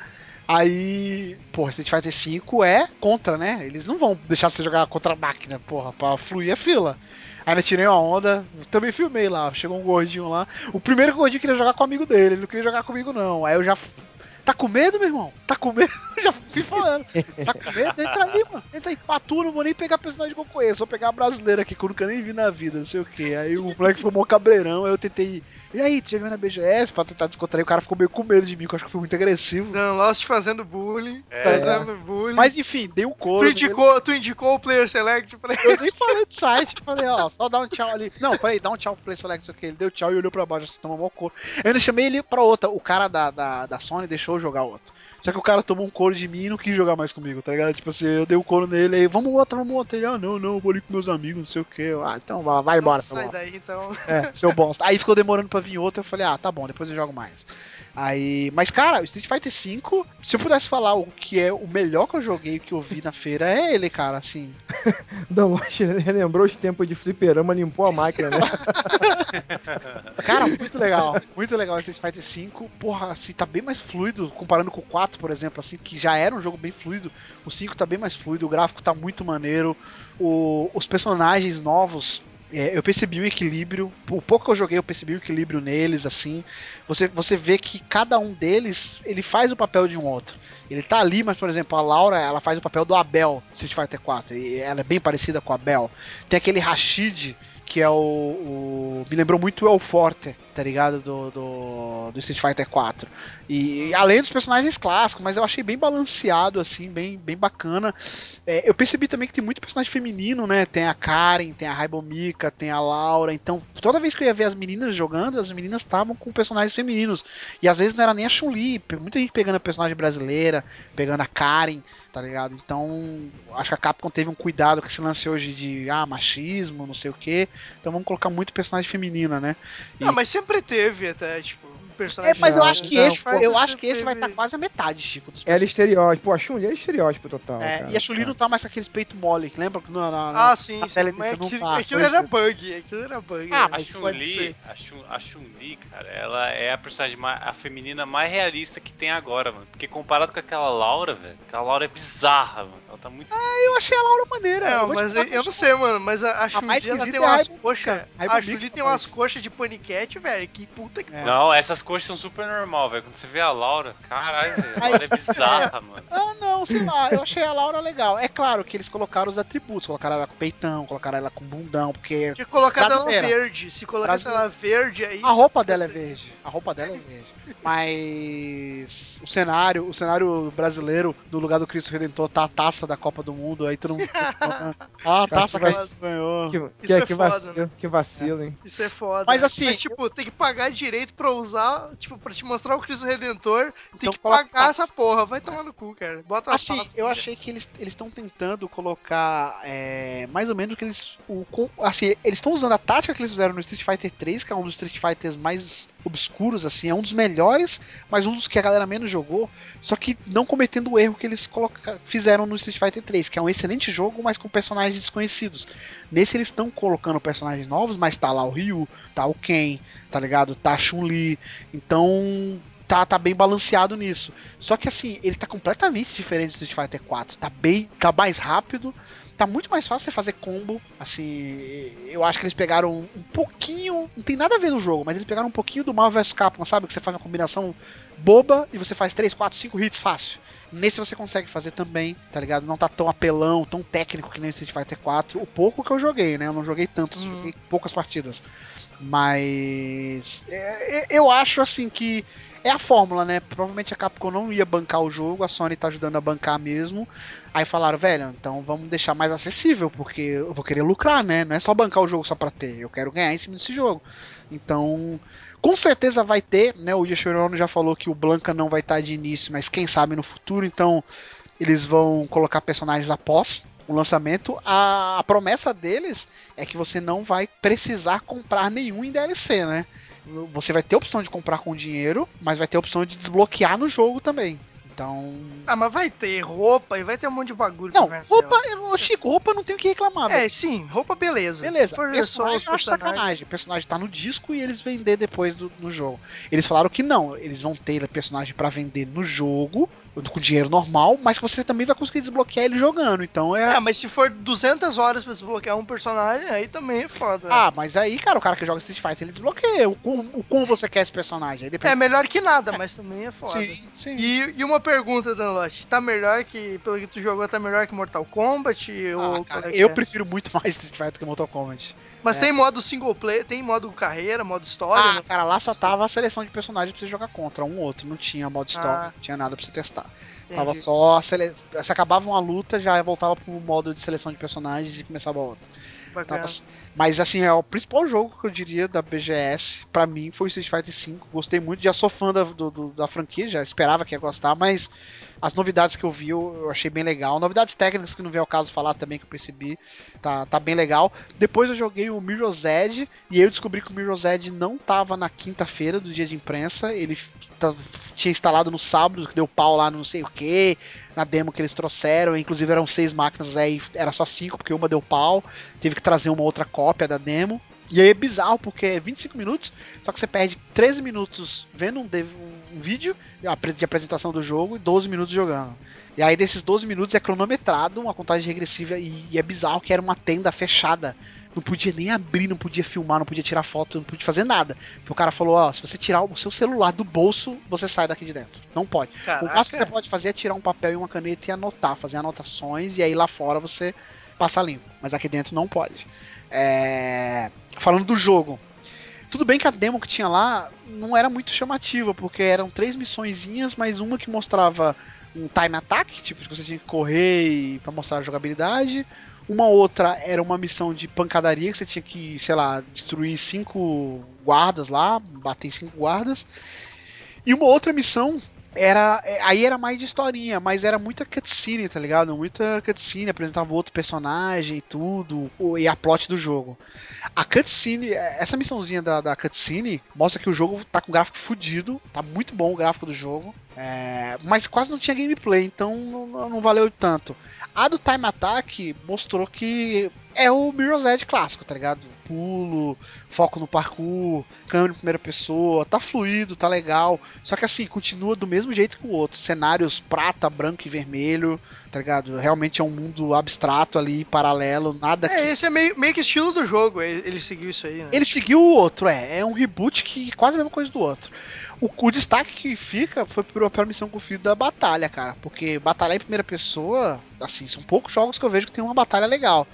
Aí, porra, Street Fighter 5 é contra, né? Eles não vão deixar você jogar contra a máquina, porra, pra fluir a fila. Aí eu tirei uma onda, também filmei lá, chegou um gordinho lá. O primeiro gordinho queria jogar com o amigo dele, ele não queria jogar comigo não. Aí eu já. Tá com medo, meu irmão? Tá com medo? já fui falando. Tá com medo? Entra aí, mano. Entra aí. Patu, não vou nem pegar personagem que eu conheço. Vou pegar a brasileira aqui, que eu nunca nem vi na vida, não sei o que. Aí o moleque foi mó cabreirão. Aí eu tentei. E aí, tu já viu na BGS? Pra tentar descontrair. O cara ficou meio com medo de mim, que eu acho que foi muito agressivo. Dan Lost fazendo bullying, É. fazendo bullying. Mas enfim, dei um tu, couro. indicou, tu indicou o Player Select pra ele. Eu nem falei do site, falei, ó, só dá um tchau ali. Não, falei, dá um tchau pro Play Select, não sei o que. Ele deu tchau e olhou pra baixo, assim, tomou mó couro. Eu ainda chamei ele pra outra. O cara da, da, da Sony deixou eu jogar outro. Só que o cara tomou um couro de mim e não quis jogar mais comigo, tá ligado? Tipo assim, eu dei um couro nele aí, vamos outro, vamos outro. Ele, ah, não, não, vou ali com meus amigos, não sei o que. Ah, então vai, vai embora, seu Sai daí então. É, seu bosta. Aí ficou demorando pra vir outro, eu falei, ah, tá bom, depois eu jogo mais. Aí, mas cara, o Street Fighter V, se eu pudesse falar o que é o melhor que eu joguei, que eu vi na feira, é ele, cara, assim. Lost relembrou os tempos de fliperama, limpou a máquina, né? Cara, muito legal. Muito legal esse Street Fighter 5. Porra, assim, tá bem mais fluido, comparando com o 4, por exemplo, assim, que já era um jogo bem fluido. O 5 tá bem mais fluido, o gráfico tá muito maneiro. O- os personagens novos. É, eu percebi o equilíbrio. O pouco que eu joguei, eu percebi o equilíbrio neles, assim. Você, você vê que cada um deles, ele faz o papel de um outro. Ele tá ali, mas, por exemplo, a Laura, ela faz o papel do Abel, Street Fighter 4. E ela é bem parecida com o Abel. Tem aquele Rashid, que é o, o- Me lembrou muito o El Forte, tá ligado? Do, do, do Street Fighter 4. E além dos personagens clássicos, mas eu achei bem balanceado, assim, bem, bem bacana. É, eu percebi também que tem muito personagem feminino, né? Tem a Karen, tem a Raibomika, tem a Laura. Então, toda vez que eu ia ver as meninas jogando, as meninas estavam com personagens femininos. E às vezes não era nem a Chun-Li, muita gente pegando a personagem brasileira, pegando a Karen, tá ligado? Então, acho que a Capcom teve um cuidado com esse lance hoje de ah, machismo, não sei o quê. Então vamos colocar muito personagem feminina, né? E- Ah, mas sempre teve até, tipo, um É, personagem. mas eu acho que não, esse, eu acho que esse vai estar teve- quase a metade, Chico, dos Era personagens. estereótipo. Pô, a Chun-Li era estereótipo total. É, cara. e a Chun-Li não tá mais com aqueles peitos mole, lembra? que Na, na, Ah, sim, na sim. tele Mas aquilo, tá. aquilo Pois era é. bug, aquilo era bug. Ah, né? A mas Chun-Li, a Chun- a Chun-Li, cara, ela é a personagem mais, a feminina mais realista que tem agora, mano. Porque comparado com aquela Laura, velho, aquela Laura é bizarra, mano. Ela tá muito esquisita. Eu achei a Laura maneira. Não, mas eu, eu não sei, mano, mas a, a Chun-Li ela tem é a umas coxas. A Chun-Li tem umas faz. coxas de paniquete, velho. Que puta que. É. Não, essas coisas são super normal, velho. Quando você vê a Laura, caralho, velho, a Mas- Laura é bizarra, mano. Ah, não, sei lá, eu achei a Laura legal. É claro que eles colocaram os atributos, colocaram ela com peitão, colocaram ela com bundão, porque Tinha colocado ela verde. Se colocasse Brasileira. ela verde, aí. a roupa dela é verde. A roupa dela é verde. Mas o cenário, o cenário brasileiro do lugar do Cristo Redentor tá a taça da Copa do Mundo, aí todo mundo. Ah, a taça que ganhou. Que, Isso que, é que foda, vacilo, que vacilo, hein? Isso é foda. Mas assim, Mas, tipo, tem que pagar direito pra usar tipo, pra te mostrar o Cristo Redentor, tem Então que coloca pagar essa porra. Vai tomar no cu, cara. Bota Assim, eu achei que eles estão tentando colocar é, mais ou menos que eles. O, assim, eles estão usando a tática que eles fizeram no Street Fighter 3, que é um dos Street Fighters mais obscuros, assim, é um dos melhores, mas um dos que a galera menos jogou, só que não cometendo o erro que eles coloca- fizeram no Street Fighter 3, que é um excelente jogo, mas com personagens desconhecidos. Nesse eles estão colocando personagens novos, mas tá lá o Ryu, tá o Ken, tá ligado? Tá a Chun-Li. Então, tá, tá bem balanceado nisso. Só que assim, ele tá completamente diferente do Street Fighter 4. Tá bem. tá mais rápido. Tá muito mais fácil você fazer combo. Assim, eu acho que eles pegaram um, pouquinho. Não tem nada a ver no jogo, mas eles pegaram um pouquinho do Marvel vs Capcom, sabe? Que você faz uma combinação boba e você faz 3, 4, 5 hits fácil. Nesse você consegue fazer também, tá ligado? Não tá tão apelão, tão técnico que nem o Street Fighter 4. O pouco que eu joguei, né? Eu não joguei tantos, Uhum. joguei poucas partidas. Mas é, é, eu acho assim que é a fórmula, né? Provavelmente a Capcom não ia bancar o jogo, a Sony tá ajudando a bancar mesmo. Aí falaram, velho, então vamos deixar mais acessível, porque eu vou querer lucrar, né? Não é só bancar o jogo só pra ter, eu quero ganhar em cima desse jogo. Então, com certeza vai ter, né? O Yoshiro já falou que o Blanca não vai estar de início, mas quem sabe no futuro, então eles vão colocar personagens após o lançamento. A, a promessa deles é que você não vai precisar comprar nenhum em DLC, né? Você vai ter a opção de comprar com dinheiro, mas vai ter a opção de desbloquear no jogo também. Então. Ah, mas vai ter roupa e vai ter um monte de bagulho Não, roupa, ô, Chico, roupa não tem o que reclamar. É, sim, roupa beleza. Beleza, for personagem eu acho sacanagem. O personagem tá no disco e eles vender depois do, no jogo. Eles falaram que não, eles vão ter personagem pra vender no jogo, com dinheiro normal, mas que você também vai conseguir desbloquear ele jogando. Então é. É, mas se for 200 horas pra desbloquear um personagem, aí também é foda. Ah, mas aí, cara, o cara que joga Street Fighter ele desbloqueia. O quão, o quão você quer esse personagem. Aí depende. É melhor que nada, mas também é foda. Sim, sim. E, e uma pergunta, Danlote, tá melhor que, pelo que tu jogou, tá melhor que Mortal Kombat? Ah, ou cara, é que eu é? prefiro muito mais Street Fighter que Mortal Kombat. Mas é. tem modo single player, tem modo carreira, modo história? Ah, né? cara, lá só tava a seleção de personagens pra você jogar contra, um ou outro. Não tinha modo história, Ah. não tinha nada pra você testar. Entendi. Tava só a sele... Se acabava uma luta, já voltava pro modo de seleção de personagens e começava outra. Tava- Mas assim, é o principal jogo que eu diria da BGS, pra mim, foi o Street Fighter V. Gostei muito, já sou fã da, do- do- da franquia, já esperava que ia gostar, mas as novidades que eu vi eu, achei bem legal. Novidades técnicas que não vem ao caso falar também, que eu percebi, tá, tá bem legal. Depois eu joguei o Mirror's Edge, e eu descobri que o Mirror's Edge não tava na quinta-feira do dia de imprensa, ele tá- tinha instalado no sábado, que deu pau lá no não sei o que, na demo que eles trouxeram, inclusive eram seis máquinas, aí era só cinco, porque uma deu pau, teve que trazer uma outra cópia da demo. E aí é bizarro, porque é 25 minutos, só que você perde 13 minutos vendo um, um vídeo de apresentação do jogo e 12 minutos jogando. E aí desses 12 minutos é cronometrado, uma contagem regressiva, e, e é bizarro que era uma tenda fechada. Não podia nem abrir, não podia filmar, não podia tirar foto, não podia fazer nada. Porque o cara falou, ó, se você tirar o seu celular do bolso, você sai daqui de dentro. Não pode. O Caraca. máximo que você pode fazer é tirar um papel e uma caneta e anotar, fazer anotações, e aí lá fora você passa limpo. Mas aqui dentro não pode. É, Falando do jogo. Tudo bem que a demo que tinha lá não era muito chamativa, porque eram três missõezinhas, mais uma que mostrava um time attack, tipo, que você tinha que correr pra mostrar a jogabilidade. Uma outra era uma missão de pancadaria, que você tinha que, sei lá, destruir cinco guardas lá, bater cinco guardas. E uma outra missão era. é, Aí era mais de historinha, mas era muita cutscene, tá ligado? Muita cutscene, apresentava outro personagem e tudo, e a plot do jogo. A cutscene, é, essa missãozinha da, da cutscene mostra que o jogo tá com gráfico fudido, tá muito bom o gráfico do jogo, é, mas quase não tinha gameplay, então não, não valeu tanto. A do Time Attack mostrou que é o Mirror's Edge clássico, tá ligado? Pulo, foco no parkour, câmera em primeira pessoa, tá fluido, tá legal. Só que assim, continua do mesmo jeito que o outro. Cenários prata, branco e vermelho, tá ligado? Realmente é um mundo abstrato ali, paralelo, nada que. É, esse é meio, meio que estilo do jogo, ele ele seguiu isso aí, né? Ele seguiu o outro, é. É um reboot que é quase a mesma coisa do outro. O, o destaque que fica foi pra missão que fiz da batalha, cara. Porque batalhar em primeira pessoa, assim, são poucos jogos que eu vejo que tem uma batalha legal.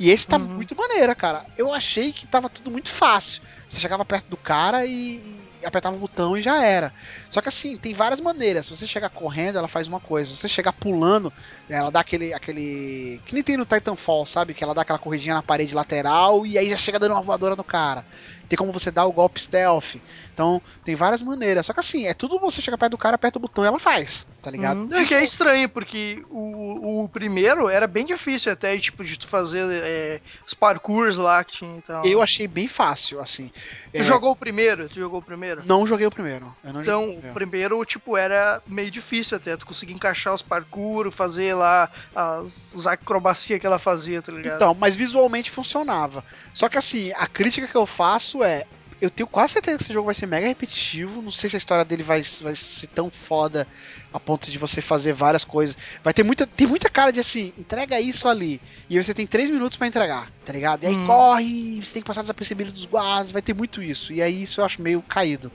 E esse tá Uhum. muito maneira, cara. Eu achei que tava tudo muito fácil. Você chegava perto do cara e, e apertava o botão e já era. Só que assim, tem várias maneiras. Se você chegar correndo, ela faz uma coisa. Se você chegar pulando, ela dá aquele. aquele. Que nem tem no Titanfall, sabe? Que ela dá aquela corridinha na parede lateral e aí já chega dando uma voadora no cara. Tem como você dar o golpe stealth. Então, tem várias maneiras. Só que assim, é tudo você chega perto do cara, aperta o botão e ela faz, tá ligado? É que é estranho, porque o, o primeiro era bem difícil até, tipo, de tu fazer é, os parkours lá que tinha e tal. Eu achei bem fácil, assim. Tu É, jogou o primeiro? Tu jogou o primeiro? Não joguei o primeiro. Então, o primeiro. primeiro, tipo, era meio difícil até. Tu conseguir encaixar os parkour, fazer lá as, os acrobacia que ela fazia, tá ligado? Então, mas visualmente funcionava. Só que assim, a crítica que eu faço é. Eu tenho quase certeza que esse jogo vai ser mega repetitivo. Não sei se a história dele vai, vai ser tão foda a ponto de você fazer várias coisas. Vai ter muita. Tem muita cara de assim, entrega isso ali. E aí você tem três minutos pra entregar, tá ligado? E aí Hum. corre, você tem que passar desapercebido dos guardas, vai ter muito isso. E aí isso eu acho meio caído.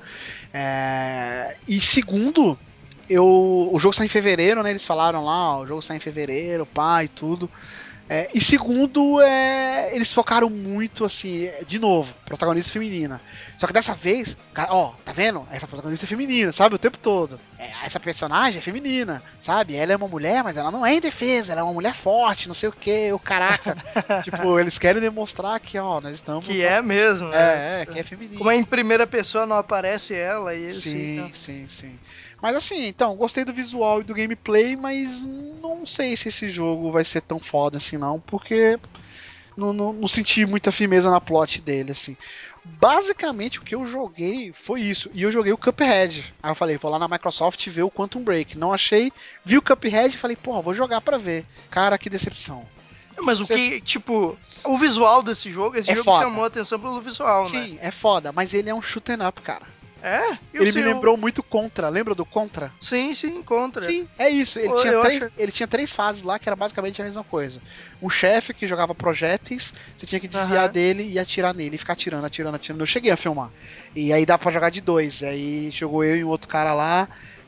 É, E segundo, eu... o jogo sai em fevereiro, né? Eles falaram lá, ó, o jogo sai em fevereiro, pá e tudo. É, e segundo, é, eles focaram muito, assim, é, de novo, protagonista feminina. Só que dessa vez, ó, tá vendo? Essa protagonista é feminina, sabe? O tempo todo. É, essa personagem é feminina, sabe? Ela é uma mulher, mas ela não é indefesa, ela é uma mulher forte, não sei o que, o caraca. tipo, eles querem demonstrar que, ó, nós estamos. Que é mesmo, né? É, é, que é feminina. Como é em primeira pessoa não aparece ela e Sim, assim, sim, sim. Mas assim, então, gostei do visual e do gameplay, mas não sei se esse jogo vai ser tão foda assim não, porque não, não, não senti muita firmeza na plot dele, assim. Basicamente o que eu joguei foi isso. E eu joguei o Cuphead. Aí eu falei, vou lá na Microsoft ver o Quantum Break. Não achei, vi o Cuphead e falei, porra, vou jogar pra ver. Cara, que decepção. Mas o que, tipo, o visual desse jogo, esse É jogo foda. chamou a atenção pelo visual, né? Sim, é foda, mas ele é um shoot 'em up, cara. É? Ele me lembrou muito Contra. Lembra do Contra? Sim, sim, contra. Sim, é isso. Ele tinha, três, acho- ele tinha três fases lá que era basicamente a mesma coisa. Um chefe que jogava projéteis, você tinha que desviar Aham. dele e atirar nele, e ficar atirando, atirando, atirando. Eu cheguei a filmar. E aí dá pra jogar de dois. Aí jogou eu e o outro cara lá.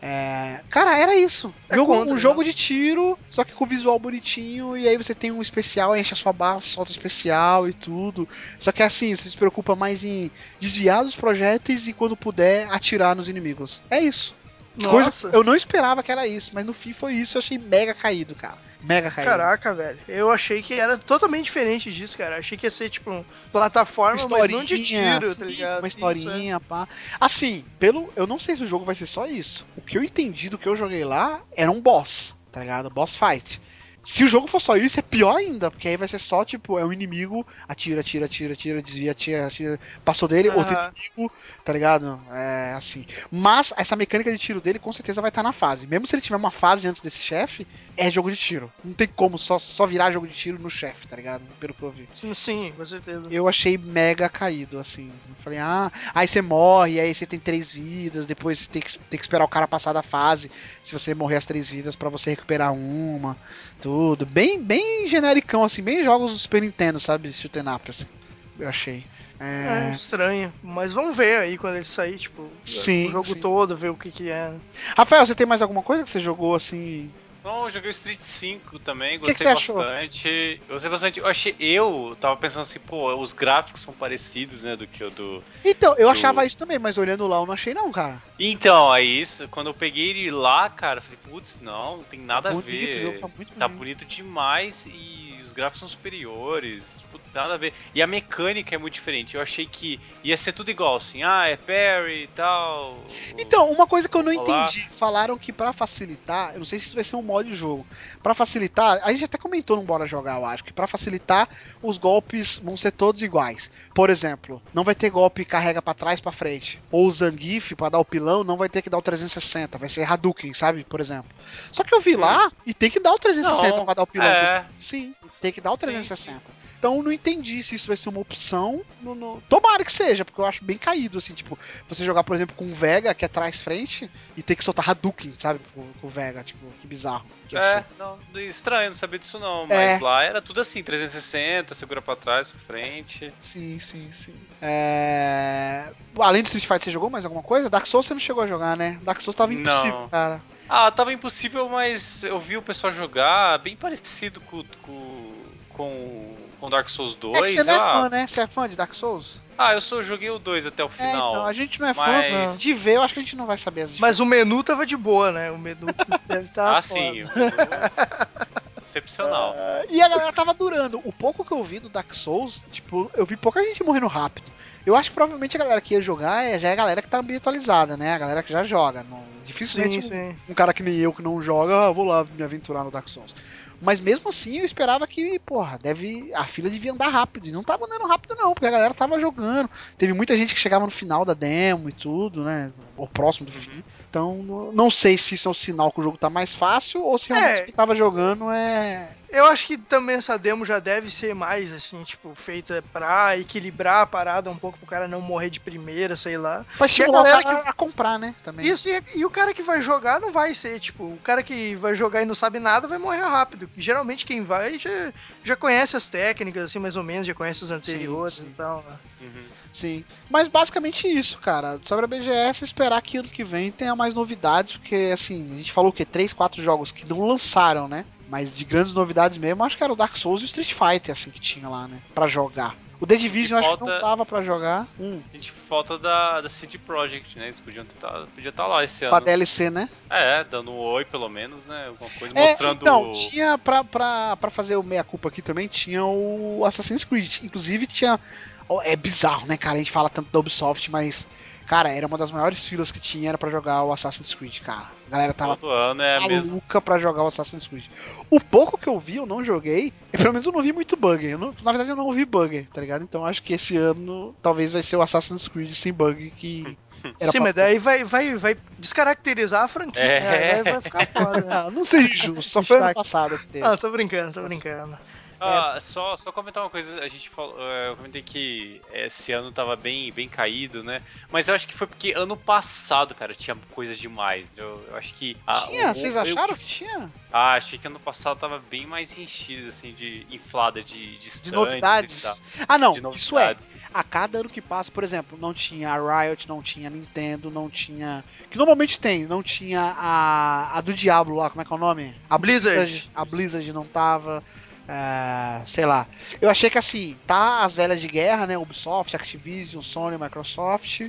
É, Cara, era isso. É jogo, Contra, um né? jogo de tiro, só que com visual bonitinho. E aí você tem um especial, enche a sua bala, solta o especial e tudo. Só que assim, você se preocupa mais em desviar dos projéteis e quando puder atirar nos inimigos. É isso. Coisa Nossa. que eu não esperava que era isso, mas no fim foi isso, eu achei mega caído, cara. Mega caído. Caraca, velho. Eu achei que era totalmente diferente disso, cara. Achei que ia ser, tipo, um plataforma, mas não de tiro, sim, tá ligado? Uma Isso, historinha, pá. Assim, pelo. Eu não sei se o jogo vai ser só isso. O que eu entendi do que eu joguei lá era um boss, tá ligado? Boss fight. Se o jogo for só isso, é pior ainda, porque aí vai ser só, tipo, é um inimigo, atira, atira, atira, atira, desvia, atira, atira, passou dele, outro Aham. inimigo, tá ligado? É assim. Mas essa mecânica de tiro dele com certeza vai estar na fase. Mesmo se ele tiver uma fase antes desse chefe, é jogo de tiro. Não tem como só, só virar jogo de tiro no chefe, tá ligado? Pelo que eu vi Sim, sim, com certeza. eu achei mega caído, assim. Eu falei, ah, aí você morre, aí você tem três vidas, depois você tem que, tem que esperar o cara passar da fase, se você morrer as três vidas, pra você recuperar uma, tudo. Bem, bem genericão, assim, bem jogos do Super Nintendo, sabe? Shoot 'em up, assim. Eu achei. É É, estranho. Mas vamos ver aí quando ele sair, tipo, Sim, o jogo sim. todo, ver o que que é. Rafael, você tem mais alguma coisa que você jogou, assim? Não, eu joguei o Street 5 também, que que gostei você achou? bastante. Eu gostei bastante. Eu achei. Eu tava pensando assim, pô, os gráficos são parecidos, né, do que o do. Então, eu Do- achava isso também, mas olhando lá eu não achei não, cara. Então, aí isso, quando eu peguei ele lá, cara, eu falei, putz, não, não tem nada Tá a bonito, ver. o jogo tá muito Tá bonito. bonito demais e os gráficos são superiores. Putz, nada a ver. E a mecânica é muito diferente. Eu achei que ia ser tudo igual, assim, ah, é parry e tal. Então, uma coisa que eu não Olá. entendi, falaram que pra facilitar, eu não sei se isso vai ser um modo de jogo, Pra facilitar, a gente até comentou no Bora Jogar, eu acho, que pra facilitar, os golpes vão ser todos iguais. Por exemplo, não vai ter golpe que carrega pra trás pra frente, ou o Zangief pra dar o pilão, não vai ter que dar o 360, vai ser Hadouken, sabe, por exemplo. Só que eu vi lá e tem que dar o 360 Não, pra dar o pilão. é. Sim, tem que dar o Sim, 360. Então não entendi se isso vai ser uma opção. No, no- Tomara que seja, porque eu acho bem caído, assim, tipo, você jogar, por exemplo, com o Vega, que é trás-frente, e ter que soltar Hadouken, sabe? Com, com o Vega, tipo, que bizarro. Que É, não, estranho, não sabia disso não. Mas É. lá era tudo assim, 360, segura pra trás, pra frente. Sim, sim, sim. É... Além do Street Fighter, você jogou mais alguma coisa? Dark Souls você não chegou a jogar, né? Dark Souls tava impossível, Não. cara. Ah, tava impossível, mas eu vi o pessoal jogar bem parecido com com, com, com Dark Souls 2. é que você não é ah, fã, né? Você é fã de Dark Souls? ah, eu só joguei o 2 até o É, final. então, a gente não é mas- fã de ver, eu acho que a gente não vai saber as Mas o menu tava de boa, né? O menu deve estar. ah, sim. o menu- excepcional. E a galera tava durando. O pouco que eu vi do Dark Souls, tipo, eu vi pouca gente morrendo rápido. Eu acho que provavelmente a galera que ia jogar é- já é a galera que tá ambientalizada, né? A galera que já joga. Não, dificilmente Sim, sim. um cara que nem eu que não joga, ah, vou lá me aventurar no Dark Souls. Mas mesmo assim, eu esperava que, porra, deve. A fila devia andar rápido. E não tava andando rápido, não, porque a galera tava jogando. Teve muita gente que chegava no final da demo e tudo, né? Ou próximo do fim. Então, não- sei se isso é um sinal que o jogo tá mais fácil ou se realmente É. quem tava jogando é. Eu acho que também essa demo já deve ser mais, assim, tipo, feita pra equilibrar a parada um pouco pro cara não morrer de primeira, sei lá. Pra E a galera que- a comprar, né? Também. Isso, e, e o cara que vai jogar não vai ser, tipo, o cara que vai jogar e não sabe nada vai morrer rápido. Geralmente quem vai já, já conhece as técnicas, assim, mais ou menos, já conhece os anteriores sim. e tal. né? Uhum. Sim. Mas basicamente isso, cara. Sobre a BGS, esperar que ano que vem tenha mais novidades, porque assim, a gente falou o quê? Três, quatro jogos que não lançaram, né? Mas de grandes novidades mesmo, acho que era o Dark Souls e o Street Fighter, assim, que tinha lá, né? Pra jogar. O The Division eu acho que não falta- tava pra jogar. Hum, A gente falta da, da CD Projekt, né? Eles podiam estar podia tá lá esse com a ano. DLC, né? É, dando um oi pelo menos, né? Alguma coisa É, mostrando. então, tinha pra, pra, pra fazer o meia-culpa aqui também, tinha o Assassin's Creed. Inclusive tinha. É bizarro, né, cara? A gente fala tanto da Ubisoft, mas. Cara, era uma das maiores filas que tinha era pra jogar o Assassin's Creed, cara. A galera tava Todo ano é maluca pra jogar o Assassin's Creed. O pouco que eu vi, eu não joguei. E pelo menos eu não vi muito bug. Eu não- na verdade, eu não vi bug, tá ligado? Então acho que esse ano talvez vai ser o Assassin's Creed sem bug que. Era Sim, mas daí vai, vai, vai descaracterizar a franquia, É. né? Vai, vai ficar foda. né? Não seja injusto, só foi ano passado que teve. Ah, tô brincando, tô brincando. Ah, só, só comentar uma coisa, a gente falou, é, eu comentei que esse ano tava bem, bem caído, né? Mas eu acho que foi porque ano passado, cara, tinha coisa demais. Eu, eu acho que. a- Tinha? o- Vocês eu- acharam que tinha? Ah, achei que ano passado tava bem mais enchido, assim, de inflada de, de, De novidades? Ah, não, de isso é. novidades. A cada ano que passa, por exemplo, não tinha a Riot, não tinha a Nintendo, não tinha. Que normalmente tem, não tinha a. A do Diablo lá, como é que é o nome? A Blizzard. A Blizzard não tava. É, sei lá. Eu achei que assim, tá as velhas de guerra, né? Ubisoft, Activision, Sony, Microsoft.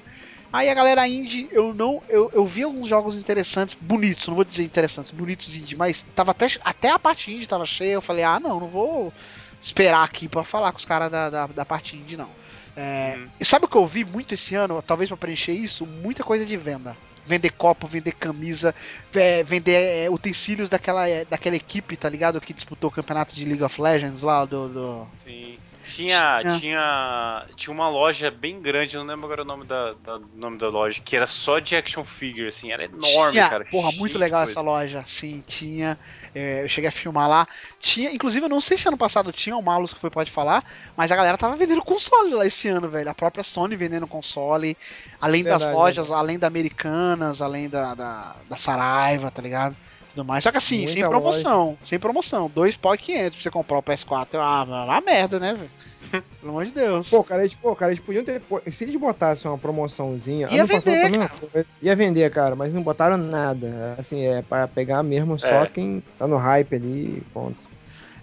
Aí a galera indie, eu não. Eu, eu vi alguns jogos interessantes, bonitos, não vou dizer interessantes, bonitos indie, mas tava até, até a parte indie tava cheia. Eu falei, ah, não, não vou esperar aqui pra falar com os caras da, da, da parte indie, não. É, Uhum. E sabe o que eu vi muito esse ano? Talvez pra preencher isso, muita coisa de venda. Vender copo, vender camisa, é, vender é, utensílios daquela, é, daquela equipe, tá ligado? Que disputou o campeonato de League of Legends lá, do. do... Sim. Tinha, Tinha. tinha, tinha uma loja bem grande, não lembro agora o nome da, da- do nome da loja, que era só de action figure, assim, era enorme, tinha, cara. porra, muito legal coisa. essa loja. Sim, tinha. é, eu cheguei a filmar lá. Tinha, inclusive, eu não sei se ano passado tinha o Malus que foi pode falar, mas a galera tava vendendo console lá esse ano, velho. A própria Sony vendendo console, além das Verdade, lojas, além da Americanas, além da, da, da Saraiva, tá ligado? Tudo mais. Só que assim, Muita sem promoção. Sem promoção. Dois pau e 500 pra você comprar o PS4. Ah, uma merda, né, velho? Pelo amor de Deus. Pô, cara, eles, pô, cara, eles podiam ter. pô, Se eles botassem uma promoçãozinha. Ia vender, pô, Ia vender, cara, mas não botaram nada. Assim, é pra pegar mesmo só É. quem tá no hype ali, ponto.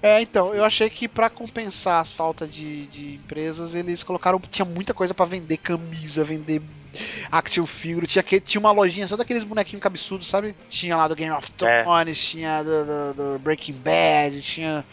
É, então, eu achei que pra compensar as faltas de, de empresas, eles colocaram. Tinha muita coisa pra vender camisa, vender action figure. Tinha, que, tinha uma lojinha só daqueles bonequinhos cabeçudos, sabe? Tinha lá do Game of É. Thrones, tinha do, do- do Breaking Bad, tinha.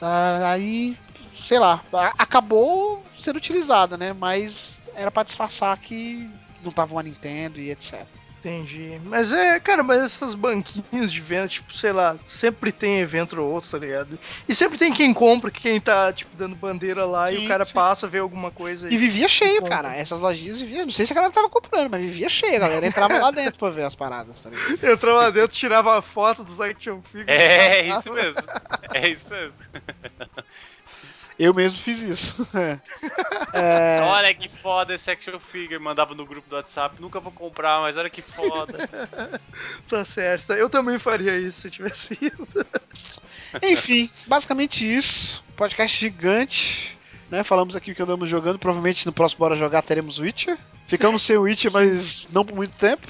ah, aí, sei lá, acabou sendo utilizada, né? Mas era pra disfarçar que não tava uma Nintendo e etc. Entendi. Mas é, cara, mas essas banquinhas de venda, tipo, sei lá, sempre tem evento ou outro, tá ligado? E sempre tem quem compra, quem tá, tipo, dando bandeira lá e Sim, o cara sim. passa, vê alguma coisa E vivia cheio, cara. Essas lojinhas viviam. Não sei se a galera tava comprando, mas vivia cheio. A galera entrava lá dentro pra ver as paradas, tá ligado? Entrava lá dentro, tirava a foto dos action figures. É, isso mesmo. É isso mesmo. Eu mesmo fiz isso. É. Olha que foda esse action figure. Mandava no grupo do WhatsApp. Nunca vou comprar, mas olha que foda. Tá certo. Eu também faria isso se tivesse ido. Enfim, basicamente isso. Podcast gigante. Né? Falamos aqui o que andamos jogando. Provavelmente no próximo Bora Jogar teremos Witcher. Ficamos sem Witcher, mas não por muito tempo.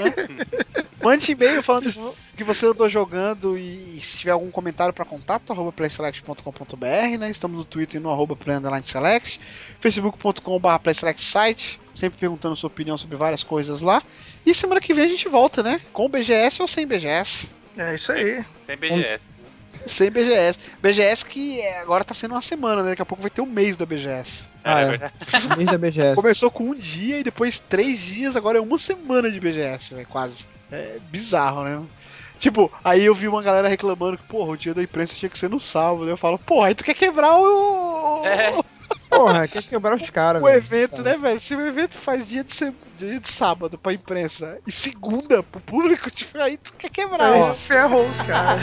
Né? Mande e-mail falando o que você andou jogando e, e se tiver algum comentário para contato, arroba playselect.com.br, né? Estamos no Twitter no arroba play_select, facebook.com.br playselect site, sempre perguntando sua opinião sobre várias coisas lá. E semana que vem a gente volta, né? Com BGS ou sem BGS. É isso aí. Sem BGS. né? Sem BGS. BGS que é, agora tá sendo uma semana, né? Daqui a pouco vai ter um mês da BGS. Ah, É, é. mês da BGS. Começou com um dia e depois três dias, agora é uma semana de BGS, velho, quase. É bizarro, né? Tipo, aí eu vi uma galera reclamando que, porra, o dia da imprensa tinha que ser no sábado. Eu falo, porra, aí tu quer quebrar o. É. Porra, quer quebrar os caras, O velho. evento, né, velho? Se o evento faz dia de, se- dia de sábado pra imprensa e segunda pro público, tipo, aí tu quer quebrar. Aí ferrou os caras.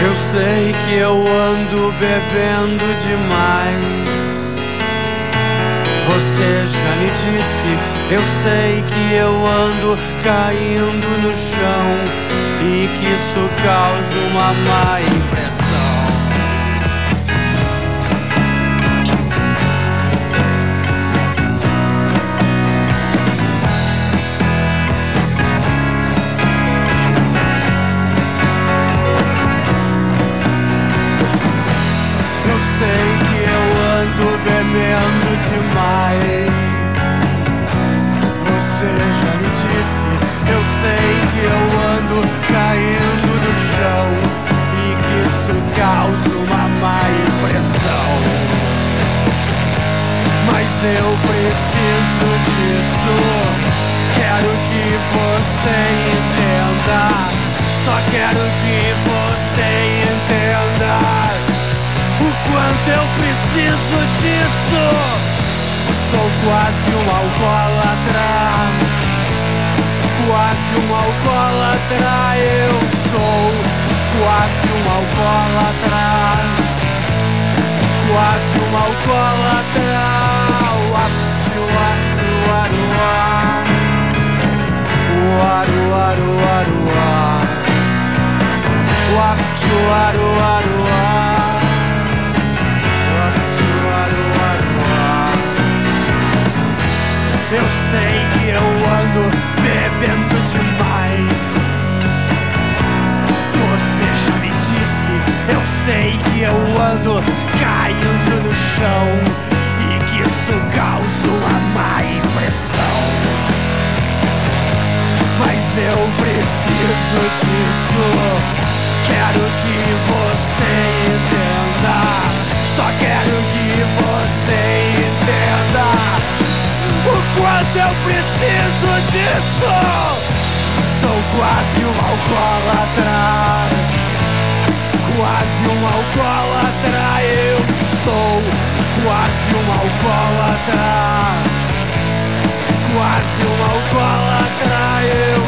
Eu sei que eu ando bebendo demais. Você já me disse, eu sei que eu ando caindo no chão e que isso causa uma má impressão. Causa uma má impressão. Mas eu preciso disso. Quero que você entenda. Só quero que você entenda o quanto eu preciso disso. Sou quase um alcoólatra, quase um alcoólatra. Eu sou quase um alcoólatra, quase um alcoólatra. Uaru, uaru, uaru, uaru, uaru, uaru, uaru, uaru, Eu sei que eu ando bebendo demais. Sei que eu ando caindo no chão e que isso causa uma má impressão. Mas eu preciso disso. Quero que você entenda. Só quero que você entenda o quanto eu preciso disso. Sou quase um alcoólatra, quase um alcoólatra. Eu sou quase um alcoólatra. Quase um alcoólatra. Eu